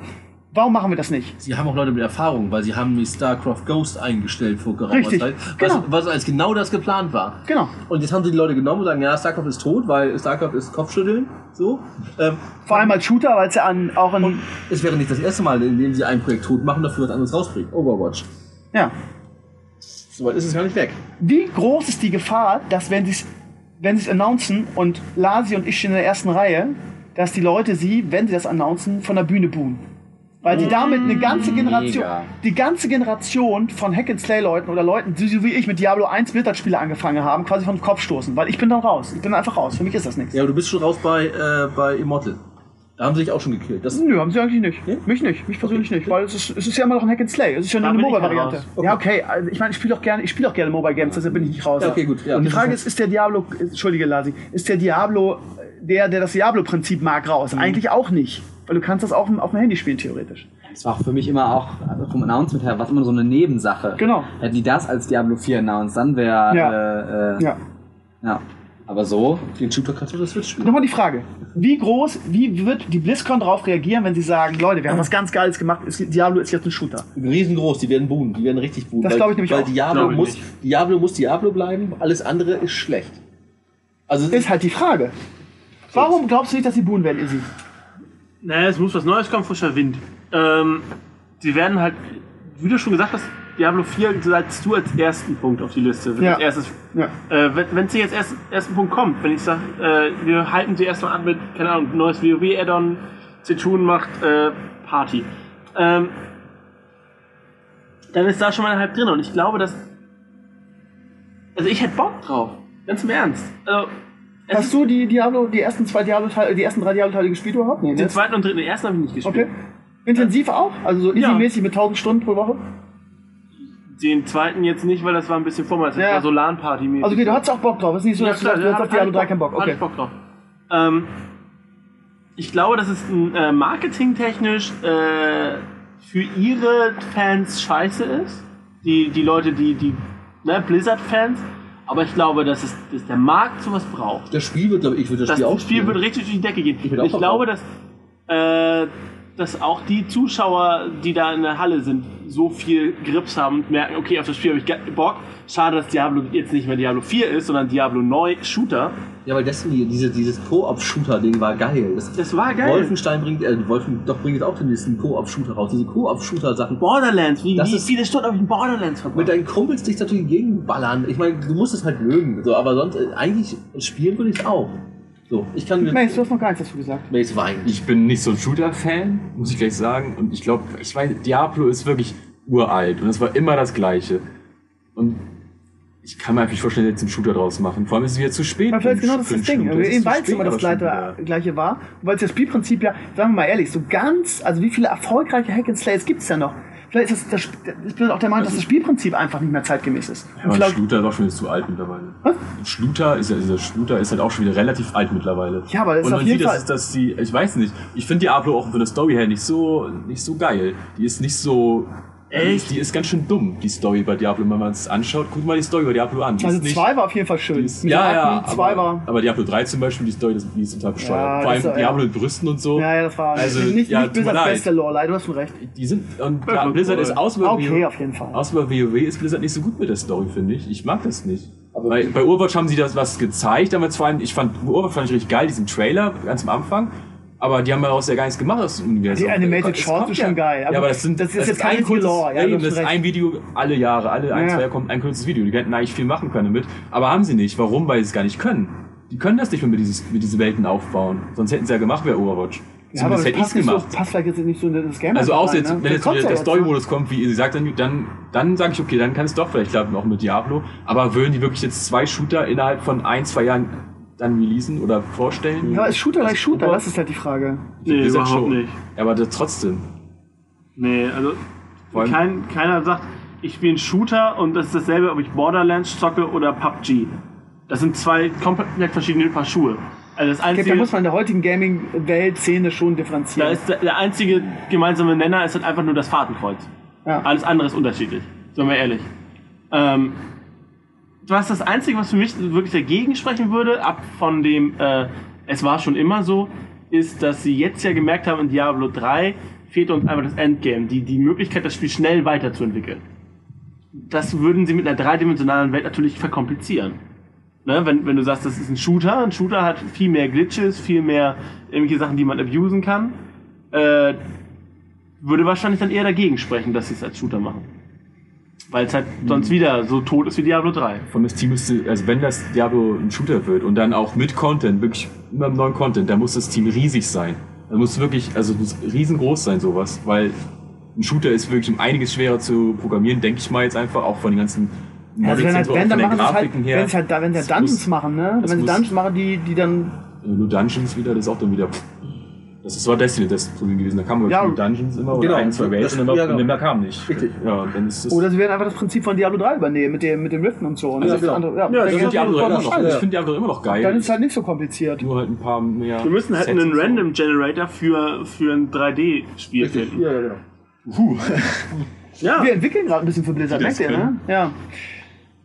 Warum machen wir das nicht? Sie haben auch Leute mit Erfahrung, weil sie haben die StarCraft Ghost eingestellt vor geraumer Richtig, Zeit. Was, genau. was als genau das geplant war. Genau. Und jetzt haben sie die Leute genommen und sagen, ja, StarCraft ist tot, weil StarCraft ist Kopfschütteln. So. Ähm, Vor allem als Shooter, weil es ja an, auch in, es wäre nicht das erste Mal, in dem sie ein Projekt tot machen, dafür was anderes rausbringen. Overwatch. ja. Soweit ist es gar nicht weg. Wie groß ist die Gefahr, dass wenn sie es wenn sie's announcen und Lasi und ich stehen in der ersten Reihe, dass die Leute sie, wenn sie das announcen, von der Bühne buhen? Weil sie damit eine ganze Generation, Mega. die ganze Generation von Hack and Slay Leuten oder Leuten, die so wie ich mit Diablo 1 Blizzard-Spiele angefangen haben, quasi vom Kopf stoßen. Weil ich bin dann raus. Ich bin einfach raus. Für mich ist das nichts. Ja, aber du bist schon raus bei, äh, bei Immortal. Da haben sie sich auch schon gekillt. Das, Nö, haben sie eigentlich nicht. Mich nicht. Mich persönlich nicht. Weil es ist, es ist ja immer noch ein Hack and Slay. Es ist ja nur Da eine Mobile-Variante. raus. Ja, okay. Also ich meine, ich spiele auch gerne, ich spiele auch gerne Mobile Games, deshalb bin ich nicht raus. Ja, okay, gut, ja. Und die Frage ist, ist der Diablo, entschuldige Lasi, ist der Diablo der, der das Diablo-Prinzip mag, raus? Mhm. Eigentlich auch nicht. Weil du kannst das auch auf dem Handy spielen, theoretisch. Das war auch für mich immer auch also vom Announcement her, was immer so eine Nebensache. Genau. Hätten die das als Diablo 4 announced, dann wäre. Ja. Äh, äh, Ja. ja. Aber so, den Shooter kannst du das Switch spielen. Nochmal die Frage. Wie groß, wie wird die BlizzCon darauf reagieren, wenn sie sagen, Leute, wir haben was ganz Geiles gemacht, ist- Diablo ist jetzt ein Shooter? Riesengroß, die werden buhen, die werden richtig buhen. Das weil- glaub ich nämlich weil auch. Diablo Glaub ich muss, nicht. Diablo muss Diablo bleiben, alles andere ist schlecht. Also Ist halt die Frage. Warum glaubst du nicht, dass sie buhen werden, Izzy? Naja, es muss was Neues kommen, frischer Wind. Ähm, sie werden halt, wie du schon gesagt hast, Diablo 4 setzt du als ersten Punkt auf die Liste. Ja. Erstes, Ja. äh, wenn sie jetzt erst ersten Punkt kommt, wenn ich sage, äh, wir halten sie erstmal an mit, keine Ahnung, neues WoW-Add-on, Zitun macht äh, Party. Ähm, dann ist da schon mal halb drin und ich glaube, dass. Also ich hätte Bock drauf. Ganz im Ernst. Also, Hast du die Diablo, die ersten zwei Diablo-Teile, die ersten drei Diablo-Teile gespielt überhaupt? Nee, den ne? zweiten und dritten, den ersten habe ich nicht gespielt. Okay. Intensiv auch? Also so Ja. easy-mäßig mit 1000 Stunden pro Woche? Den zweiten jetzt nicht, weil das war ein bisschen vor mir. Das Ja. war so LAN-Party-mäßig. Also okay, du hattest auch Bock drauf. Es ist nicht so, dass du sagst, du hast auf Diablo 3 keinen Bock. Okay. ich Bock drauf. Ähm, ich glaube, dass es äh, marketingtechnisch äh, für ihre Fans scheiße ist. Die, die Leute, die, die ne, Blizzard-Fans. Aber ich glaube, dass, es, dass der Markt sowas braucht. das Spiel wird, glaube ich, wird das, Das Spiel auch Spiel spielen. wird richtig durch die Decke gehen. Ich Ich, glaube, dass, äh, dass auch die Zuschauer, die da in der Halle sind, so viel Grips haben und merken, okay, auf das Spiel habe ich Bock. Schade, dass Diablo jetzt nicht mehr Diablo 4 ist, sondern Diablo neu Shooter. Ja, weil Destiny, diese, dieses Co-op-Shooter-Ding war geil. Das, Das war geil. Wolfenstein bringt, äh, Wolfen, doch bringt jetzt auch den nächsten Co-op-Shooter raus. Diese Co-op-Shooter-Sachen. Borderlands, wie, Das wie ist- viele Stunden habe ich in Borderlands verbracht? Mit deinen Kumpels dich natürlich gegenballern. Ich meine, du musst es halt mögen. So, aber sonst, äh, eigentlich spielen würde ich auch. So, ich kann mir. Mace, du hast noch gar nichts dazu gesagt. Mace weint. Ich bin nicht so ein Shooter-Fan, muss ich gleich sagen. Und ich glaube, ich weiß, Diablo ist wirklich uralt und es war immer das Gleiche. Und ich kann mir einfach nicht vorstellen, jetzt einen Shooter draus machen. Vor allem ist es wieder zu spät. Aber vielleicht genau das ist das Ding. Es Eben weil es spät, immer das gleiche, gleiche war. Und weil es das Spielprinzip ja, sagen wir mal ehrlich, so ganz, also wie viele erfolgreiche Hack and Slays gibt es ja noch? Vielleicht ist das, das, ich bin auch der Meinung, dass das Spielprinzip einfach nicht mehr zeitgemäß ist. Ja, aber Shooter ist auch schon wieder zu alt mittlerweile. Was? Shooter ist ja, dieser Shooter ist halt auch schon wieder relativ alt mittlerweile. Ja, aber das ist Und man sieht, Fall- dass, dass die, ich weiß nicht, ich finde Diablo auch von der Story her nicht so, nicht so geil. Die ist nicht so, Echt? Die ist ganz schön dumm, die Story bei Diablo, wenn man es anschaut. Guck mal die Story bei Diablo an. Die also ist nicht, 2 war auf jeden Fall schön. ist, ja, ja, aber, war. aber Diablo 3 zum Beispiel, die Story, das, die ist total bescheuert. Ja, Vor allem ist- Diablo ja. mit Brüsten und so. Ja, ja, das war Also, nicht, ja, nicht Blizzards beste Lore, du hast schon recht. Die sind, und Ja. Blizzard ist außer bei Okay, WoW auf jeden Fall. Außer bei WoW ist Blizzard nicht so gut mit der Story, finde ich. Ich mag das nicht. bei, bei Overwatch haben sie das was gezeigt, aber vor allem, ich fand, Overwatch fand ich richtig geil, diesen Trailer, ganz am Anfang. Aber die haben ja gar nichts gemacht aus dem Universum. Die Animated Shorts ist schon geil. Ja, Aber aber das sind, das ist jetzt keine ein kurzes, Lore, ja, ja, eben, das ist ein Video alle Jahre, alle ein, Ja. zwei Jahre kommt ein kurzes Video. Die hätten eigentlich viel machen können damit. Aber haben sie nicht. Warum? Weil sie es gar nicht können. Die können das nicht mehr mit, dieses, mit diese Welten aufbauen. Sonst hätten sie ja gemacht, wäre Overwatch. Ja, aber Zumindest das hätte ich es gemacht. so, passt vielleicht jetzt nicht so in das Game. Also außer jetzt, ne? wenn Das jetzt ja der jetzt, Story-Modus kommt, wie ihr sagt, dann, dann, dann sage ich, okay, dann kann es doch vielleicht klappen, auch mit Diablo. Aber würden die wirklich jetzt zwei Shooter innerhalb von ein, zwei Jahren dann releasen oder vorstellen? Ja, ist Shooter gleich Shooter? Ober- Das ist halt die Frage. Nee, Ist das überhaupt schon. nicht. Ja, aber das trotzdem. Nee, also kein, keiner sagt, ich spiele einen Shooter und das ist dasselbe, ob ich Borderlands zocke oder PUBG. Das sind zwei komplett verschiedene Paar Schuhe. Also das Ich glaube, einzige, da muss man in der heutigen Gaming-Welt-Szene schon da differenzieren. ist der, der einzige gemeinsame Nenner ist halt einfach nur das Fahrtenkreuz. Ja. Alles andere ist unterschiedlich. Sind wir ehrlich. Ähm, was das Einzige, was für mich wirklich dagegen sprechen würde, ab von dem, äh, es war schon immer so, ist, dass sie jetzt ja gemerkt haben, in Diablo 3 fehlt uns einfach das Endgame, die, die Möglichkeit, das Spiel schnell weiterzuentwickeln. Das würden sie mit einer dreidimensionalen Welt natürlich verkomplizieren. Ne, wenn, wenn du sagst, das ist ein Shooter, ein Shooter hat viel mehr Glitches, viel mehr irgendwelche Sachen, die man abusen kann, äh, würde wahrscheinlich dann eher dagegen sprechen, dass sie es als Shooter machen. Weil es halt sonst wieder so tot ist wie Diablo 3. Von das Team müsste, also wenn das Diablo ein Shooter wird und dann auch mit Content, wirklich immer neuen Content, dann muss das Team riesig sein. Da muss wirklich, also muss riesengroß sein sowas, weil ein Shooter ist wirklich um einiges schwerer zu programmieren, denke ich mal jetzt einfach, auch von den ganzen Ja, also wenn, halt, wenn, dann machen halt, Grafiken her. wenn sie halt da, wenn sie Das Dungeons muss- machen, ne? Wenn sie Dungeons machen, die, die dann, Nur Dungeons wieder, das ist auch dann wieder. Das ist war Destiny das Problem gewesen. Da kamen Ja. ja, Dungeons immer Genau. oder ein, zwei Das- und dann, ja, und genau. dann kam nicht. Richtig. Ja, und dann ist das. oder sie werden einfach das Prinzip von Diablo 3 übernehmen, mit dem, mit dem Riften und so. Und Also das genau. andere, ja, Ja, das finde Diablo immer noch, ich finde Diablo immer noch geil. Dann ist es halt nicht so kompliziert. nur halt ein paar mehr. Wir müssen halt Sets einen. Random Generator für, für ein 3D-Spiel finden. Ja, ja, genau. Ja. Wir entwickeln gerade ein bisschen für Blizzard, das merkt ihr, ne? Ja.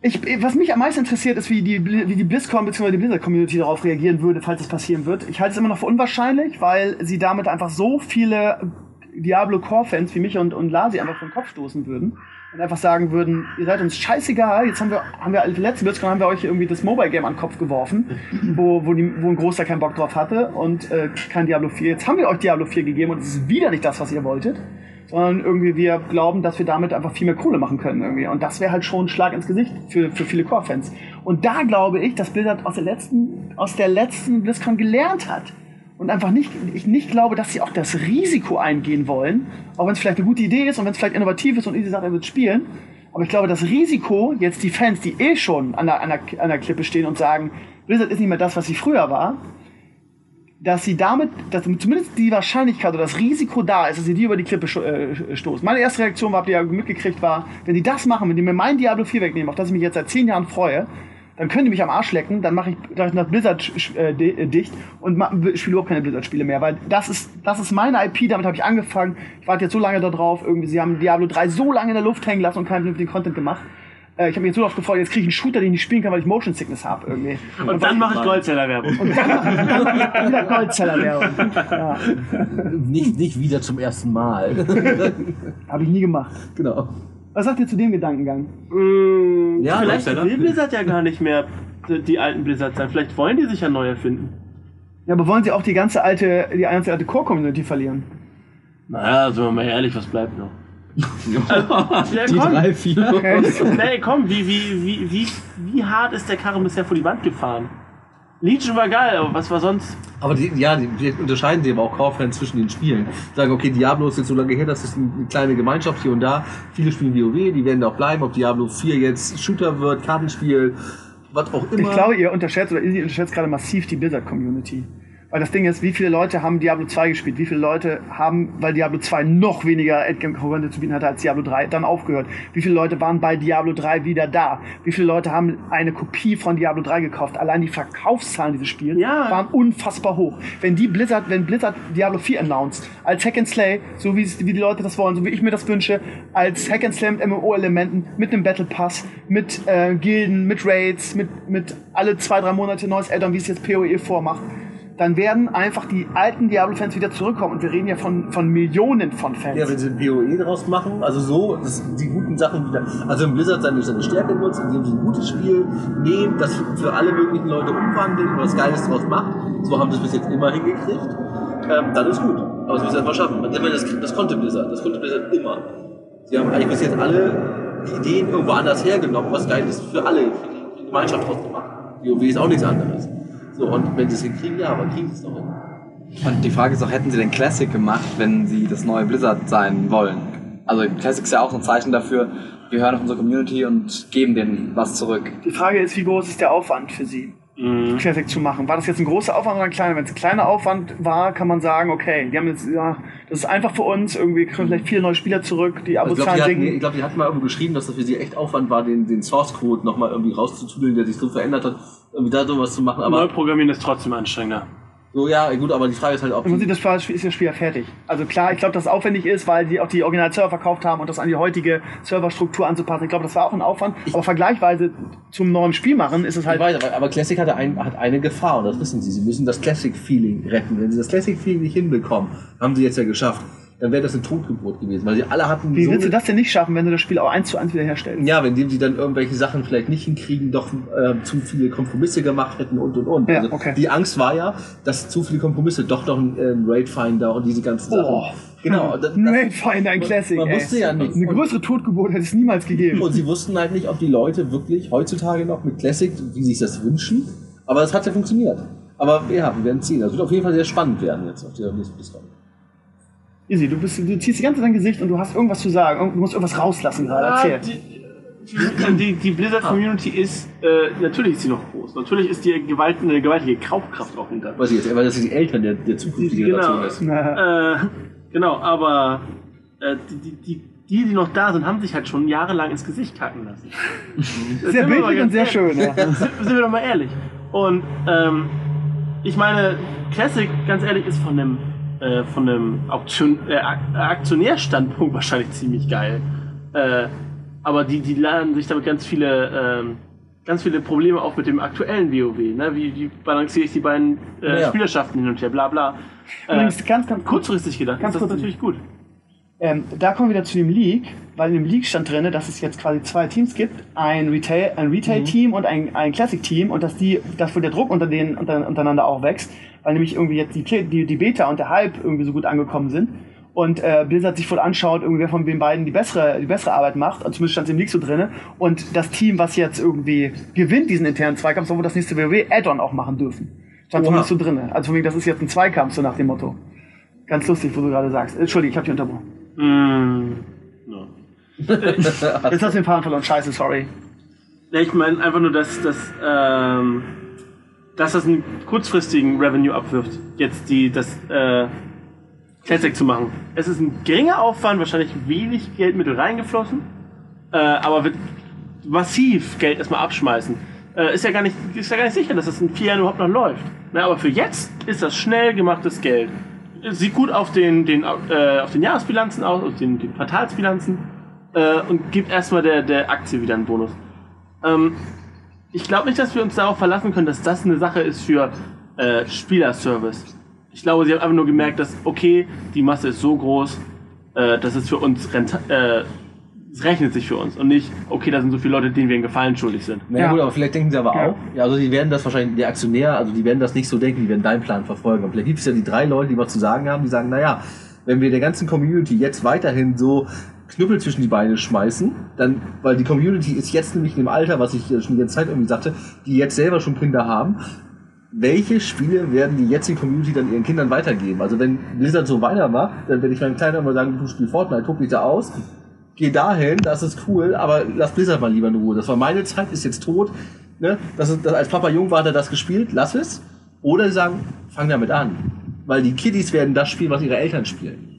Ich, was mich am meisten interessiert, ist, wie die, wie die BlizzCon bzw. die Blizzard-Community darauf reagieren würde, falls es passieren wird. Ich halte es immer noch für unwahrscheinlich, weil sie damit einfach so viele Diablo-Core-Fans wie mich und, und Lasi einfach vom Kopf stoßen würden. Und einfach sagen würden, ihr seid uns scheißegal, jetzt haben wir, haben wir, letzte BlizzCon haben wir euch irgendwie das Mobile-Game an den Kopf geworfen, wo, wo, die, wo ein Großteil keinen Bock drauf hatte und äh, kein Diablo 4. Jetzt haben wir euch Diablo 4 gegeben und es ist wieder nicht das, was ihr wolltet sondern irgendwie wir glauben, dass wir damit einfach viel mehr Kohle machen können irgendwie. Und das wäre halt schon ein Schlag ins Gesicht für, für viele Core-Fans. Und da glaube ich, dass Blizzard aus der letzten, aus der letzten BlizzCon gelernt hat. Und einfach nicht, ich nicht glaube, dass sie auch das Risiko eingehen wollen, auch wenn es vielleicht eine gute Idee ist und wenn es vielleicht innovativ ist und sagt, er wird spielen. Aber ich glaube, das Risiko, jetzt die Fans, die eh schon an der, an der, an der Klippe stehen und sagen, Blizzard ist nicht mehr das, was sie früher war, dass sie damit, dass zumindest die Wahrscheinlichkeit oder das Risiko da ist, dass sie die über die Klippe äh, stoßen. Meine erste Reaktion, habt ihr ja mitgekriegt, war, wenn die das machen, wenn die mir mein Diablo 4 wegnehmen, auf das ich mich jetzt seit zehn Jahren freue, dann können die mich am Arsch lecken, dann mache ich nach Blizzard äh, äh, dicht und spiele überhaupt keine Blizzard-Spiele mehr, weil das ist, das ist meine IP, damit habe ich angefangen. Ich warte jetzt so lange da drauf, irgendwie, sie haben Diablo 3 so lange in der Luft hängen lassen und keinen vernünftigen Content gemacht. Äh, ich habe mich jetzt so oft gefreut, jetzt kriege ich einen Shooter, den ich nicht spielen kann, weil ich Motion Sickness habe irgendwie. Und dann mache ich Goldzeller-Werbung. Wieder Goldzeller-Werbung. Ja, Nicht, nicht wieder zum ersten Mal. habe ich nie gemacht. genau. Was sagt ihr zu dem Gedankengang? Mm, Ja, vielleicht will Blizzard ja gar nicht mehr die, die alten Blizzard sein. Vielleicht wollen die sich ja neu erfinden. Ja, aber wollen sie auch die ganze alte, die ganze alte Core-Community verlieren? Naja, sind wir mal ehrlich, was bleibt noch? Also, ja, Die komm. drei, vier. Nee, komm, wie, wie, wie, wie, wie hart ist der Karren bisher vor die Wand gefahren? Legion war geil, aber was war sonst? Aber die, ja, die, die unterscheiden sich aber auch Core-Fans zwischen den Spielen. Sagen, okay, Diablo ist jetzt so lange her, das ist eine kleine Gemeinschaft hier und da. Viele spielen WoW, die werden da auch bleiben. Ob Diablo 4 jetzt Shooter wird, Kartenspiel, was auch immer. Ich glaube, ihr unterschätzt oder ihr unterschätzt gerade massiv die Blizzard-Community. Weil das Ding ist, wie viele Leute haben Diablo 2 gespielt? Wie viele Leute haben, weil Diablo 2 noch weniger Endgame-Content zu bieten hatte als Diablo 3, dann aufgehört? Wie viele Leute waren bei Diablo 3 wieder da? Wie viele Leute haben eine Kopie von Diablo 3 gekauft? Allein die Verkaufszahlen dieses Spiels Ja. waren unfassbar hoch. Wenn die Blizzard, wenn Blizzard Diablo 4 announced, als Hack and Slay, so wie, es- wie die Leute das wollen, so wie ich mir das wünsche, als Hack and Slay mit MMO-Elementen, mit einem Battle Pass, mit äh, Gilden, mit Raids, mit, mit alle zwei, drei Monate neues Addon, wie es jetzt PoE vormacht, dann werden einfach die alten Diablo-Fans wieder zurückkommen. Und wir reden ja von, von Millionen von Fans. Ja, wenn sie ein PoE draus machen, also so, dass die guten Sachen wieder, also wenn Blizzard seine, seine Stärke nutzt, indem sie ein gutes Spiel nehmen, das für, alle möglichen Leute umwandeln und was Geiles draus macht, so haben sie es bis jetzt immer hingekriegt, ähm, dann ist gut. Aber sie müssen es einfach schaffen. Das, das konnte Blizzard, das konnte Blizzard immer. Sie haben eigentlich bis jetzt alle Ideen irgendwo anders hergenommen, was geil ist für alle, für die, Gemeinschaft draus gemacht. WoW ist auch nichts anderes. So, und wenn sie es hinkriegen, ja, aber kriegen sie es doch hin. Und die Frage ist auch, hätten sie den Classic gemacht, wenn sie das neue Blizzard sein wollen? Also Classic ist ja auch ein Zeichen dafür, wir hören auf unsere Community und geben denen was zurück. Die Frage ist, wie groß ist der Aufwand für sie? Classic zu machen. War das jetzt ein großer Aufwand oder ein kleiner? Wenn es ein kleiner Aufwand war, kann man sagen, okay, die haben jetzt, ja, das ist einfach für uns, irgendwie kriegen vielleicht viele neue Spieler zurück, die Also ich glaube, Abo-Zahlen die, hatten- sinken. ich glaub, die hatten mal irgendwo geschrieben, dass das für sie echt Aufwand war, den, den Source Code nochmal irgendwie rauszutudeln, der sich so verändert hat, irgendwie da sowas zu machen. Neu Aber programmieren ist trotzdem anstrengender. So, ja, gut, aber die Frage ist halt, ob Im Prinzip die, das ist das Spiel ja fertig. Also klar, ich glaube, dass es aufwendig ist, weil die auch die Original-Server verkauft haben und das an die heutige Serverstruktur anzupassen. Ich glaube, das war auch ein Aufwand. Aber vergleichsweise zum neuen Spiel machen ist es ich halt. weiß, aber, aber Classic hatte ein, hat eine Gefahr und das wissen sie. Sie müssen das Classic-Feeling retten. Wenn sie das Classic-Feeling nicht hinbekommen, haben sie jetzt ja geschafft, dann wäre das eine Totgeburt gewesen, weil sie alle hatten Wie so willst du das denn nicht schaffen, wenn du das Spiel auch eins zu eins wiederherstellst? Ja, indem sie dann irgendwelche Sachen vielleicht nicht hinkriegen, doch äh, zu viele Kompromisse gemacht hätten und und und. Ja, also okay. Die Angst war ja, dass zu viele Kompromisse doch noch ein ähm, Raid Finder und diese ganzen Oh. Sachen. Genau. Das, Ein das, Raidfinder, ein Classic. man ey. wusste ja nicht. Eine größere Totgeburt hätte es niemals gegeben. und sie wussten halt nicht, ob die Leute wirklich heutzutage noch mit Classic, wie sie sich das wünschen. Aber es hat ja funktioniert. Aber ja, wir werden sehen. Das wird auf jeden Fall sehr spannend werden jetzt auf der nächsten BlizzCon. Easy, du, bist, du ziehst die ganze Zeit dein Gesicht und du hast irgendwas zu sagen. Du musst irgendwas rauslassen gerade. Erzähl. die, die, die Blizzard-Community ist, äh, natürlich ist sie noch groß. Natürlich ist die Gewalt, eine gewaltige Kaufkraft auch hinter. Weiß ich jetzt, weil das sind die Eltern der, der zukünftigen Genau. Generation ist. Äh, genau, aber äh, die, die, die, die, die noch da sind, haben sich halt schon jahrelang ins Gesicht kacken lassen. sehr bildlich und sehr schön. Ja. sind, sind wir doch mal ehrlich. Und ähm, ich meine, Classic, ganz ehrlich, ist von einem, äh, von einem Auktion, äh, Ak- Aktionärstandpunkt wahrscheinlich ziemlich geil. Äh, aber die, die laden sich damit ganz viele, ähm, ganz viele Probleme auf mit dem aktuellen WoW. Ne? Wie, wie balanciere ich die beiden äh, Ja. Spielerschaften hin und her, bla bla. Äh, Übrigens, ganz, ganz kurz. kurzfristig gedacht Ganz ist das kurz- natürlich gut. Ähm, da kommen wir wieder zu dem League, weil in dem League stand drin, dass es jetzt quasi zwei Teams gibt, ein Retail, ein Retail-Team und ein, ein Classic-Team und dass die, dass wohl der Druck unter denen unter, untereinander auch wächst, weil nämlich irgendwie jetzt die, die, die Beta und der Hype irgendwie so gut angekommen sind und äh, Blizzard sich wohl anschaut, irgendwie wer von den beiden die bessere, die bessere Arbeit macht, also zumindest stand es im League so drin und das Team, was jetzt irgendwie gewinnt diesen internen Zweikampf, soll wohl das nächste WoW Add-on auch machen dürfen. Stand zumindest so drin. Also von wegen, das ist jetzt ein Zweikampf, so nach dem Motto. Ganz lustig, wo du gerade sagst. Entschuldige, ich habe dich unterbrochen. Mm, no. Jetzt hast du den Faden verloren. Scheiße, sorry. Ja, ich meine einfach nur, dass, dass, ähm, dass das einen kurzfristigen Revenue abwirft, jetzt die, das äh, Classic zu machen. Es ist ein geringer Aufwand, wahrscheinlich wenig Geldmittel reingeflossen, äh, aber wird massiv Geld erstmal abschmeißen. Äh, ist, ja gar nicht, ist ja gar nicht sicher, dass das in vier Jahren überhaupt noch läuft. Na, aber für jetzt ist das schnell gemachtes Geld. Sieht gut auf den, den, äh, auf den Jahresbilanzen aus, auf den, den Quartalsbilanzen äh, und gibt erstmal der, der Aktie wieder einen Bonus. Ähm, ich glaube nicht, dass wir uns darauf verlassen können, dass das eine Sache ist für äh, Spielerservice. Ich glaube, sie haben einfach nur gemerkt, dass, okay, die Masse ist so groß, äh, dass es für uns renta äh, es rechnet sich für uns und nicht, okay, da sind so viele Leute, denen wir einen Gefallen schuldig sind. Na ja. Ja. gut, aber vielleicht denken sie aber Ja. auch, ja, also die werden das wahrscheinlich, der Aktionär, also die werden das nicht so denken, die werden deinen Plan verfolgen. Und vielleicht gibt es ja die drei Leute, die was zu sagen haben, die sagen, naja, wenn wir der ganzen Community jetzt weiterhin so Knüppel zwischen die Beine schmeißen, dann, weil die Community ist jetzt nämlich in dem Alter, was ich äh, schon die ganze Zeit irgendwie sagte, die jetzt selber schon Kinder haben, welche Spiele werden die jetzige Community dann ihren Kindern weitergeben? Also wenn Blizzard so weitermacht, dann werde ich meinem Kleinen immer sagen, du spielst Fortnite, guck dich da aus, geh dahin, das ist cool, aber lass Blizzard mal lieber in Ruhe. Das war meine Zeit, ist jetzt tot. Ne? Das ist, das, als Papa jung war, hat er das gespielt, lass es. Oder sagen, fang damit an. Weil die Kiddies werden das spielen, was ihre Eltern spielen.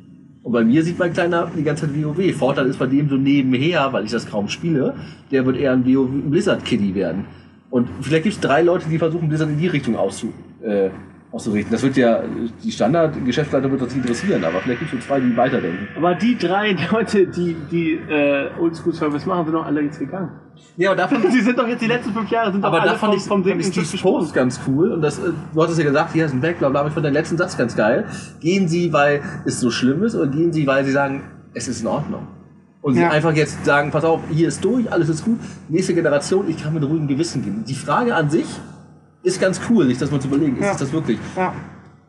Und bei mir sieht mein Kleiner die ganze Zeit WoW. Vorteil ist bei dem so nebenher, weil ich das kaum spiele, der wird eher ein, WoW ein Blizzard-Kiddie werden. Und vielleicht gibt es drei Leute, die versuchen, Blizzard in die Richtung auszu, äh, auszurichten. Das wird ja, die Standard-Geschäftsleiter wird das interessieren, aber vielleicht gibt es so zwei, die weiterdenken. Aber die drei Leute, die, die äh, Oldschool-Service machen, sind doch alle jetzt gegangen. Ja, aber davon Sie sind doch jetzt die letzten fünf Jahre, sind Aber doch alle da fand vom, ich, vom Sinken Steve's Post ganz cool. Und das, äh, du hattest ja gesagt, hier sind weg, bla bla, aber ich fand den letzten Satz ganz geil. Gehen Sie, weil es so schlimm ist, oder gehen Sie, weil Sie sagen, es ist in Ordnung. Und Sie Ja. einfach jetzt sagen, pass auf, hier ist durch, alles ist gut, nächste Generation, ich kann mit ruhigem Gewissen gehen. Die Frage an sich ist ganz cool, nicht das mal zu überlegen, ist Ja. das wirklich? Ja.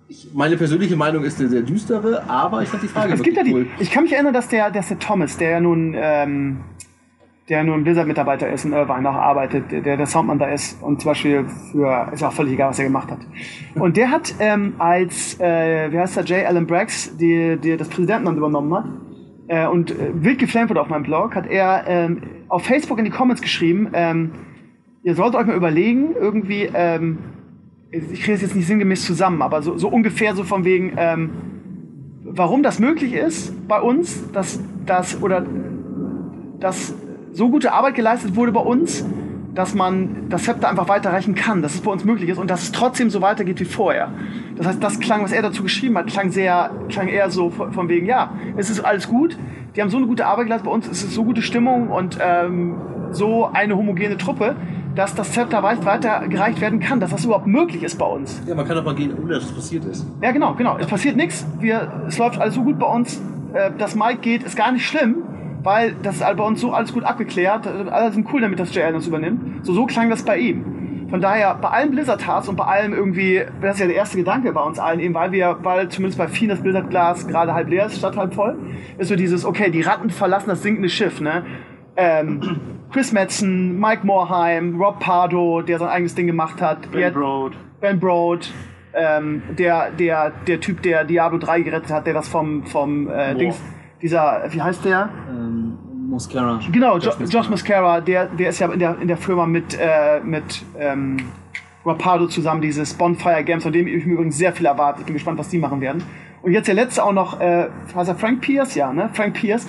Ich, meine persönliche Meinung ist eine sehr düstere, aber ich fand die Frage Es gibt ja die. cool. Ich kann mich erinnern, dass der, dass der Thomas, der ja nun, ähm, der nun Blizzard-Mitarbeiter ist in Irvine auch arbeitet, der der Soundmann da ist und zum Beispiel für, ist auch völlig egal, was er gemacht hat. Und der hat ähm, als, äh, wie heißt der, J. Allen Braggs, die, die das Präsidentenamt übernommen hat, äh, und äh, wild geflammt wurde auf meinem Blog, hat er ähm, auf Facebook in die Comments geschrieben, ähm, ihr solltet euch mal überlegen, irgendwie, ähm, ich kriege es jetzt nicht sinngemäß zusammen, aber so, so ungefähr so von wegen, ähm, warum das möglich ist bei uns, dass, dass, oder, dass so gute Arbeit geleistet wurde bei uns, dass man das Zepter einfach weiterreichen kann, dass es bei uns möglich ist und dass es trotzdem so weitergeht wie vorher. Das heißt, das klang, was er dazu geschrieben hat, klang sehr, klang eher so von wegen, ja, es ist alles gut, die haben so eine gute Arbeit geleistet, bei uns ist es so gute Stimmung und ähm, so eine homogene Truppe, dass das Zepter weit weitergereicht werden kann, dass das überhaupt möglich ist bei uns. Ja, man kann doch mal gehen, ohne dass es passiert ist. Ja, genau, genau. Es passiert nichts. Wir, es läuft alles so gut bei uns. Äh, dass Mike geht, ist gar nicht schlimm, weil das ist all- bei uns so alles gut abgeklärt. Äh, Alle sind cool damit, dass JL uns übernimmt. So, so klang das bei ihm. Von daher, bei allen Blizzard-Hearts und bei allem irgendwie, das ist ja der erste Gedanke bei uns allen, eben weil wir, weil zumindest bei vielen das Blizzard-Glas gerade halb leer ist, statt halb voll, ist so dieses, okay, die Ratten verlassen das sinkende Schiff, ne? Ähm, Chris Metzen, Mike Morheim, Rob Pardo, der sein eigenes Ding gemacht hat, Ben Broad. Ben Broad, ähm, der, der, der Typ, der Diablo 3 gerettet hat, der das vom, vom äh, Dings, dieser, wie heißt der? Ähm, Muscara. Genau, jo Josh Mascara, der, der ist ja in der, in der Firma mit, äh, mit ähm, Rapardo zusammen, dieses Bonfire Games, von dem ich mir übrigens sehr viel erwarte. Ich bin gespannt, was die machen werden. Und jetzt der letzte auch noch, äh, heißt er Frank Pierce? Ja, ne? Frank Pierce.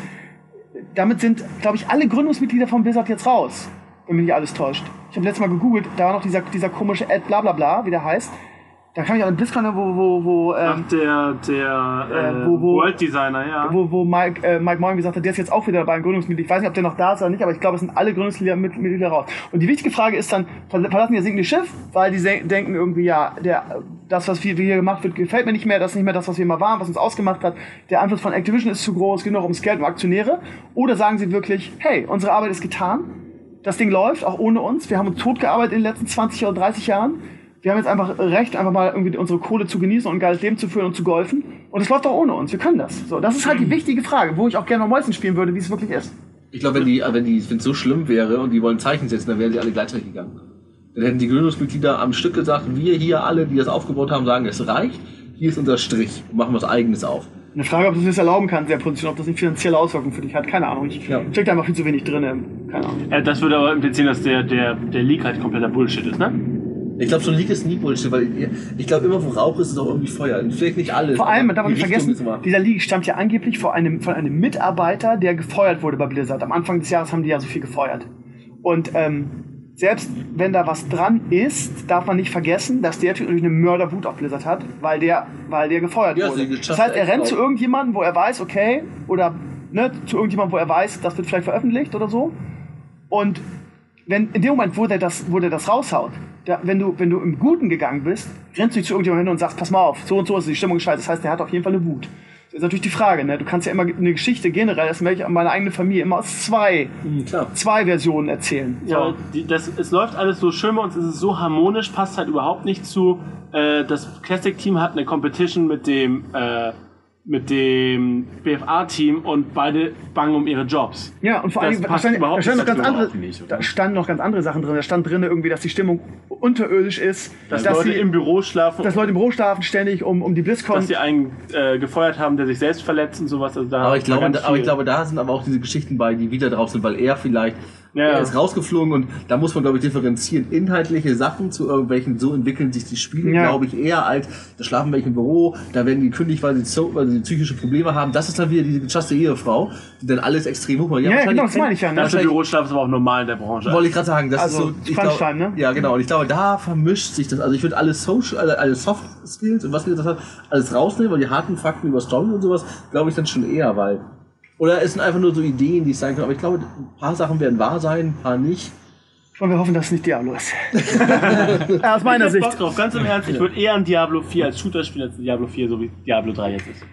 Damit sind, glaube ich, alle Gründungsmitglieder von Blizzard jetzt raus, wenn mich nicht alles täuscht. Ich habe letztes Mal gegoogelt, da war noch dieser, dieser komische Ed Blablabla, wie der heißt. Da kam ich an den BlizzCon, wo, wo, wo, Ach, ähm, der, der Äh, äh, wo- wo- World Designer, ja. wo, wo Mike, äh, Mike Moyen gesagt hat, der ist jetzt auch wieder dabei, ein Gründungsmitglied. Ich weiß nicht, ob der noch da ist oder nicht, aber ich glaube, es sind alle Gründungsmitglieder mit- Mitglieder raus. Und die wichtige Frage ist dann, ver- verlassen die das sinkende Schiff, weil die denken irgendwie, ja, der, das, was wir, wir hier gemacht wird, gefällt mir nicht mehr, das ist nicht mehr das, was wir mal waren, was uns ausgemacht hat. Der Einfluss von Activision ist zu groß, genug ums Geld und Aktionäre. Oder sagen sie wirklich, hey, unsere Arbeit ist getan, das Ding läuft, auch ohne uns. Wir haben uns totgearbeitet in den letzten 20 oder 30 Jahren. Wir haben jetzt einfach Recht, einfach mal irgendwie unsere Kohle zu genießen und ein geiles Leben zu führen und zu golfen. Und es läuft auch ohne uns. Wir können das. So, das ist halt die wichtige Frage, wo ich auch gerne mal Mäuschen spielen würde, wie es wirklich ist. Ich glaube, wenn die, wenn die, wenn es so schlimm wäre und die wollen Zeichen setzen, dann wären sie alle gleichzeitig gegangen. Dann hätten die Gründungsmitglieder am Stück gesagt, wir hier alle, die das aufgebaut haben, sagen, es reicht, hier ist unser Strich und machen was eigenes auf. Eine Frage, ob du das erlauben kannst, der Position, ob das nicht finanzielle Auswirkungen für dich hat. Keine Ahnung. Ich Ja. steck da einfach viel zu wenig drin. Keine Ahnung. Äh, das würde aber implizieren, dass der, der, der Leak halt kompletter Bullshit ist, ne? Ich glaube, so ein Leak ist nie Bullshit, weil ich, glaube, immer wo Rauch ist, ist auch irgendwie Feuer. Vielleicht nicht alles. Vor allem, man darf nicht vergessen, dieser League stammt ja angeblich von einem, von einem Mitarbeiter, der gefeuert wurde bei Blizzard. Am Anfang des Jahres haben die ja so viel gefeuert. Und ähm, selbst wenn da was dran ist, darf man nicht vergessen, dass der Typ natürlich eine Mörderwut auf Blizzard hat, weil der, weil der gefeuert Ja, wurde. Das heißt, er rennt zu out. irgendjemandem, wo er weiß, okay, oder ne, zu irgendjemandem, wo er weiß, das wird vielleicht veröffentlicht oder so. Und wenn in dem Moment, wo der das, wo der das raushaut, da, wenn, du, wenn du im Guten gegangen bist, rennst du nicht zu irgendjemandem hin und sagst, pass mal auf, so und so ist die Stimmung scheiße. Das heißt, der hat auf jeden Fall eine Wut. Das ist natürlich die Frage, ne? Du kannst ja immer eine Geschichte generell, das merke ich an meiner eigenen Familie, immer aus zwei, klar. zwei Versionen erzählen. So. Ja, die, das, es läuft alles so schön bei uns, es ist so harmonisch, passt halt überhaupt nicht zu. Äh, das Classic-Team hat eine Competition mit dem, äh, mit dem BFA-Team und beide bangen um ihre Jobs. Ja, und vor allem, da standen, da standen noch ganz andere, nicht, oder? da standen noch ganz andere Sachen drin. Da stand drin irgendwie, dass die Stimmung unterirdisch ist, Dass, dass, Leute sie, im Büro schlafen, dass Leute im Büro schlafen ständig um, um die BlizzCon. dass sie einen äh, gefeuert haben, der sich selbst verletzt und sowas. Also da Aber ich, glaube, aber ich glaube, da sind aber auch diese Geschichten bei, die wieder drauf sind, weil er vielleicht, Ja. er ist rausgeflogen und da muss man, glaube ich, differenzieren. Inhaltliche Sachen zu irgendwelchen, so entwickeln sich die Spiele, Ja. glaube ich, eher als, da schlafen welche im Büro, da werden die gekündigt, weil sie, so, weil sie psychische Probleme haben. Das ist dann wieder diese gechasste Ehefrau, die dann alles extrem hoch macht. Ja, wahrscheinlich genau, das meine ich ja, ne? Das Büroschlaf ist aber auch normal in der Branche. wollte ich gerade sagen, das Also, ist so. Ich glaube, ne? Ja, genau. Und ich glaube, da vermischt sich das. Also ich würde alle Social, alle, alle Soft Skills und was wir das hat, alles rausnehmen, weil die harten Fakten über Story und sowas, glaube ich dann schon eher, weil. Oder es sind einfach nur so Ideen, die es sein können. Aber ich glaube, ein paar Sachen werden wahr sein, ein paar nicht. Und wir hoffen, dass es nicht Diablo ist. ja, aus meiner ich hab Bock Sicht. drauf, ganz im Ernst, ich würde eher ein Diablo 4 als Shooter spielen als ein Diablo 4, so wie Diablo 3 jetzt ist.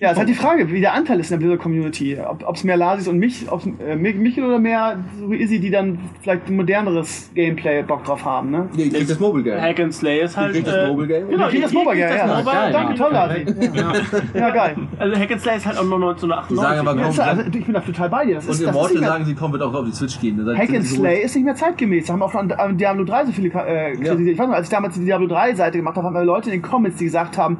Ja, es ist halt die Frage, wie der Anteil ist in der Blizzard-Community. Ob es mehr Lasis und mich, ob's, äh, Mi- Michel oder mehr so wie Izzy, die dann vielleicht ein moderneres Gameplay Bock drauf haben, ne? Ihr kriegt das Mobile Game. Hack and Slay ist halt. kriegt das äh, Mobile Game. Genau, Ich krieg das Mobile, kriegt ja, ja. Danke, toll, Lasi. Ja. ja, geil. Also Hack and Slay ist halt auch nur 1998. Die sagen aber, Ja, komm, ist, also, ich bin da total bei dir. Das und ist, ist Immortal sagen, sie kommen, wird auch auf die Switch gehen. Hack and Slay ist nicht mehr zeitgemäß. Da haben auch schon an Diablo 3 so viele äh, kritisiert. Ich weiß noch, als ich damals die Diablo 3 Seite gemacht habe, haben wir Leute in den Comments, die gesagt haben,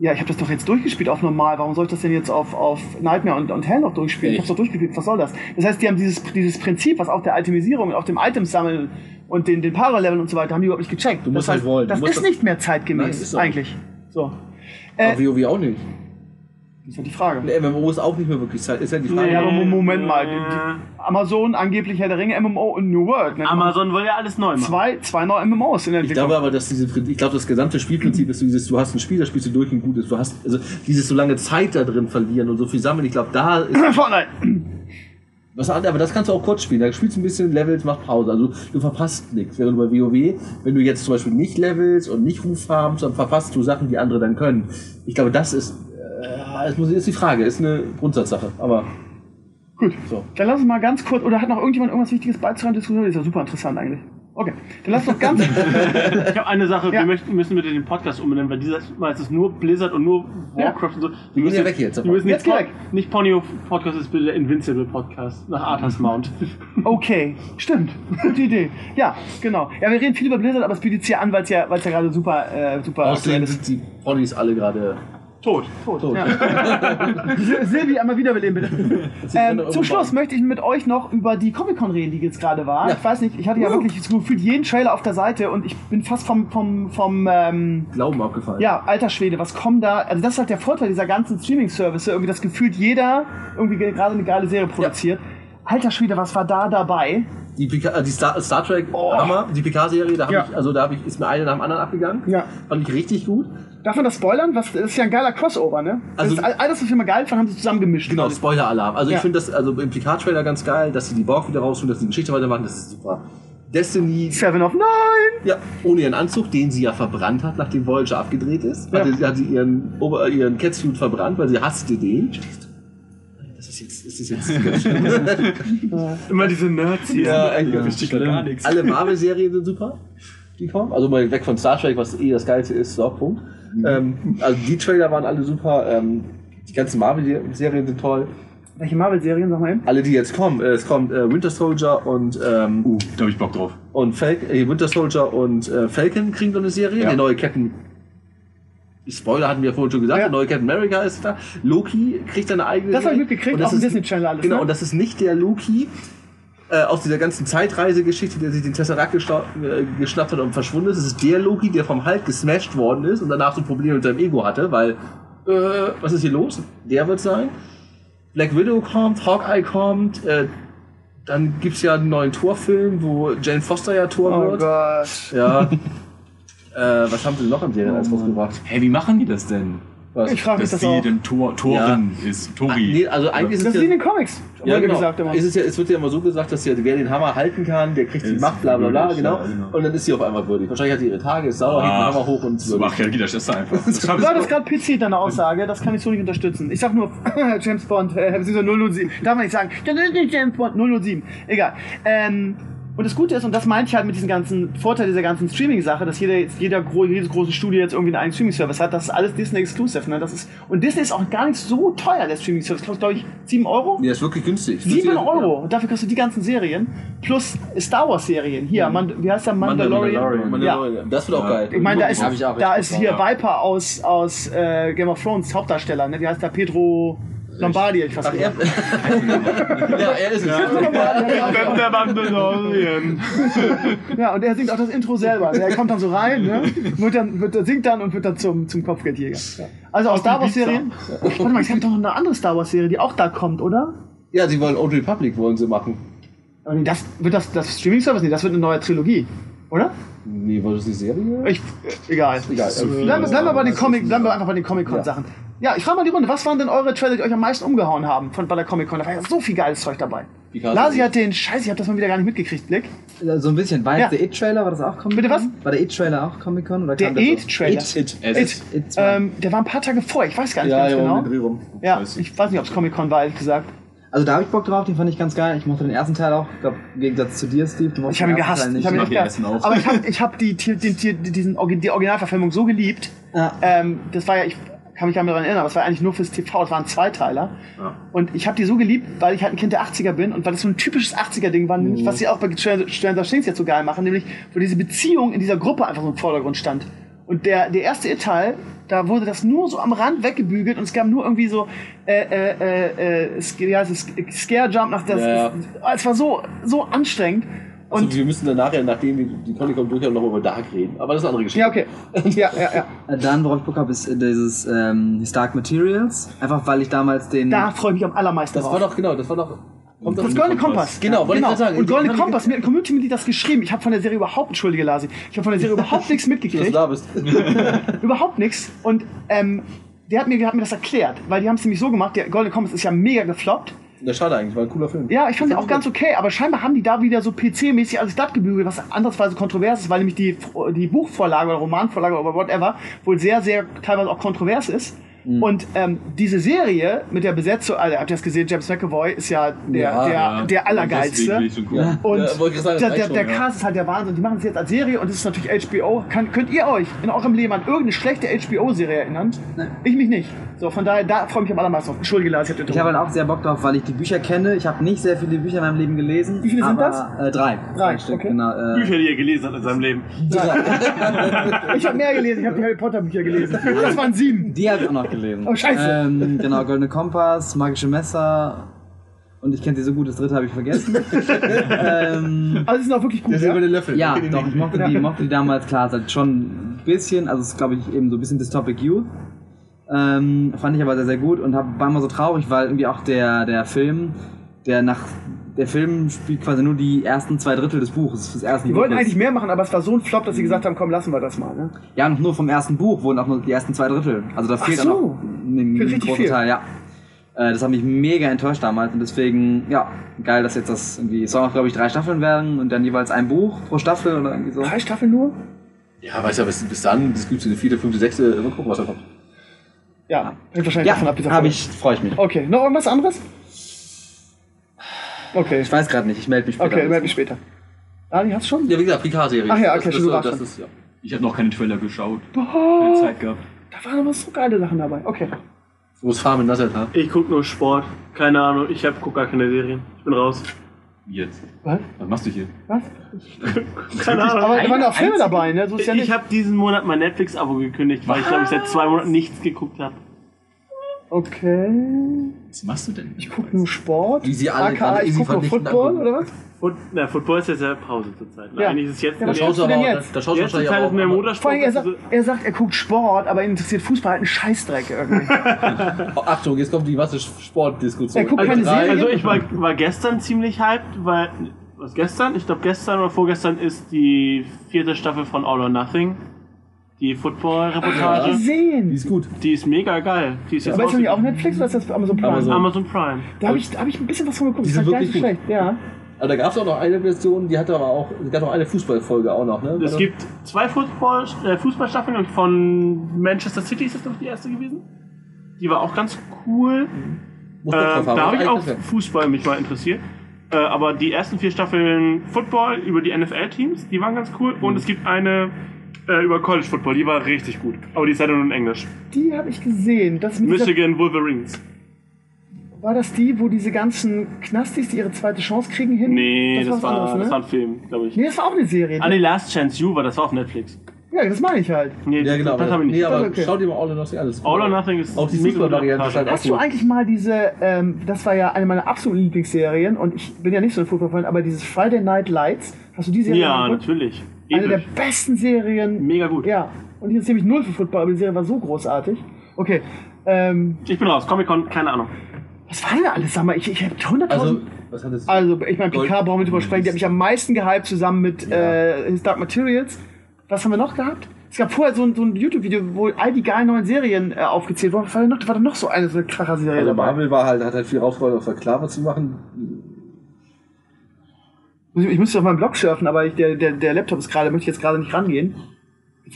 ja, ich habe das doch jetzt durchgespielt auf normal, warum soll ich das denn jetzt auf, auf Nightmare und, und Hell noch durchspielen? Ich habe doch durchgespielt, was soll das? Das heißt, die haben dieses, dieses Prinzip, was auf der Itemisierung und auf dem Itemsammeln und den, den Parallel und so weiter haben die überhaupt nicht gecheckt. Du musst das halt wollen. Das ist das- nicht mehr zeitgemäß, Nein, ist eigentlich. So. Äh, Aber WoW auch nicht. Das ist ja die Frage. Ein MMO ist auch nicht mehr wirklich Zeit. Ist ja die Frage. Ja, aber Mo- Moment mal. Die, die Amazon, angeblich Herr der Ringe, MMO und New World. nennt man Amazon will ja alles neu machen. Zwei, zwei neue MMOs in der Ich Entwicklung. glaube aber, dass diese, ich glaube, das gesamte Spielprinzip ist so dieses, du hast ein Spiel, das spielst du durch und gut ist. Du hast, also dieses so lange Zeit da drin verlieren und so viel sammeln. Ich glaube, da ist Fortnite. was anderes, aber das kannst du auch kurz spielen. Da spielst du ein bisschen Levels, mach Pause. Also du verpasst nichts. Während du bei WoW, wenn du jetzt zum Beispiel nicht Levels und nicht Ruffarms, dann verpasst du Sachen, die andere dann können. Ich glaube, das ist, äh, das ist die Frage, ist eine Grundsatzsache. Aber Gut. So. Dann lass uns mal ganz kurz, oder hat noch irgendjemand irgendwas Wichtiges beizutragen? Diskussion ist ja super interessant eigentlich. Okay. Dann lass doch ganz. Ich habe eine Sache, Ja. wir möchten, müssen bitte den Podcast umbenennen, weil dieser Mal ist es nur Blizzard und nur Warcraft und so. Wir gehen ja weg jetzt. Wir müssen Jetzt geh weg. nicht Ponyo Podcast ist bitte der Invincible Podcast nach Arthas Mount. Okay, stimmt. Gute Idee. Ja, genau. Ja, wir reden viel über Blizzard, aber es bietet sich ja an, weil es ja, weil's ja gerade super, äh, super außerdem sind die Ponys alle gerade Tot. Tot. Ja. Sil- Silvi, einmal wiederbeleben, bitte. Ähm, zum Schluss möchte ich mit euch noch über die Comic-Con reden, die jetzt gerade war. Ja. Ich weiß nicht, ich hatte ja wirklich so gefühlt jeden Trailer auf der Seite und ich bin fast vom, vom, vom ähm, Glauben abgefallen. ja, alter Schwede, was kommt da? Also das ist halt der Vorteil dieser ganzen Streaming-Service, irgendwie das gefühlt jeder irgendwie ge- gerade eine geile Serie produziert. Alter Schwede, was war da dabei? Die, Pika äh, die Star, Star Trek Oh. Hammer, die Picard-Serie, da habe Ja. ich, also da ich, ist mir eine nach dem anderen abgegangen. Ja. Fand ich richtig gut. Darf man das spoilern? Was, das ist ja ein geiler Crossover, ne? Also- ist all, das, was wir mal geil fanden, haben sie zusammengemischt. Genau, Spoiler-Alarm. Also Ja. ich finde das, also im Picard-Trailer ganz geil, dass sie die Borg wieder rausholen, dass sie die Geschichte weitermachen, das ist super. Destiny, Seven of Nine! ja, ohne ihren Anzug, den sie ja verbrannt hat, nachdem Voyager abgedreht ist. Ja. Hatte, hat sie ihren, Ober, ihren Catsuit verbrannt, weil sie hasste den. Das ist jetzt, das jetzt ganz schlimm. Immer diese Nerds hier. Ja, eigentlich richtig gar nichts. Alle Marvel-Serien sind super, die kommen. Also mal weg von Star Trek, was eh das Geilste ist, so, Punkt. Ähm, also die Trailer waren alle super. Ähm, die ganzen Marvel-Serien sind toll. Welche Marvel-Serien, sag mal eben? Alle, die jetzt kommen. Äh, es kommt äh, Winter Soldier und, ähm, Uh, da hab ich Bock drauf. und Fal äh, Winter Soldier und äh, Falcon kriegen so eine Serie. Ja. Der neue Captain. Spoiler hatten wir vorhin schon gesagt. Ja. Der neue Captain America ist da. Loki kriegt seine eigene Das habe ich mitgekriegt, das auf dem ist- Disney-Channel alles. Genau, ne? und das ist nicht der Loki äh, aus dieser ganzen Zeitreisegeschichte, der sich den Tesseract äh, geschnappt hat und verschwunden ist. Es ist der Loki, der vom Hulk gesmashed worden ist und danach so Probleme mit seinem Ego hatte, weil, äh, was ist hier los? Der wird sein. Black Widow kommt, Hawkeye kommt, äh, dann gibt's ja einen neuen Torfilm, wo Jane Foster ja Tor oh wird. Gott. Ja. äh, was haben sie noch an Serien alles rausgebracht? Hey, wie machen die das denn? Was? Ich frage mich Dass das die auch. den Tor, Torin ist, Ah, Tori. nee, also eigentlich ist Das es ist wie ja, in den Comics. Ja, genau. gesagt immer. Es, ist ja, es wird ja immer so gesagt, dass ja, wer den Hammer halten kann, der kriegt die Ist Macht, bla bla bla, genau. ja, genau. Und dann ist sie auf einmal würdig. Wahrscheinlich hat sie ihre Tage, ist sauer, hebt den Hammer hoch und ist so, ach ja, geht der Schwester einfach. Das Du hattest gerade PC deine Aussage, das kann ich so nicht unterstützen. Ich sag nur James Bond, äh, beziehungsweise 007. Darf man nicht sagen, das ist nicht James Bond 007. Egal. Ähm, und das Gute ist, und das meinte ich halt mit diesem ganzen Vorteil dieser ganzen Streaming-Sache, dass jeder jetzt, jeder gro jedes große Studio jetzt irgendwie einen eigenen Streaming-Service hat, das ist alles Disney-exclusive. Ne? Das ist, und Disney ist auch gar nicht so teuer, der Streaming-Service. Kostet, glaube ich, 7 Euro? Der ist wirklich günstig. 7 Euro. Und dafür kostet die ganzen Serien. Plus Star Wars-Serien. Hier, Mand wie heißt der? Mandalorian. Mandalorian. Ja. Mandalorian. Das wird auch geil. Ich meine, da ist, Hab ich auch da ist hier Viper aus, aus äh, Game of Thrones Hauptdarsteller. Ne? Wie heißt der? Pedro Lombardi, ich fast Ach, er, ja, er ist es. Mandalorian. Ja, und er singt auch das Intro selber. Er kommt dann so rein, ne? wird dann, wird, singt dann und wird dann zum, zum Kopfgeldjäger. Also aus Star Wars-Serien. Warte mal, es gibt doch noch eine andere Star Wars-Serie, die auch da kommt, oder? Ja, sie wollen Old Republic wollen sie machen. Das wird das, das Streaming-Service? Nee, das wird eine neue Trilogie. Oder? Nee, war das die Serie? Ich, äh, egal. Egal. Bleiben wir, bleiben wir bei den Comic, bleiben wir einfach bei den Comic-Con-Sachen. Ja. ich frage mal die Runde, was waren denn eure Trailer, die euch am meisten umgehauen haben von, bei der Comic-Con? Da war ja so viel geiles Zeug dabei. Lasi hat den, scheiße, ich hab das mal wieder gar nicht mitgekriegt, Blick. So ein bisschen. War Ja. der It-Trailer, war das auch Comic-Con? Bitte was? War der It-Trailer auch Comic-Con? Der? It-Trailer. It, It. Es It, It zwei. ähm, der war ein paar Tage vor, ich weiß gar nicht Ja, ganz ja, genau. Ja, ich weiß nicht, ob es Comic-Con war, ehrlich gesagt. Also da habe ich Bock drauf, den fand ich ganz geil. Ich mochte den ersten Teil auch. Ich glaube, im Gegensatz zu dir, Steve. Du Ich habe ihn gehasst. Teil Ich habe ihn gehasst. Aber ich habe ich hab die, die, die, die, diesen, die Originalverfilmung so geliebt. Ja. Ähm, das war ja, ich kann mich ja daran erinnern, aber es war eigentlich nur fürs TV, es waren Zweiteiler. Und ich habe die so geliebt, weil ich halt ein Kind der 80er bin und weil das so ein typisches 80er-Ding war, nämlich, was sie auch bei Stranger Things jetzt so geil machen, nämlich wo diese Beziehung in dieser Gruppe einfach so im Vordergrund stand. Und der, der erste It-Teil, da wurde das nur so am Rand weggebügelt und es gab nur irgendwie so, äh, äh, äh, äh, heißt es, Scare Jump nach das. Ja. Es war so, so anstrengend. Also, Und wir müssen dann nachher, nachdem wir die Comic-Con durch haben, noch über Dark reden. Aber das ist eine andere Geschichte. ja, okay. Ja, ja, ja. Äh, Dann, worauf ich Bock habe, ist äh, dieses ähm, His Dark Materials. Einfach weil ich damals den. Da freue ich mich am allermeisten Das drauf. war doch, genau, das war doch. Kommt Das Goldene Kompass. Genau, wollte ich gerade sagen. Und Goldene Kompass, mir hat ein Community-Mitglied das geschrieben. Ich habe von der Serie überhaupt, entschuldige Lasi, ich habe von der Serie überhaupt nichts du mitgekriegt. da bist. Überhaupt nichts. Und ähm, der hat mir, hat mir das erklärt, weil die haben es nämlich so gemacht, der Goldene Kompass ist ja mega gefloppt. Na, schade eigentlich, war ein cooler Film. Ja, ich fand den auch ganz okay, aber scheinbar haben die da wieder so PC-mäßig alles glatt gebügelt, was andersweise kontrovers ist, weil nämlich die, die Buchvorlage oder Romanvorlage oder whatever wohl sehr, sehr teilweise auch kontrovers ist. Mhm. Und ähm, diese Serie mit der Besetzung, also habt ihr das gesehen, James McAvoy ist ja der, Ja, der, Ja, der Allergeilste. Ja. Und Ja, ich sagen, das der, der, schon, der ja. Cast ist halt der Wahnsinn. Die machen es jetzt als Serie und es ist natürlich HBO. Kann, könnt ihr euch in eurem Leben an irgendeine schlechte HBO-Serie erinnern? Ich mich nicht. So, von daher, da freue ich mich am allermeisten drauf. Entschuldige, Lars, ich hab Ich habe halt auch sehr Bock drauf, weil ich die Bücher kenne. Ich habe nicht sehr viele Bücher in meinem Leben gelesen. Wie viele sind aber, Äh, drei. Drei, Stück, okay. genau. Äh, Bücher, die er gelesen hat in seinem Leben. Ich habe mehr gelesen, ich habe die Harry Potter Bücher gelesen. Das waren sieben. Die habe ich auch noch gelesen. Oh, scheiße. Ähm, genau, Goldene Kompass, Magische Messer. Und ich kenne sie so gut, das dritte habe ich vergessen. ähm, Also, die sind auch wirklich gut. Der Ja? silberne Löffel. ja, Den kenn doch, ich mochte die, mochte die damals, klar, es hat schon ein bisschen, also es ist, glaube ich, eben so ein bisschen Dystopic Youth. Ähm, fand ich aber sehr, sehr gut und hab, war immer so traurig, weil irgendwie auch der, der Film, der nach, der Film spielt quasi nur die ersten zwei Drittel des Buches, des ersten Die wollten Buches. eigentlich mehr machen, aber es war so ein Flop, dass sie gesagt haben, komm, lassen wir das mal. Ne? Ja, noch nur vom ersten Buch wurden auch nur die ersten zwei Drittel. Also da fehlt so. auch noch ein, ein großer viel. Teil, ja. Äh, das hat mich mega enttäuscht damals und deswegen, ja, geil, dass jetzt das irgendwie, es sollen auch, glaube ich, drei Staffeln werden und dann jeweils ein Buch pro Staffel oder irgendwie so. Drei Staffeln nur? Ja, weißt du, bis, bis dann, das gibt es eine vierte, fünfte, sechste, mal gucken, was da kommt. Ja, hängt wahrscheinlich Ja, davon ab, wie habe ich, freue ich mich. Okay, noch irgendwas anderes? Okay, Ich weiß gerade nicht, ich melde mich später. okay, melde mich später. Ali, hast du schon? Ja, wie gesagt, PK-Serie. Ach ja, okay, das, schon, das, das ist, ja. Ich habe noch keine Trailer geschaut. Keine Boah, Zeit gehabt. da waren aber so geile Sachen dabei. Okay. Du musst farmen, das halt, ha? Ich guck nur Sport. Keine Ahnung, ich hab, guck gar keine Serien. Ich bin raus. Wie Jetzt. Was? Was machst du hier? Was? Keine Ahnung. Aber da waren auch Filme dabei, ne? So ist ja ich habe diesen Monat mein Netflix-Abo gekündigt, weil ich glaube ich seit zwei Monaten nichts geguckt habe. Okay. Was machst du denn? Ich guck nur Sport. Wie sie alle AKA, ich easy guck nur Football, angucken. oder was? Und, na, Football ist jetzt ja Pause zurzeit. Ja. Eigentlich ist es jetzt Ja, Da schaust du aber auch, jetzt? da schaust du jetzt wahrscheinlich Zeit ist auch. mehr aber- Vor Motorsport. allem, er sagt, also- er sagt, er guckt Sport, aber ihn interessiert Fußball halt ein Scheißdreck irgendwie. Oh, Achtung, jetzt kommt die was Sportdiskussion. Er guckt Also, keine Serien. also ich war, war gestern ziemlich hyped, weil. Was gestern? Ich glaube gestern oder vorgestern ist die vierte Staffel von All or Nothing. Die Football-Reportage. gesehen. ist gut. Die ist mega geil. Die ist jetzt Aber ist das nicht rausgekommen. auf Netflix oder ist das für Amazon Prime? Amazon. Amazon Prime. Da habe ich, da hab ich ein bisschen was von geguckt. Die Das sind war gar nicht wirklich schlecht. Ja. Aber da gab es auch noch eine Version, die hatte aber auch, es gab noch eine Fußballfolge auch noch, ne? Es gibt zwei Football, äh, Fußballstaffeln ich, von Manchester City, ist das ich die erste gewesen. Die war auch ganz cool. Muss Äh, da habe ich auch Fußball mich mal interessiert. Äh, aber die ersten vier Staffeln Football über die NFL-Teams, die waren ganz cool. Und es gibt eine äh, über College Football, die war richtig gut. Aber die ist leider nur in Englisch. Die habe ich gesehen. Das Michigan Wolverines. war das die, wo diese ganzen Knastis, die ihre zweite Chance kriegen, hin? Nee, das, was war, anderes, das ne? war ein Film, glaube ich. Nee, das war auch eine Serie. Ah, nee, Last Chance You war, das war auf Netflix. Ja, das meine ich halt. Nee, Ja, genau. das habe ich nicht. nee, aber Okay. schau dir mal All or Nothing an. das ist All or Nothing ist Auch die Fußballvariante halt Hast du eigentlich mal diese, ähm, das war ja eine meiner absoluten Lieblingsserien und ich bin ja nicht so ein Fußballfreund, aber dieses Friday Night Lights, hast du die Serie Ja, natürlich. Eine der besten Serien. Mega gut. Ja, und die ist nämlich null für Football, aber die Serie war so großartig. Okay, ähm, Ich bin raus. Comic-Con, keine Ahnung. was war denn da alles? Sag mal, ich, ich habe 100.000... Also, was hat es? Also, ich meine, PK brauchen wir drüber sprechen. Die hat mich am meisten gehypt zusammen mit äh, His Dark Materials. Was haben wir noch gehabt? Es gab vorher so ein, so ein YouTube-Video, wo all die geilen neuen Serien äh, aufgezählt wurden. Was war denn noch, da war da noch so eine, so eine Kracher-Serie Also dabei. Marvel war halt, hat halt viel rausgeholt, auf Verklaver zu machen. Ich, ich müsste auf meinen Blog surfen, aber ich, der, der, der Laptop ist gerade, möchte ich jetzt gerade nicht rangehen.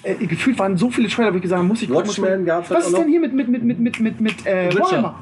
Äh, gefühlt waren so viele Trailer, wo ich gesagt habe, muss ich gucken, Watchmen gab's halt Was ist denn hier mit, mit, mit, mit, mit, mit, mit äh, Witcher. Warhammer?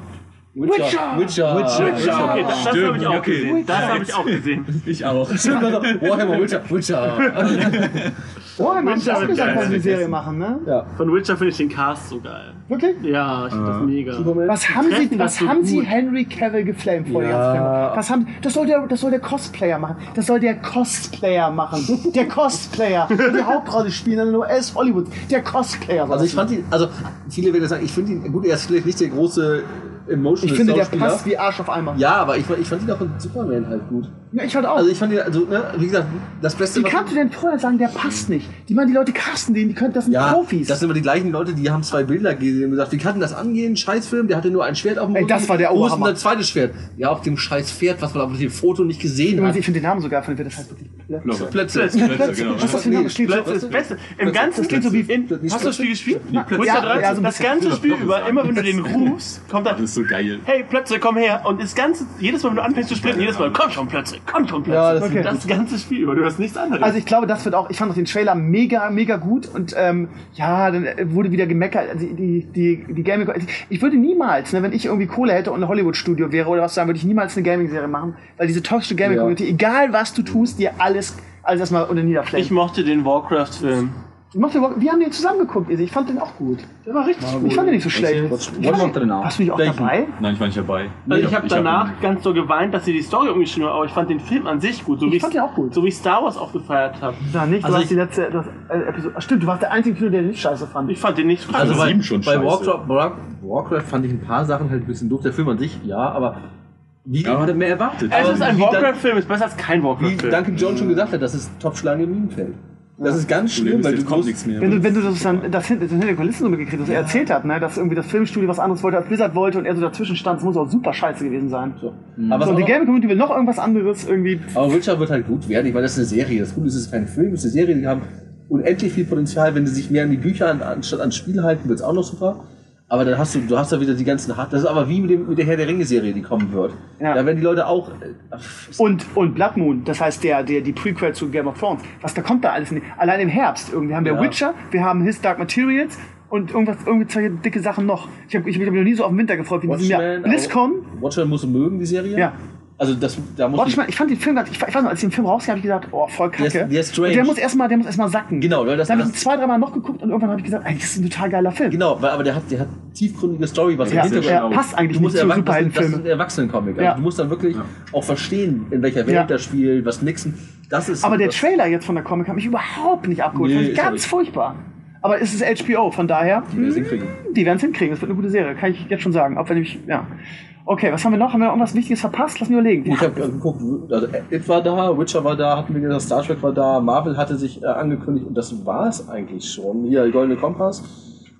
Witcher. Witcher. Witcher. Okay, das, das Stimmt, habe ich auch okay. gesehen. Das habe ich auch gesehen. Ich auch. Warhammer, Witcher. Witcher. Warhammer, ich Witcher auch wird gesagt, dass die Serie machen, ne? Ja. Von Witcher finde ich den Cast so geil. Wirklich? Ja, ich finde das mega. Superman. Was haben Sie, was haben Sie. Henry Cavill geflamed vor Ja. Was haben, das soll der, das soll der Cosplayer machen. Das soll der Cosplayer machen. Der Cosplayer. Der die Hauptrolle spielen in der US Hollywood. Der Cosplayer. Also ich fand ihn, also viele werden sagen, ich finde ihn, gut, er ist vielleicht nicht der große emotional Ich finde, der passt wie Arsch auf Eimer. Ja, aber ich, fand- ich fand ihn auch in Superman halt gut. Ja, ich fand auch. Also ich fand also, ne, wie gesagt, das Beste, wie kannst du denn vorher sagen, der passt nicht? Die meinen, die Leute casten den, die können, das sind ja, Profis. das sind immer die gleichen Leute, die haben zwei Bilder gesehen und gesagt, wie kann das angehen? Scheißfilm, der hatte nur ein Schwert auf dem Ey, das war der Wo ist denn das zweite Schwert? Ja, auf dem scheiß Pferd, was man auf dem Foto nicht gesehen hat. ich finde den Namen so geil, von dem das heißt wirklich. Locker. Plätze. Plätze, genau. Was ist das für ein Name? Steht Plötzlich ist das Beste. Im ganzen Das klingt so wie Hast du das Spiel gespielt? Ja, 13? ja, so ein das ganze Spiel über, immer wenn du den rufst, kommt Das dann. ist so geil. Hey, Plötze, komm her. Und das ganze, jedes Mal, wenn du anfängst zu sprinten, jedes Mal, komm schon, Plötze, komm schon, Plötze. Ja, das ist das ganze Spiel über, du hast nichts anderes. Also ich glaube, das wird auch, ich fand auch den Trailer mega, mega gut und ähm, ja, dann äh, wurde wieder gemeckert, also die, die, die Gaming, ich würde niemals, ne, wenn ich irgendwie Kohle hätte und ein Hollywood-Studio wäre oder was, dann würde ich niemals eine Gaming-Serie machen, weil diese toxische Gaming-Community, egal was du tust, dir alles, alles erstmal unter ich niederflächen. mochte den Warcraft-Film. Wir haben den zusammen geguckt, Izzy. ich fand den auch gut. Der war richtig gut. Ich fand den nicht so schlecht. Was denn auch? Warst du nicht auch Welchen? dabei? Nein, ich war nicht dabei. Also ich habe danach ihn- ganz so geweint, dass sie die Story umgeschrieben haben, aber ich fand den Film an sich gut. So Ich wie fand den auch gut. So wie ich Star Wars auch gefeiert habe. Na, nicht, du Also hast ich- die letzte das, äh, Episode. Stimmt, du warst der einzige Kino, der den nicht scheiße fand. Ich fand den nicht Also Also bei, schon bei scheiße. Warcraft, Warcraft, fand ich ein paar Sachen halt ein bisschen doof. Der Film an sich, ja, aber wie, Ja, man hat mehr erwartet. Es Aber ist ein wie Warcraft-Film, ist besser als kein wie Warcraft-Film. Duncan John schon gesagt hat, das ist Top-Schlange im Minenfeld. Das ist ganz schlimm, weil du kommt musst, nichts mehr. Wenn du, wenn du das dann das hinter, das hinter den Kulissen so mitgekriegt hast, was er erzählt hat, ne, dass irgendwie das Filmstudio was anderes wollte, als Blizzard wollte und er so dazwischen stand, das muss auch super scheiße gewesen sein. So. Aber, So, und die Gaming Community will noch irgendwas anderes irgendwie. aber Witcher wird halt gut werden. Ich meine, das ist eine Serie. Das Gute ist, es ist kein Film, es ist eine Serie. Die haben unendlich viel Potenzial. Wenn sie sich mehr an die Bücher an, anstatt ans Spiel halten, wird es auch noch super. Aber dann hast du, du hast da wieder die ganzen Hart. Das ist aber wie mit, dem, mit der Herr der Ringe-Serie, die kommen wird. Ja. Da werden die Leute auch. äh, Und, und Blood Moon, das heißt der, der, die Prequel zu Game of Thrones. Was da kommt da alles nicht. Allein im Herbst irgendwie haben wir Ja. Witcher, wir haben His Dark Materials und irgendwas, irgendwie zwei dicke Sachen noch. Ich habe ich hab mich noch nie so auf den Winter gefreut wie in diesem Jahr. BlizzCon, Watchmen musst du mögen, die Serie. Ja. Also das, da muss Watchmen, ich fand den Film, ich, ich weiß noch, als ich den Film rauskam, habe ich gesagt, oh, voll Der ist- kacke. der ist strange. Und der muss erstmal, der muss erstmal sacken. Genau, weil das- Dann habe ich zwei, dreimal noch geguckt und irgendwann habe ich gesagt, ey, das ist ein total geiler Film. Genau, weil, aber der hat, der hat tiefgründige Story, was Ja, im Hintergrund er passt eigentlich Du musst nicht zu erwachsen, das, das ist Superheldenfilmen. ein Erwachsenencomic. Also Ja. Du musst dann wirklich auch verstehen, in welcher Welt Ja. das spielt, was Nixon. Das ist. Aber der Trailer jetzt von der Comic hat mich überhaupt nicht abgeholt. Nee, Fand ich ganz furchtbar. Aber es ist HBO, von daher, Die werden es hinkriegen. die werden es hinkriegen. Das wird eine gute Serie, kann ich jetzt schon sagen. Auch wenn ich, ja. Okay, was haben wir noch? Haben wir noch irgendwas Wichtiges verpasst? Lass mich überlegen. Ich habe geguckt, also It war da, Witcher war da, hatten wir gesagt, Star Trek war da, Marvel hatte sich äh, angekündigt und das war es eigentlich schon. Hier, Goldene Kompass,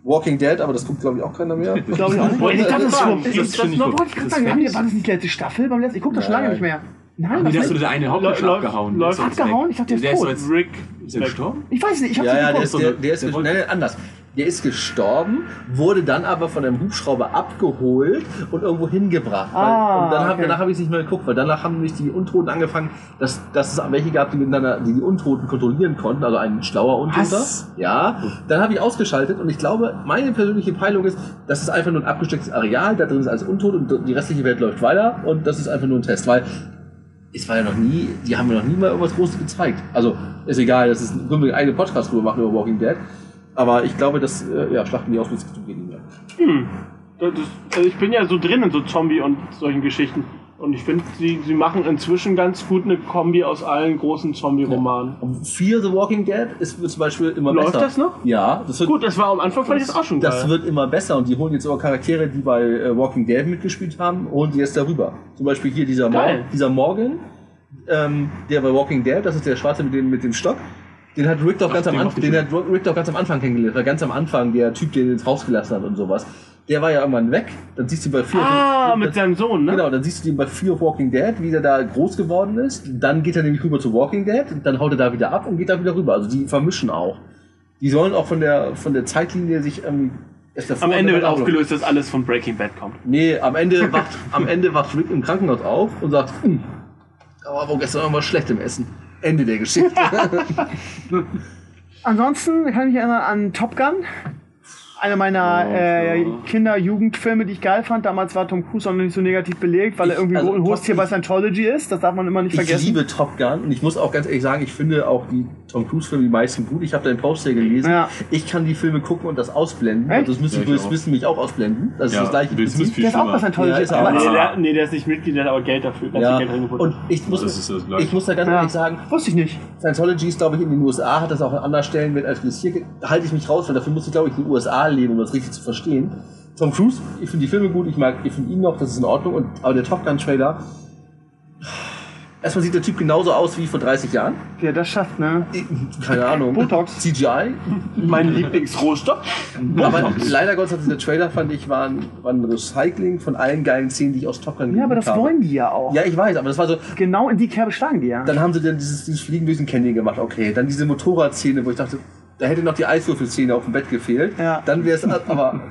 Walking Dead, aber das guckt glaube ich auch keiner mehr. Glaube ich auch nicht. Ich dachte, das ist. Ist Ist das das noch-? Wollte ich gerade sagen, haben wir, war das nicht die letzte Staffel beim letzten? Ich gucke das schon lange nicht mehr. Nein, Nee, was da hast nicht? du der eine Hauptmensch Läuft- abgehauen. läuft- Der ist abgehauen? Ich dachte, der ist der ist tot. jetzt Rick Ist er gestorben? Ich weiß nicht, ich hab's Ja, nicht ja, der geguckt. ist, der, der ist Der wollte- nein, nein, anders. Der ist gestorben, wurde dann aber von einem Hubschrauber abgeholt und irgendwo hingebracht. Weil, Ah, und dann hab, okay. danach habe ich es nicht mehr geguckt, weil danach haben nämlich die Untoten angefangen, dass, dass es welche gab, die miteinander, die die Untoten kontrollieren konnten, also ein schlauer Untoter. Ja. Dann habe ich ausgeschaltet und ich glaube, meine persönliche Peilung ist, das ist einfach nur ein abgestecktes Areal, da drin ist alles untot und die restliche Welt läuft weiter und das ist einfach nur ein Test, weil es war ja noch nie, die haben mir noch nie mal irgendwas Großes gezeigt. Also, ist egal, das ist ein, eigenen Podcast drüber machen über Walking Dead. Aber ich glaube, das, äh, ja, schlachten die aus, bis es geht nicht mehr. Das ist, also ich bin ja so drin in so Zombie und solchen Geschichten. Und ich finde, sie, sie machen inzwischen ganz gut eine Kombi aus allen großen Zombie-Romanen. Und Fear the Walking Dead ist zum Beispiel immer Läuft besser. das noch? Ja, das wird, Gut, das war am Anfang fand ich das auch schon geil. das wird immer besser und die holen jetzt aber Charaktere, die bei äh, Walking Dead mitgespielt haben, holen die jetzt darüber. Zum Beispiel hier dieser, Mor dieser Morgan, ähm, der bei Walking Dead, das ist der Schwarze mit dem, mit dem Stock. Den hat Rick doch ganz, am, den Anf mochte ich den hat Rick doch ganz am Anfang kennengelernt. War ganz am Anfang der Typ, den ins Haus gelassen hat und sowas. Der war ja irgendwann weg. Dann siehst du bei Fear ah, dann- mit seinem Sohn, ne? Genau, dann siehst du ihn bei Fear of Walking Dead, wie der da groß geworden ist. Dann geht er nämlich rüber zu Walking Dead, dann haut er da wieder ab und geht da wieder rüber. Also die vermischen auch. Die sollen auch von der, von der Zeitlinie sich irgendwie erst davor Am Ende wird aufgelöst, dass alles von Breaking Bad kommt. Nee, am Ende wacht, am Ende wacht Rick im Krankenhaus auf und sagt, hm, da war wohl gestern irgendwas schlecht im Essen. Ende der Geschichte. Ansonsten kann ich mich erinnern an Top Gun. Einer meiner äh, Kinder-Jugendfilme, die ich geil fand. Damals war Tom Cruise auch noch nicht so negativ belegt, weil er Ich- irgendwie also ein hohes Top- Tier bei Scientology ist. Das darf man immer nicht Ich vergessen. liebe Top Gun und ich muss auch ganz ehrlich sagen, ich finde auch die Tom Cruise Filme die meisten gut. Ich habe deinen Post hier gelesen. Ja. Ich kann die Filme gucken und das ausblenden. Echt? Also das müssen Ja, ich Will auch. Smith mich auch ausblenden. Das ist Ja, das gleiche Will Smith der ist auch bei. Scientology. Ja, ist er aber auch. Nee der, nee, der ist nicht Mitglied, der hat aber Geld dafür. Ja. Geld. Und ich muss, ich muss da ganz Ja. ehrlich sagen, wusste ich nicht. Scientology ist, glaube ich, in den USA, hat das auch an anderen Stellen mit als wir es hier, da halte ich mich raus, weil dafür muss ich, glaube ich, in den USA leben, um das richtig zu verstehen. Tom Cruise, ich finde die Filme gut, ich mag, ich finde ihn noch, das ist in Ordnung, und, aber der Top Gun Trailer, erstmal sieht der Typ genauso aus wie vor 30 Jahren. Wer das schafft, ne? Keine Ahnung. Botox. CGI. Mein Lieblingsrohstoff. Aber leider Gottes hat dieser Trailer, fand ich, war ein, war ein Recycling von allen geilen Szenen, die ich aus Top Gun Ja, aber das habe. wollen die ja auch. Ja, ich weiß, aber das war so, Genau in die Kerbe schlagen die ja. dann haben sie dann dieses, dieses Fliegen durch den Canyon gemacht, okay. Dann diese Motorradszene, wo ich dachte, da hätte noch die Eiswürfelszene auf dem Bett gefehlt. Ja. Dann wäre es, aber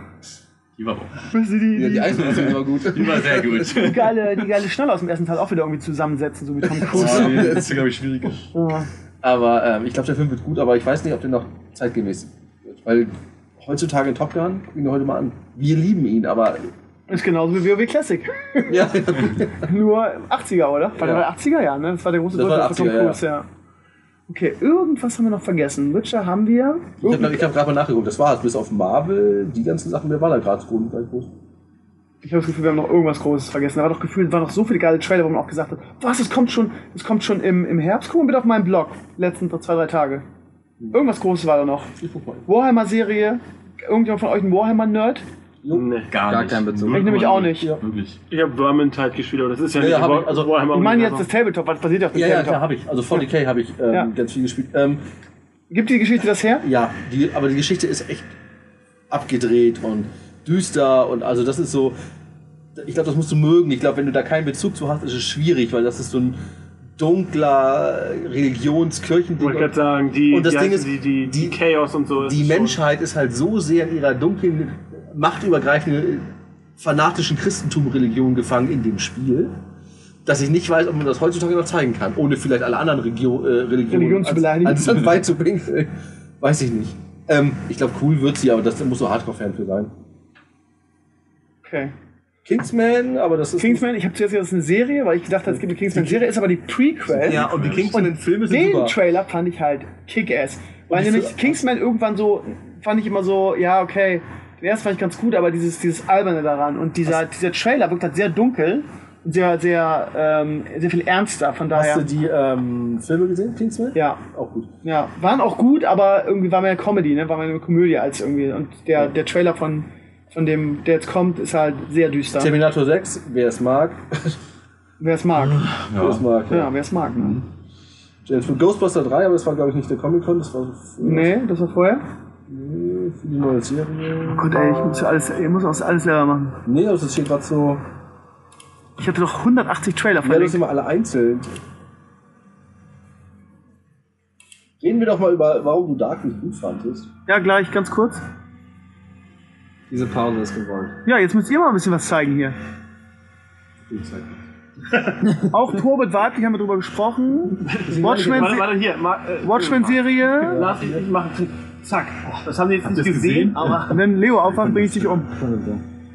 Die war, Müssen die, ja, die, die Eiswürfelszene war gut. die war sehr gut. die, geile, die geile Schnalle aus dem ersten Teil auch wieder irgendwie zusammensetzen, so wie Tom Cruise. das ist, glaube ich, schwieriger. Ja. Aber ähm, ich glaube, der Film wird gut, aber ich weiß nicht, ob der noch zeitgemäß wird. Weil heutzutage in Top Gun, guck ihn dir heute mal an. Wir lieben ihn, aber Ist genauso wie WoW Classic. ja, Nur 80er, oder? War Ja. der 80er, ja, ne? Das war der große Durchbruch von Tom 80er, Cruise, ja. Okay, irgendwas haben wir noch vergessen. Witcher haben wir. ich habe hab gerade mal nachgeguckt. Das war's. Bis auf Marvel, die ganzen Sachen, wer war da gerade groß? groß? Ich habe das Gefühl, wir haben noch irgendwas Großes vergessen. Da war doch gefühlt, waren noch so viele geile Trailer, wo man auch gesagt hat, was, es kommt schon, es kommt schon im, im Herbst. Guck mal bitte auf meinen Blog. Letzten zwei, drei Tage. Irgendwas Großes war da noch. Warhammer-Serie. Irgendjemand von euch ein Warhammer-Nerd? Nee. Gar, Gar nicht. keinen Bezug. Ich nämlich auch nicht. Wirklich. Ich habe Vermintide gespielt, aber das ist ja, Ja, nicht ja, hab War- ich, also- Ich meine jetzt das Tabletop, was basiert auf dem Ja, ja, Tabletop? klar, habe ich. Also 40k habe ich ähm, Ja. ganz viel gespielt. Ähm, Gibt die Geschichte das her? ja, die, aber die Geschichte ist echt abgedreht und düster und also das ist so. Ich glaube, das musst du mögen. Ich glaube, wenn du da keinen Bezug zu hast, ist es schwierig, weil das ist so ein dunkler Religionskirchending. Ich wollte gerade sagen, die, Und das die, Ding ist, die, die, die- Chaos und so. ist die schon- Menschheit ist halt so sehr in ihrer dunklen, machtübergreifenden, fanatischen Christentum-Religion gefangen in dem Spiel, dass ich nicht weiß, ob man das heutzutage noch zeigen kann, ohne vielleicht alle anderen Regio äh, Religionen Religion zu beleidigen. als, als beizubringen. Weiß ich nicht. Ähm, ich glaube, cool wird sie, aber das da muss so Hardcore-Fan für sein. Okay. Kingsman, aber das ist. Kingsman, ich habe zuerst gedacht, das ist eine Serie, weil ich gedacht habe, es gibt eine Kingsman-Serie, ist aber die Prequel. Ja, und die Kingsman-Filme sind Den super. Trailer fand ich halt kick-ass. Weil nämlich Kingsman irgendwann so, fand ich immer so, ja, okay, ersten fand ich ganz gut, aber dieses, dieses Alberne daran und dieser, dieser Trailer wirkt halt sehr dunkel und sehr, sehr, ähm, sehr viel ernster, von daher. Hast du die ähm, Filme gesehen, Kingsman? ja, Auch gut. ja, waren auch gut, aber irgendwie war mehr Comedy, ne, war mehr eine Komödie als irgendwie, und der, der Trailer von, von dem, der jetzt kommt, ist halt sehr düster. Terminator 6, wer es mag. Wer es mag. Wer es mag, Ja, wer es mag, ne? James Bond Ghostbuster 3, aber das war glaube ich nicht der Comic-Con, das war Nee, das war vorher? Für die neue Serie. Oh Gott, ey, ich muss alles, ich muss auch alles selber machen. Nee, das ist hier gerade so. Ich hatte doch 180 Trailer Ja, das verlinkt. sind immer alle einzeln. Reden wir doch mal über, warum du Dark nicht gut fandest. Ja, gleich, ganz kurz. Diese Pause ist gewollt. Ja, jetzt müsst ihr mal ein bisschen was zeigen hier. Auch Torbit Weiblich haben wir drüber gesprochen. Warte, Watchmen- Zack. Das haben die jetzt nicht gesehen, aber Wenn Leo aufwacht, bringe ich dich um.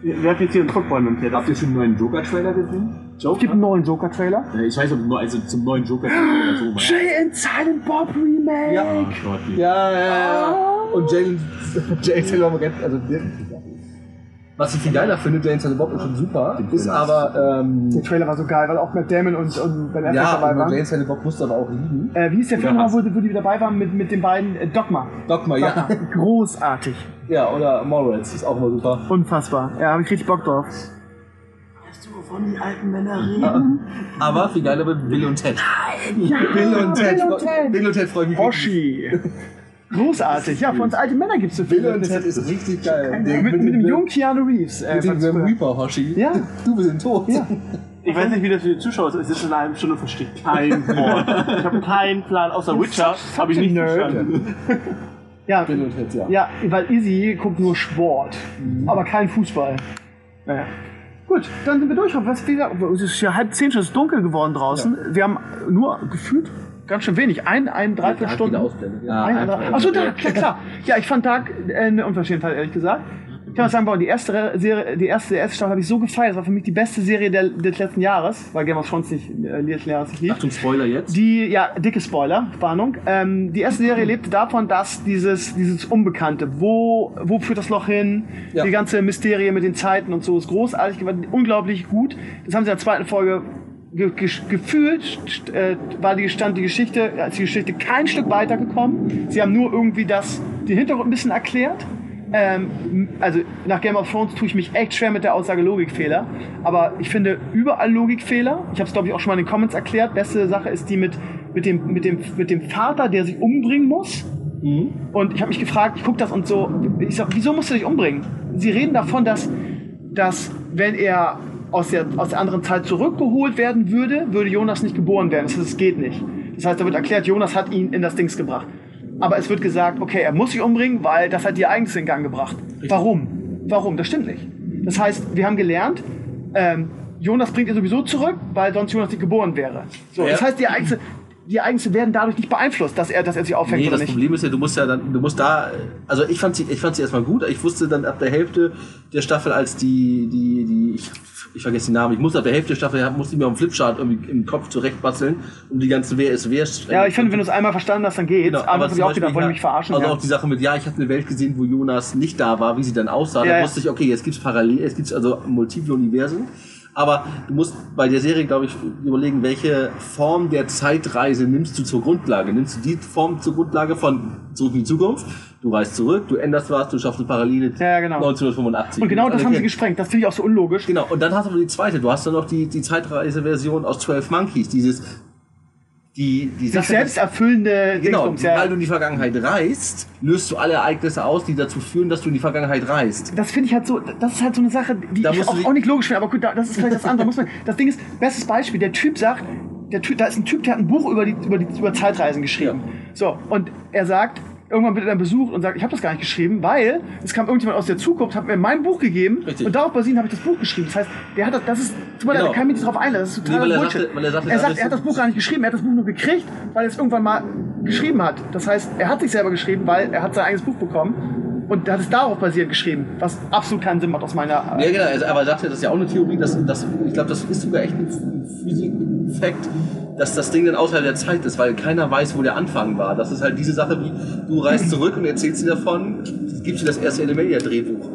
wer hat jetzt hier einen Druckball montiert? Habt ihr schon einen neuen Joker-Trailer gesehen? Es gibt einen neuen Joker-Trailer. Ja, ich weiß, ob also zum neuen Joker-Trailer oder so. Jay and Silent Bob Remake. Ja. Oh Gott, Ja, ja, ja. Und Jane, Jane Silver also der, was ich viel geiler finde, Jane Silver Bob ist schon super, ist aber, ähm, Der Trailer war so geil, weil auch Matt Damon und, und Ben Affleck ja, dabei aber waren. Jane Silver Bob musste aber auch lieben. Äh, wie hieß der Film, Ja, wo, wo die dabei waren mit, mit den beiden? Äh, Dogma. Dogma, ja. Großartig. Ja, oder Morals, ist auch immer super. Unfassbar. Ja, habe ich richtig Bock drauf. Aber viel geiler wird Bill und Ted. Bill und Ted. Bill und Ted. Bill und Ted freuen mich. Hoshi. Großartig. Ja, für uns alte Männer gibt es so Bill viele. und Ted ist richtig geil. mit, mit, dem jungen Keanu Reeves. Äh, Mit dem Grim. Reaper, Hoshi. Ja. Du bist in Tod. Ja. Ich weiß nicht, wie das für die Zuschauer ist. Es ist in einer halben Stunde verstehe ich kein Wort. Ich habe keinen Plan. Außer Witcher habe ich nicht Nerd. verstanden. Ja, Bill und Ted, ja. ja, weil Izzy guckt nur Sport, aber kein Fußball. Naja. Gut, dann sind wir durch. Was, wie gesagt, es ist ja halb zehn, schon ist dunkel geworden draußen. Wir haben nur gefühlt ganz schön wenig. Ein, ein, dreiviertel Stunden. Ja, Ein, einfach- ein, Achso, da, klar, klar. Ja, ich fand Dark äh, eine Unverschämtheit, ehrlich gesagt. Ich kann mal sagen, boah, die erste Serie, die erste, erste Staffel habe ich so gefeiert. Das war für mich die beste Serie der, des letzten Jahres, weil Game of Thrones nicht, äh, letzten Jahres nicht lief. Achtung, Spoiler jetzt. Die, ja, dicke Spoiler, Warnung. Ähm, die erste Serie lebte davon, dass dieses, dieses Unbekannte, wo, wo führt das Loch hin, Ja. die ganze Mysterie mit den Zeiten und so ist großartig, geworden, unglaublich gut. Das haben sie in der zweiten Folge ge ge gefühlt, äh, war die stand die Geschichte, als die Geschichte kein Stück weitergekommen. Sie haben nur irgendwie das, den Hintergrund ein bisschen erklärt. ähm, also nach Game of Thrones tue ich mich echt schwer mit der Aussage Logikfehler, aber ich finde überall Logikfehler. Ich habe es glaube ich auch schon mal in den Comments erklärt. Beste Sache ist die mit, mit, dem, mit, dem, mit dem Vater, der sich umbringen muss. Und ich habe mich gefragt, ich gucke das und so, ich sag, wieso musst du dich umbringen? Sie reden davon, dass, dass wenn er aus der, aus der anderen Zeit zurückgeholt werden würde, würde Jonas nicht geboren werden. Das heißt, es geht nicht. Das heißt, da wird erklärt, Jonas hat ihn in das Dings gebracht. Aber es wird gesagt, okay, er muss sich umbringen, weil das hat die Ereignisse in Gang gebracht. Warum? Warum? Das stimmt nicht. Das heißt, wir haben gelernt, ähm, Jonas bringt ihr sowieso zurück, weil sonst Jonas nicht geboren wäre. So, Ja. Das heißt, die Ereignisse, die Ereignisse werden dadurch nicht beeinflusst, dass er, dass er sich auffängt Nee, oder das nicht. Problem ist ja, du musst ja dann, du musst da, also ich fand sie, ich fand sie erstmal gut. Ich wusste dann ab der Hälfte der Staffel, als die, die, die, ich, ich vergesse die Namen, ich musste ab der Hälfte der Staffel, musste ich mir auf dem Flipchart irgendwie im Kopf zurechtbasteln, um die ganze Wer ist wer. Ja, ich finde, wenn du es einmal verstanden hast, dann geht's. Genau, aber das habe ich auch gedacht, ja, mich verarschen. Also ja. auch die Sache mit, ja, ich habe eine Welt gesehen, wo Jonas nicht da war, wie sie dann aussah. Ja, da wusste ich, okay, jetzt gibt's parallel, es gibt also multiple Universen. Aber du musst bei der Serie, glaube ich, überlegen, welche Form der Zeitreise nimmst du zur Grundlage? Nimmst du die Form zur Grundlage von Zurück in die Zukunft? Du reist zurück, du änderst was, du schaffst eine Parallele Ja, genau. 1985. Und genau das Alle haben sie gesprengt. Das finde ich auch so unlogisch. Genau, und dann hast du aber die zweite. Du hast dann noch die, die Zeitreise-Version aus 12 Monkeys. Dieses, die, die Sich Sache- selbst erfüllende Genau, Dingsbums, ja. weil du in die Vergangenheit reist, löst du alle Ereignisse aus, die dazu führen, dass du in die Vergangenheit reist. das finde ich halt so, das ist halt so eine Sache, die Da ich auch, auch nicht logisch finde, aber gut, da- das ist vielleicht das andere. man, das Ding ist, bestes Beispiel, der Typ sagt, der typ, da ist ein Typ, der hat ein Buch über, die, über, die, über Zeitreisen geschrieben. So, und er sagt, irgendwann wird er dann besucht und sagt, ich habe das gar nicht geschrieben, weil es kam irgendjemand aus der Zukunft, hat mir mein Buch gegeben Richtig. und darauf basierend habe ich das Buch geschrieben. Das heißt, der hat das, das ist, tut mir leid, Genau. da kann mich nicht drauf einlassen, das ist totaler Nee, er Bullshit. sagte- er sagte, er sagt, er hat das Buch gar nicht geschrieben, er hat das Buch nur gekriegt, weil er es irgendwann mal geschrieben hat. Das heißt, er hat sich selber geschrieben, weil er hat sein eigenes Buch bekommen und hat es darauf basierend geschrieben, was absolut keinen Sinn macht aus meiner Ja, genau, also, aber er sagte, das ist ja auch eine Theorie, dass, dass, ich glaube, das ist sogar echt ein Physik-Fakt, dass das Ding dann außerhalb der Zeit ist, weil keiner weiß, wo der Anfang war. Das ist halt diese Sache, wie du reist zurück und erzählst dir davon, gibst dir das erste Elemania-Drehbuch.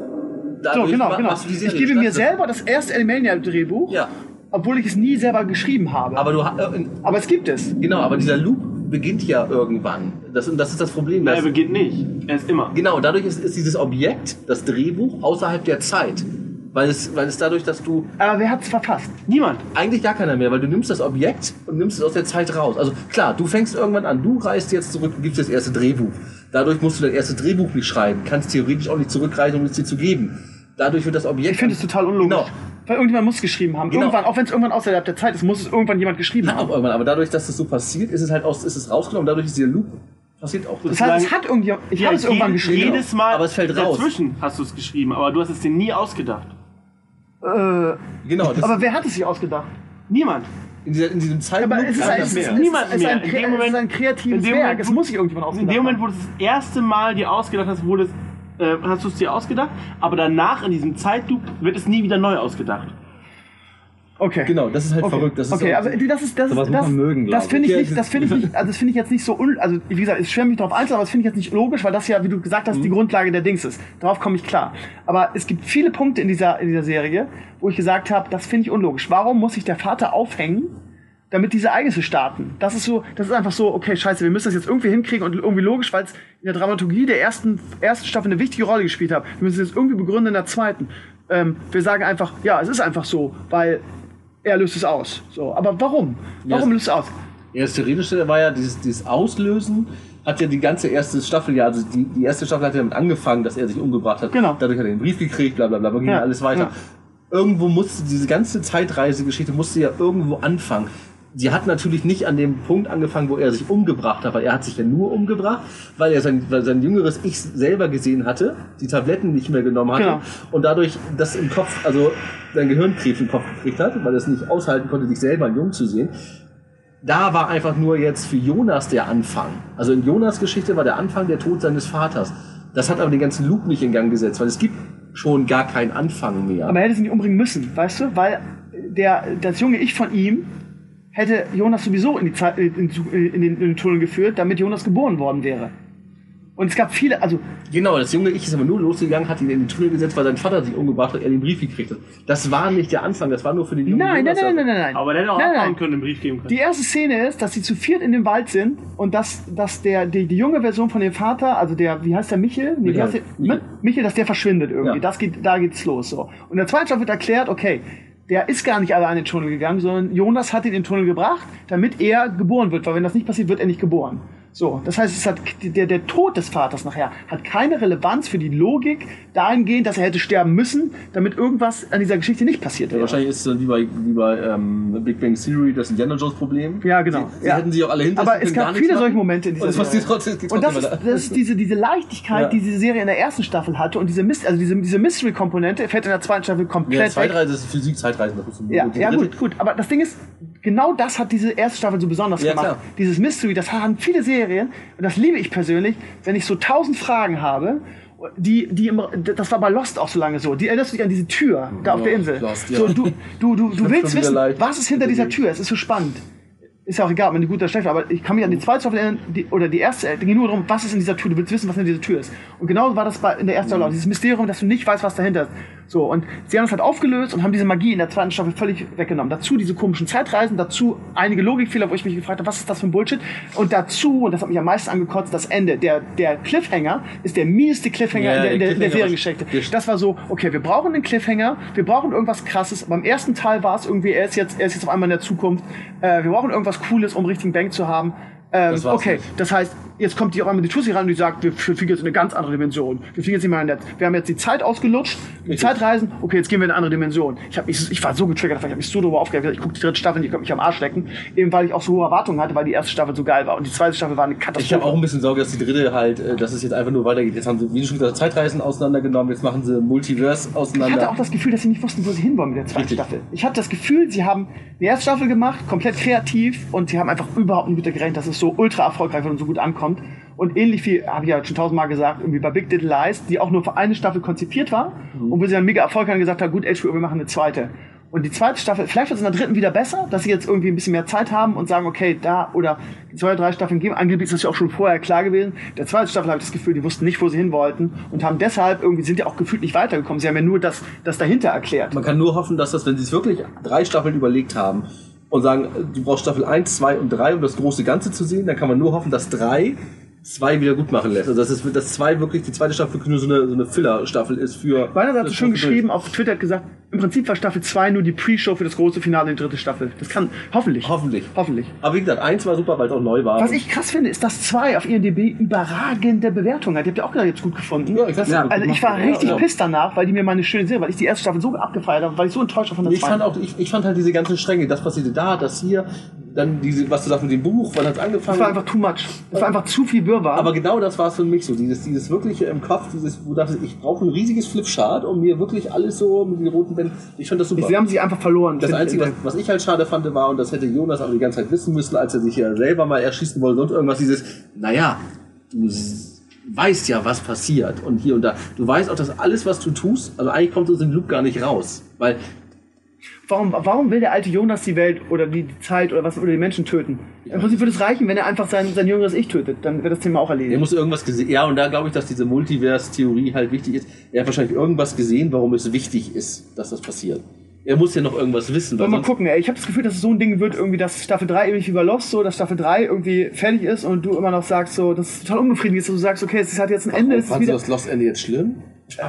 So, genau, genau. Ich gebe mir selber das erste Elemania-Drehbuch, Ja, obwohl ich es nie selber geschrieben habe. aber du äh, Aber es gibt es. genau, aber dieser Loop beginnt ja irgendwann. Das, und das ist das Problem. Nein, er beginnt nicht. Er ist immer. Genau, dadurch ist, ist dieses Objekt, das Drehbuch, außerhalb der Zeit. Weil es, weil es dadurch, dass du Aber wer hat es verfasst? Niemand. eigentlich gar keiner mehr, weil du nimmst das Objekt und nimmst es aus der Zeit raus. Also klar, du fängst irgendwann an, du reist jetzt zurück und gibst das erste Drehbuch. Dadurch musst du dein erstes Drehbuch nicht schreiben, kannst theoretisch auch nicht zurückreisen, um es dir zu geben. Dadurch wird das Objekt. Ich finde es total unlogisch. Genau. Weil irgendjemand muss es geschrieben haben. Genau. Irgendwann, auch wenn es irgendwann außerhalb der Zeit ist, muss es irgendwann jemand geschrieben Hat auch haben. irgendwann, aber dadurch, dass das so passiert, ist es halt aus, ist es rausgenommen, dadurch ist dieser Loop passiert auch. Das heißt, es hat irgendjemand, ich Ja, habe es irgendwann jedes- geschrieben. Jedes Mal Aber es fällt raus. dazwischen hast du es geschrieben, aber du hast es dir nie ausgedacht. Äh, genau, das, aber wer hat es sich ausgedacht? Niemand. in, dieser, in diesem Zeitloop Aber es ist, ein, es ist, mehr. es ist, Niemand es ist, ein, mehr. In Kre- dem Moment- es ist ein kreatives in Werk. Es muss sich irgendjemand ausgedacht In dem Moment, haben. wo du das erste Mal dir ausgedacht hast, wurde es, äh, hast du es dir ausgedacht, aber danach in diesem Zeitloop wird es nie wieder neu ausgedacht. Okay. Genau, das ist halt Okay, verrückt. Das ist okay, auch- aber die- das ist das, das, man mögen, das finde ich ich. nicht, das finde ich nicht, also das finde ich jetzt nicht so un, also wie gesagt, es schwer mich darauf einzeln, aber das finde ich jetzt nicht logisch, weil das ja, wie du gesagt hast, die Mhm. Grundlage der Dings ist. Darauf komme ich klar. Aber es gibt viele Punkte in dieser in dieser Serie, wo ich gesagt habe, das finde ich unlogisch. Warum muss sich der Vater aufhängen? Damit diese Ereignisse starten. Das ist so, das ist einfach so, okay, scheiße, wir müssen das jetzt irgendwie hinkriegen und irgendwie logisch, weil es in der Dramaturgie der ersten, ersten Staffel eine wichtige Rolle gespielt hat. Wir müssen es jetzt irgendwie begründen in der zweiten. Ähm, wir sagen einfach, ja, es ist einfach so, weil er löst es aus. So, aber warum? Warum Ja, löst es aus? Ja, das Theoretische war ja dieses, dieses Auslösen, hat ja die ganze erste Staffel, ja, also die, die erste Staffel hat ja damit angefangen, dass er sich umgebracht hat. Genau. Dadurch hat er den Brief gekriegt, bla bla bla, ging Ja, ja. alles weiter. ja. Irgendwo musste diese ganze Zeitreisegeschichte musste ja irgendwo anfangen. Sie hat natürlich nicht an dem Punkt angefangen, wo er sich umgebracht hat, weil er hat sich ja nur umgebracht, weil er sein, weil sein jüngeres Ich selber gesehen hatte, die Tabletten nicht mehr genommen hatte Genau. und dadurch das im Kopf, also sein Gehirnkrebs im Kopf gekriegt hat, weil er es nicht aushalten konnte, sich selber jung zu sehen da war einfach nur jetzt für Jonas der Anfang. Also in Jonas Geschichte war der Anfang der Tod seines Vaters. Das hat aber den ganzen Loop nicht in Gang gesetzt, weil es gibt schon gar keinen Anfang mehr. Aber er hätte sie nicht umbringen müssen, weißt du? Weil der, das junge Ich von ihm hätte Jonas sowieso in, die Zeit, in, in, in, den, in den Tunnel geführt, damit Jonas geboren worden wäre. Und es gab viele, also Genau, das junge Ich ist aber nur losgegangen, hat ihn in den Tunnel gesetzt, weil sein Vater sich umgebracht hat, er den Brief gekriegt hat. Das war nicht der Anfang, das war nur für den jungen nein, nein, Jonas. nein, nein, nein, nein. Aber der hätte auch nein, nein. können, einen Brief geben können. Die erste Szene ist, dass sie zu viert in dem Wald sind und dass, dass der, die, die junge Version von dem Vater, also der, wie heißt der, Michel? Nee, Michael. heißt der? Michael. Michael. Michael, dass der verschwindet irgendwie. Ja. Das geht, da geht's los. So. Und in der zweiten Staffel wird erklärt, okay, der ist gar nicht allein in den Tunnel gegangen, sondern Jonas hat ihn in den Tunnel gebracht, damit er geboren wird, weil wenn das nicht passiert, wird er nicht geboren. So, das heißt, es hat, der, der Tod des Vaters nachher hat keine Relevanz für die Logik dahingehend, dass er hätte sterben müssen, damit irgendwas an dieser Geschichte nicht passiert Ja, wäre. wahrscheinlich ist es dann wie bei, wie bei ähm, Big Bang Theory das Indiana Jones Problem. Ja, genau. Sie, sie Ja. hätten sich auch alle hinter Aber es gab viele solche Momente in dieser Und Serie. trotzdem, Und das ist, da. das ist diese, diese Leichtigkeit, Ja. die diese Serie in der ersten Staffel hatte und diese, also diese, diese Mystery-Komponente fällt in der zweiten Staffel ja, komplett weg. Zeitreise. Das ist ein- Ja, ja gut, gut. Aber das Ding ist, genau das hat diese erste Staffel so besonders Ja, gemacht. klar. Dieses Mystery, das haben viele Serien und das liebe ich persönlich, wenn ich so tausend Fragen habe. Die, die im, das war bei Lost auch so lange so. Die erinnerst du dich an diese Tür da auf der Insel. Lost, ja. so, du, du, du, du willst wissen, was ist hinter dieser Tür? Es ist so spannend. Ist ja auch egal, ob man die gut oder schlecht, aber ich kann mich an die zweite Staffel erinnern, die, oder die erste, äh, ging nur darum, was ist in dieser Tür, du willst wissen, was in dieser Tür ist. Und genau war das bei, in der ersten Staffel auch, dieses Mysterium, dass du nicht weißt, was dahinter ist. So, und sie haben es halt aufgelöst und haben diese Magie in der zweiten Staffel völlig weggenommen. Dazu diese komischen Zeitreisen, dazu einige Logikfehler, wo ich mich gefragt habe, was ist das für ein Bullshit? Und dazu, und das hat mich am meisten angekotzt, das Ende. Der, der Cliffhanger ist der mieseste Cliffhanger Ja, in der, in der, in der der Cliffhanger war Seriengeschichte. sch- Das war so, okay, wir brauchen einen Cliffhanger, wir brauchen irgendwas krasses. Beim ersten Teil war es irgendwie, er ist jetzt, er ist jetzt auf einmal in der Zukunft. Äh, wir brauchen irgendwas Cooles, um richtigen Bank zu haben. Ähm, Das okay, nicht. das heißt, jetzt kommt die auf einmal die Tussi ran und die sagt, wir fliegen jetzt in eine ganz andere Dimension. Wir fliegen jetzt nicht mehr in der, wir haben jetzt die Zeit ausgelutscht, die Zeitreisen, okay, jetzt gehen wir in eine andere Dimension. Ich, hab mich, ich war so getriggert, ich habe mich so darüber aufgeregt, ich gucke die dritte Staffel, die könnte mich am Arsch lecken, eben weil ich auch so hohe Erwartungen hatte, weil die erste Staffel so geil war und die zweite Staffel war eine Ich habe Katastrophe. auch ein bisschen Sorge, dass die dritte halt, äh, dass es jetzt einfach nur weitergeht. Jetzt haben sie, wie du schon gesagt Zeitreisen auseinandergenommen, jetzt machen sie Multiverse Ich auseinander. hatte auch das Gefühl, dass sie nicht wussten, wo sie hinwollen mit der zweiten Richtig. Staffel. Ich hatte das Gefühl, sie haben die erste Staffel gemacht, komplett kreativ und sie haben einfach überhaupt nicht mit der gerechnet, dass es so ultra erfolgreich wird und so gut ankommt. Und ähnlich wie, habe ich ja schon tausendmal gesagt, irgendwie bei Big Little Lies, die auch nur für eine Staffel konzipiert war und wo sie dann mega Erfolg haben gesagt haben, gut, HBO, wir machen eine zweite. Und die zweite Staffel, vielleicht wird es in der dritten wieder besser, dass sie jetzt irgendwie ein bisschen mehr Zeit haben und sagen, okay, da oder zwei oder drei Staffeln geben. Angeblich ist das ja auch schon vorher klar gewesen. Der zweite Staffel habe ich das Gefühl, die wussten nicht, wo sie hin wollten und haben deshalb irgendwie, sind ja auch gefühlt nicht weitergekommen. Sie haben ja nur das, das dahinter erklärt. Man kann nur hoffen, dass das, wenn sie es wirklich drei Staffeln überlegt haben und sagen, du brauchst Staffel 1, 2 und 3, um das große Ganze zu sehen, dann kann man nur hoffen, dass 3 2 wieder gut machen lässt. Also dass, es, dass 2 wirklich, die zweite Staffel wirklich nur so eine, so eine Filler-Staffel ist für... Weiner hat das es schon geschrieben, auf Twitter hat gesagt, im Prinzip war Staffel 2 nur die Pre-Show für das große Finale in die dritte Staffel. Das kann, hoffentlich. Hoffentlich. Hoffentlich. Aber wie gesagt, 1 war super, weil es auch neu war. Was ich krass finde, ist, dass 2 auf IMDb überragende Bewertungen hat. Die habt ihr auch gerade jetzt gut gefunden. Ja, ich weiß Ja, nicht, Also ich war Ja, richtig ja. pisst danach, weil die mir meine schöne Serie, weil ich die erste Staffel so abgefeiert habe, weil ich so enttäuscht war von der Ich fand auch, ich, ich fand halt diese ganzen Stränge, das passierte da, das hier, dann diese, was du sagst mit dem Buch, wann hat's angefangen? Das war einfach too much. Das war einfach zu viel Wirrwarr. Aber genau das war es für mich so, dieses, dieses wirkliche im Kopf, dieses, wo du dachtest, ich brauche ein riesiges Flipchart, um mir wirklich alles so mit den roten Bänden, ich fand das super. sie haben sich einfach verloren. das Einzige, was, was ich halt schade fand, war, und das hätte Jonas auch die ganze Zeit wissen müssen, als er sich ja selber mal erschießen wollte und irgendwas, dieses, naja, du weißt ja, was passiert und hier und da. Du weißt auch, dass alles, was du tust, also eigentlich kommt aus dem Loop gar nicht raus, weil Warum, warum will der alte Jonas die Welt oder die Zeit oder was oder die Menschen töten? Im Prinzip würde es reichen, wenn er einfach sein, sein jüngeres Ich tötet. Dann wäre das Thema auch Er erledigt. muss irgendwas gesehen. Ja, und da glaube ich, dass diese Multiverse-Theorie halt wichtig ist. Er hat wahrscheinlich irgendwas gesehen, warum es wichtig ist, dass das passiert. Er muss ja noch irgendwas wissen. Wir mal gucken, ey. Ich habe das Gefühl, dass es so ein Ding wird, irgendwie, dass Staffel 3 ähnlich wie bei Lost so, dass Staffel 3 irgendwie fertig ist und du immer noch sagst, so, das ist total unbefriedigend ist, dass du sagst, okay, es hat jetzt ein Ende, es ist Fandst du wieder. das Lost-Ende jetzt schlimm?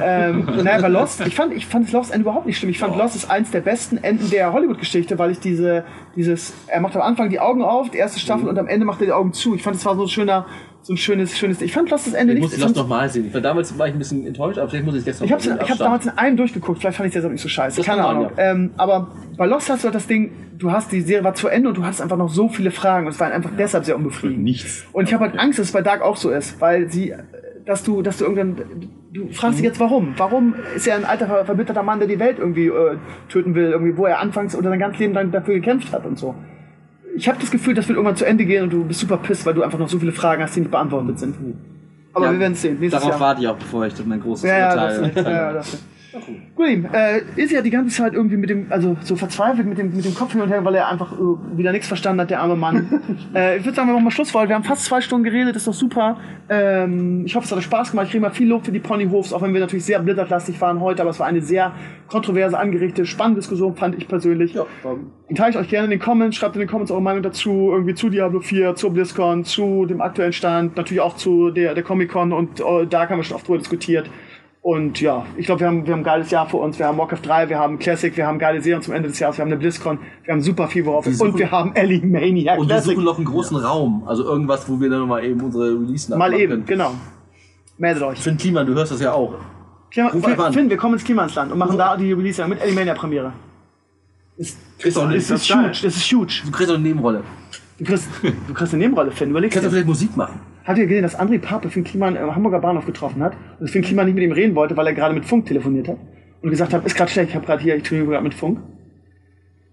Ähm, naja, bei Lost, ich fand, ich fand das Lost Ende überhaupt nicht schlimm. Ich fand Lost ist eins der besten Enden der Hollywood-Geschichte, weil ich diese, dieses, er macht am Anfang die Augen auf, die erste Staffel, und am Ende macht er die Augen zu. Ich fand, es war so ein schöner, so ein schönes, schönes, ich fand Lost das Ende Ich nicht. muss ich Lost fand- nochmal sehen. Weil damals war ich ein bisschen enttäuscht, aber vielleicht muss ich jetzt noch Ich habe hab damals in einem durchgeguckt, vielleicht fand ich jetzt auch nicht so scheiße, Das keine kann Ahnung. sein, Ähm, aber bei Lost hast du halt das Ding, du hast die Serie war zu Ende und du hattest einfach noch so viele Fragen und es war einfach deshalb sehr unbefriedigend. Nichts. Und ich habe halt Angst, dass es bei Dark auch so ist, weil sie, dass du, dass du irgendwann, du fragst dich jetzt warum? Warum ist er ein alter ver- verbitterter Mann, der die Welt irgendwie äh, töten will, irgendwie, wo er anfangs oder sein ganzes Leben lang dafür gekämpft hat und so. Ich habe das Gefühl, das wird irgendwann zu Ende gehen und du bist super pisst, weil du einfach noch so viele Fragen hast, die nicht beantwortet sind. Aber Ja, wir werden es sehen. Nächstes Darauf Jahr. warte ich auch, bevor ich mein großes Ja, ja, Urteil. das, ja, ja, das. Gut, ihm, äh, ist ja die ganze Zeit irgendwie mit dem, also so verzweifelt mit dem, mit dem Kopf hin und her, weil er einfach äh, wieder nichts verstanden hat, der arme Mann. äh, ich würde sagen, wir machen mal Schluss, weil wir haben fast zwei Stunden geredet, ist doch super. Ähm, ich hoffe, es hat euch Spaß gemacht. Ich kriege mal viel Lob für die Ponyhofs, auch wenn wir natürlich sehr blizzardlastig waren heute, aber es war eine sehr kontroverse, angeregte, spannende Diskussion, fand ich persönlich. Ja, Teile ich euch gerne in den Comments, schreibt in den Comments eure Meinung dazu, irgendwie zu Diablo 4, zu BlizzCon, zu dem aktuellen Stand, natürlich auch zu der, der Comic-Con und äh, da haben wir schon oft drüber diskutiert. Und ja, ich glaube, wir haben, wir haben ein geiles Jahr vor uns. Wir haben Warcraft 3, wir haben Classic, wir haben geile Serien zum Ende des Jahres, wir haben eine BlizzCon, wir haben super viel worauf. suchen- Und wir haben Ellie Maniac Und wir Classic. suchen noch einen großen Raum. Also irgendwas, wo wir dann mal eben unsere Release Mal eben, können. genau. Meldet euch. Finn Kliman, du hörst das ja auch. Klima, Ruf Finn, wir kommen ins Klimansland und machen da die Release mit Ellie Mania Premiere. Ist doch Das ist huge, das ist huge. Du kriegst doch eine Nebenrolle. Du kriegst, du kriegst eine Nebenrolle, Finn. Überleg Kannst du dir. vielleicht Musik machen? Habt ihr gesehen, dass André Pape Finn Kliman am Hamburger Bahnhof getroffen hat und Finn Kliman nicht mit ihm reden wollte, weil er gerade mit Funk telefoniert hat und gesagt hat, ist gerade schlecht, ich habe gerade hier, ich telefoniere gerade mit Funk.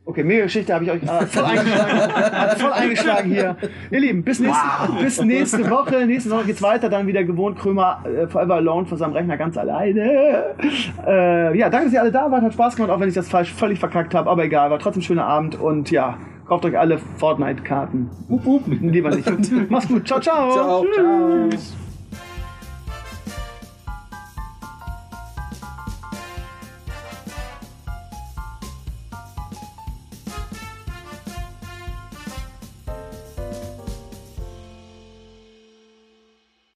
Okay, mega Geschichte habe ich euch äh, voll eingeschlagen, hat voll eingeschlagen hier. Ihr Lieben, bis nächste, bis nächste Woche. Nächste Woche geht's weiter, dann wieder gewohnt Krömer äh, Forever Alone vor seinem Rechner ganz alleine. Äh, ja, danke, dass ihr alle da wart, hat Spaß gemacht, auch wenn ich das falsch völlig verkackt habe, aber egal, war trotzdem ein schöner Abend und ja, kauft euch alle Fortnite-Karten. Lieber nicht. Macht's gut, ciao, ciao. Ciao. Tschüss.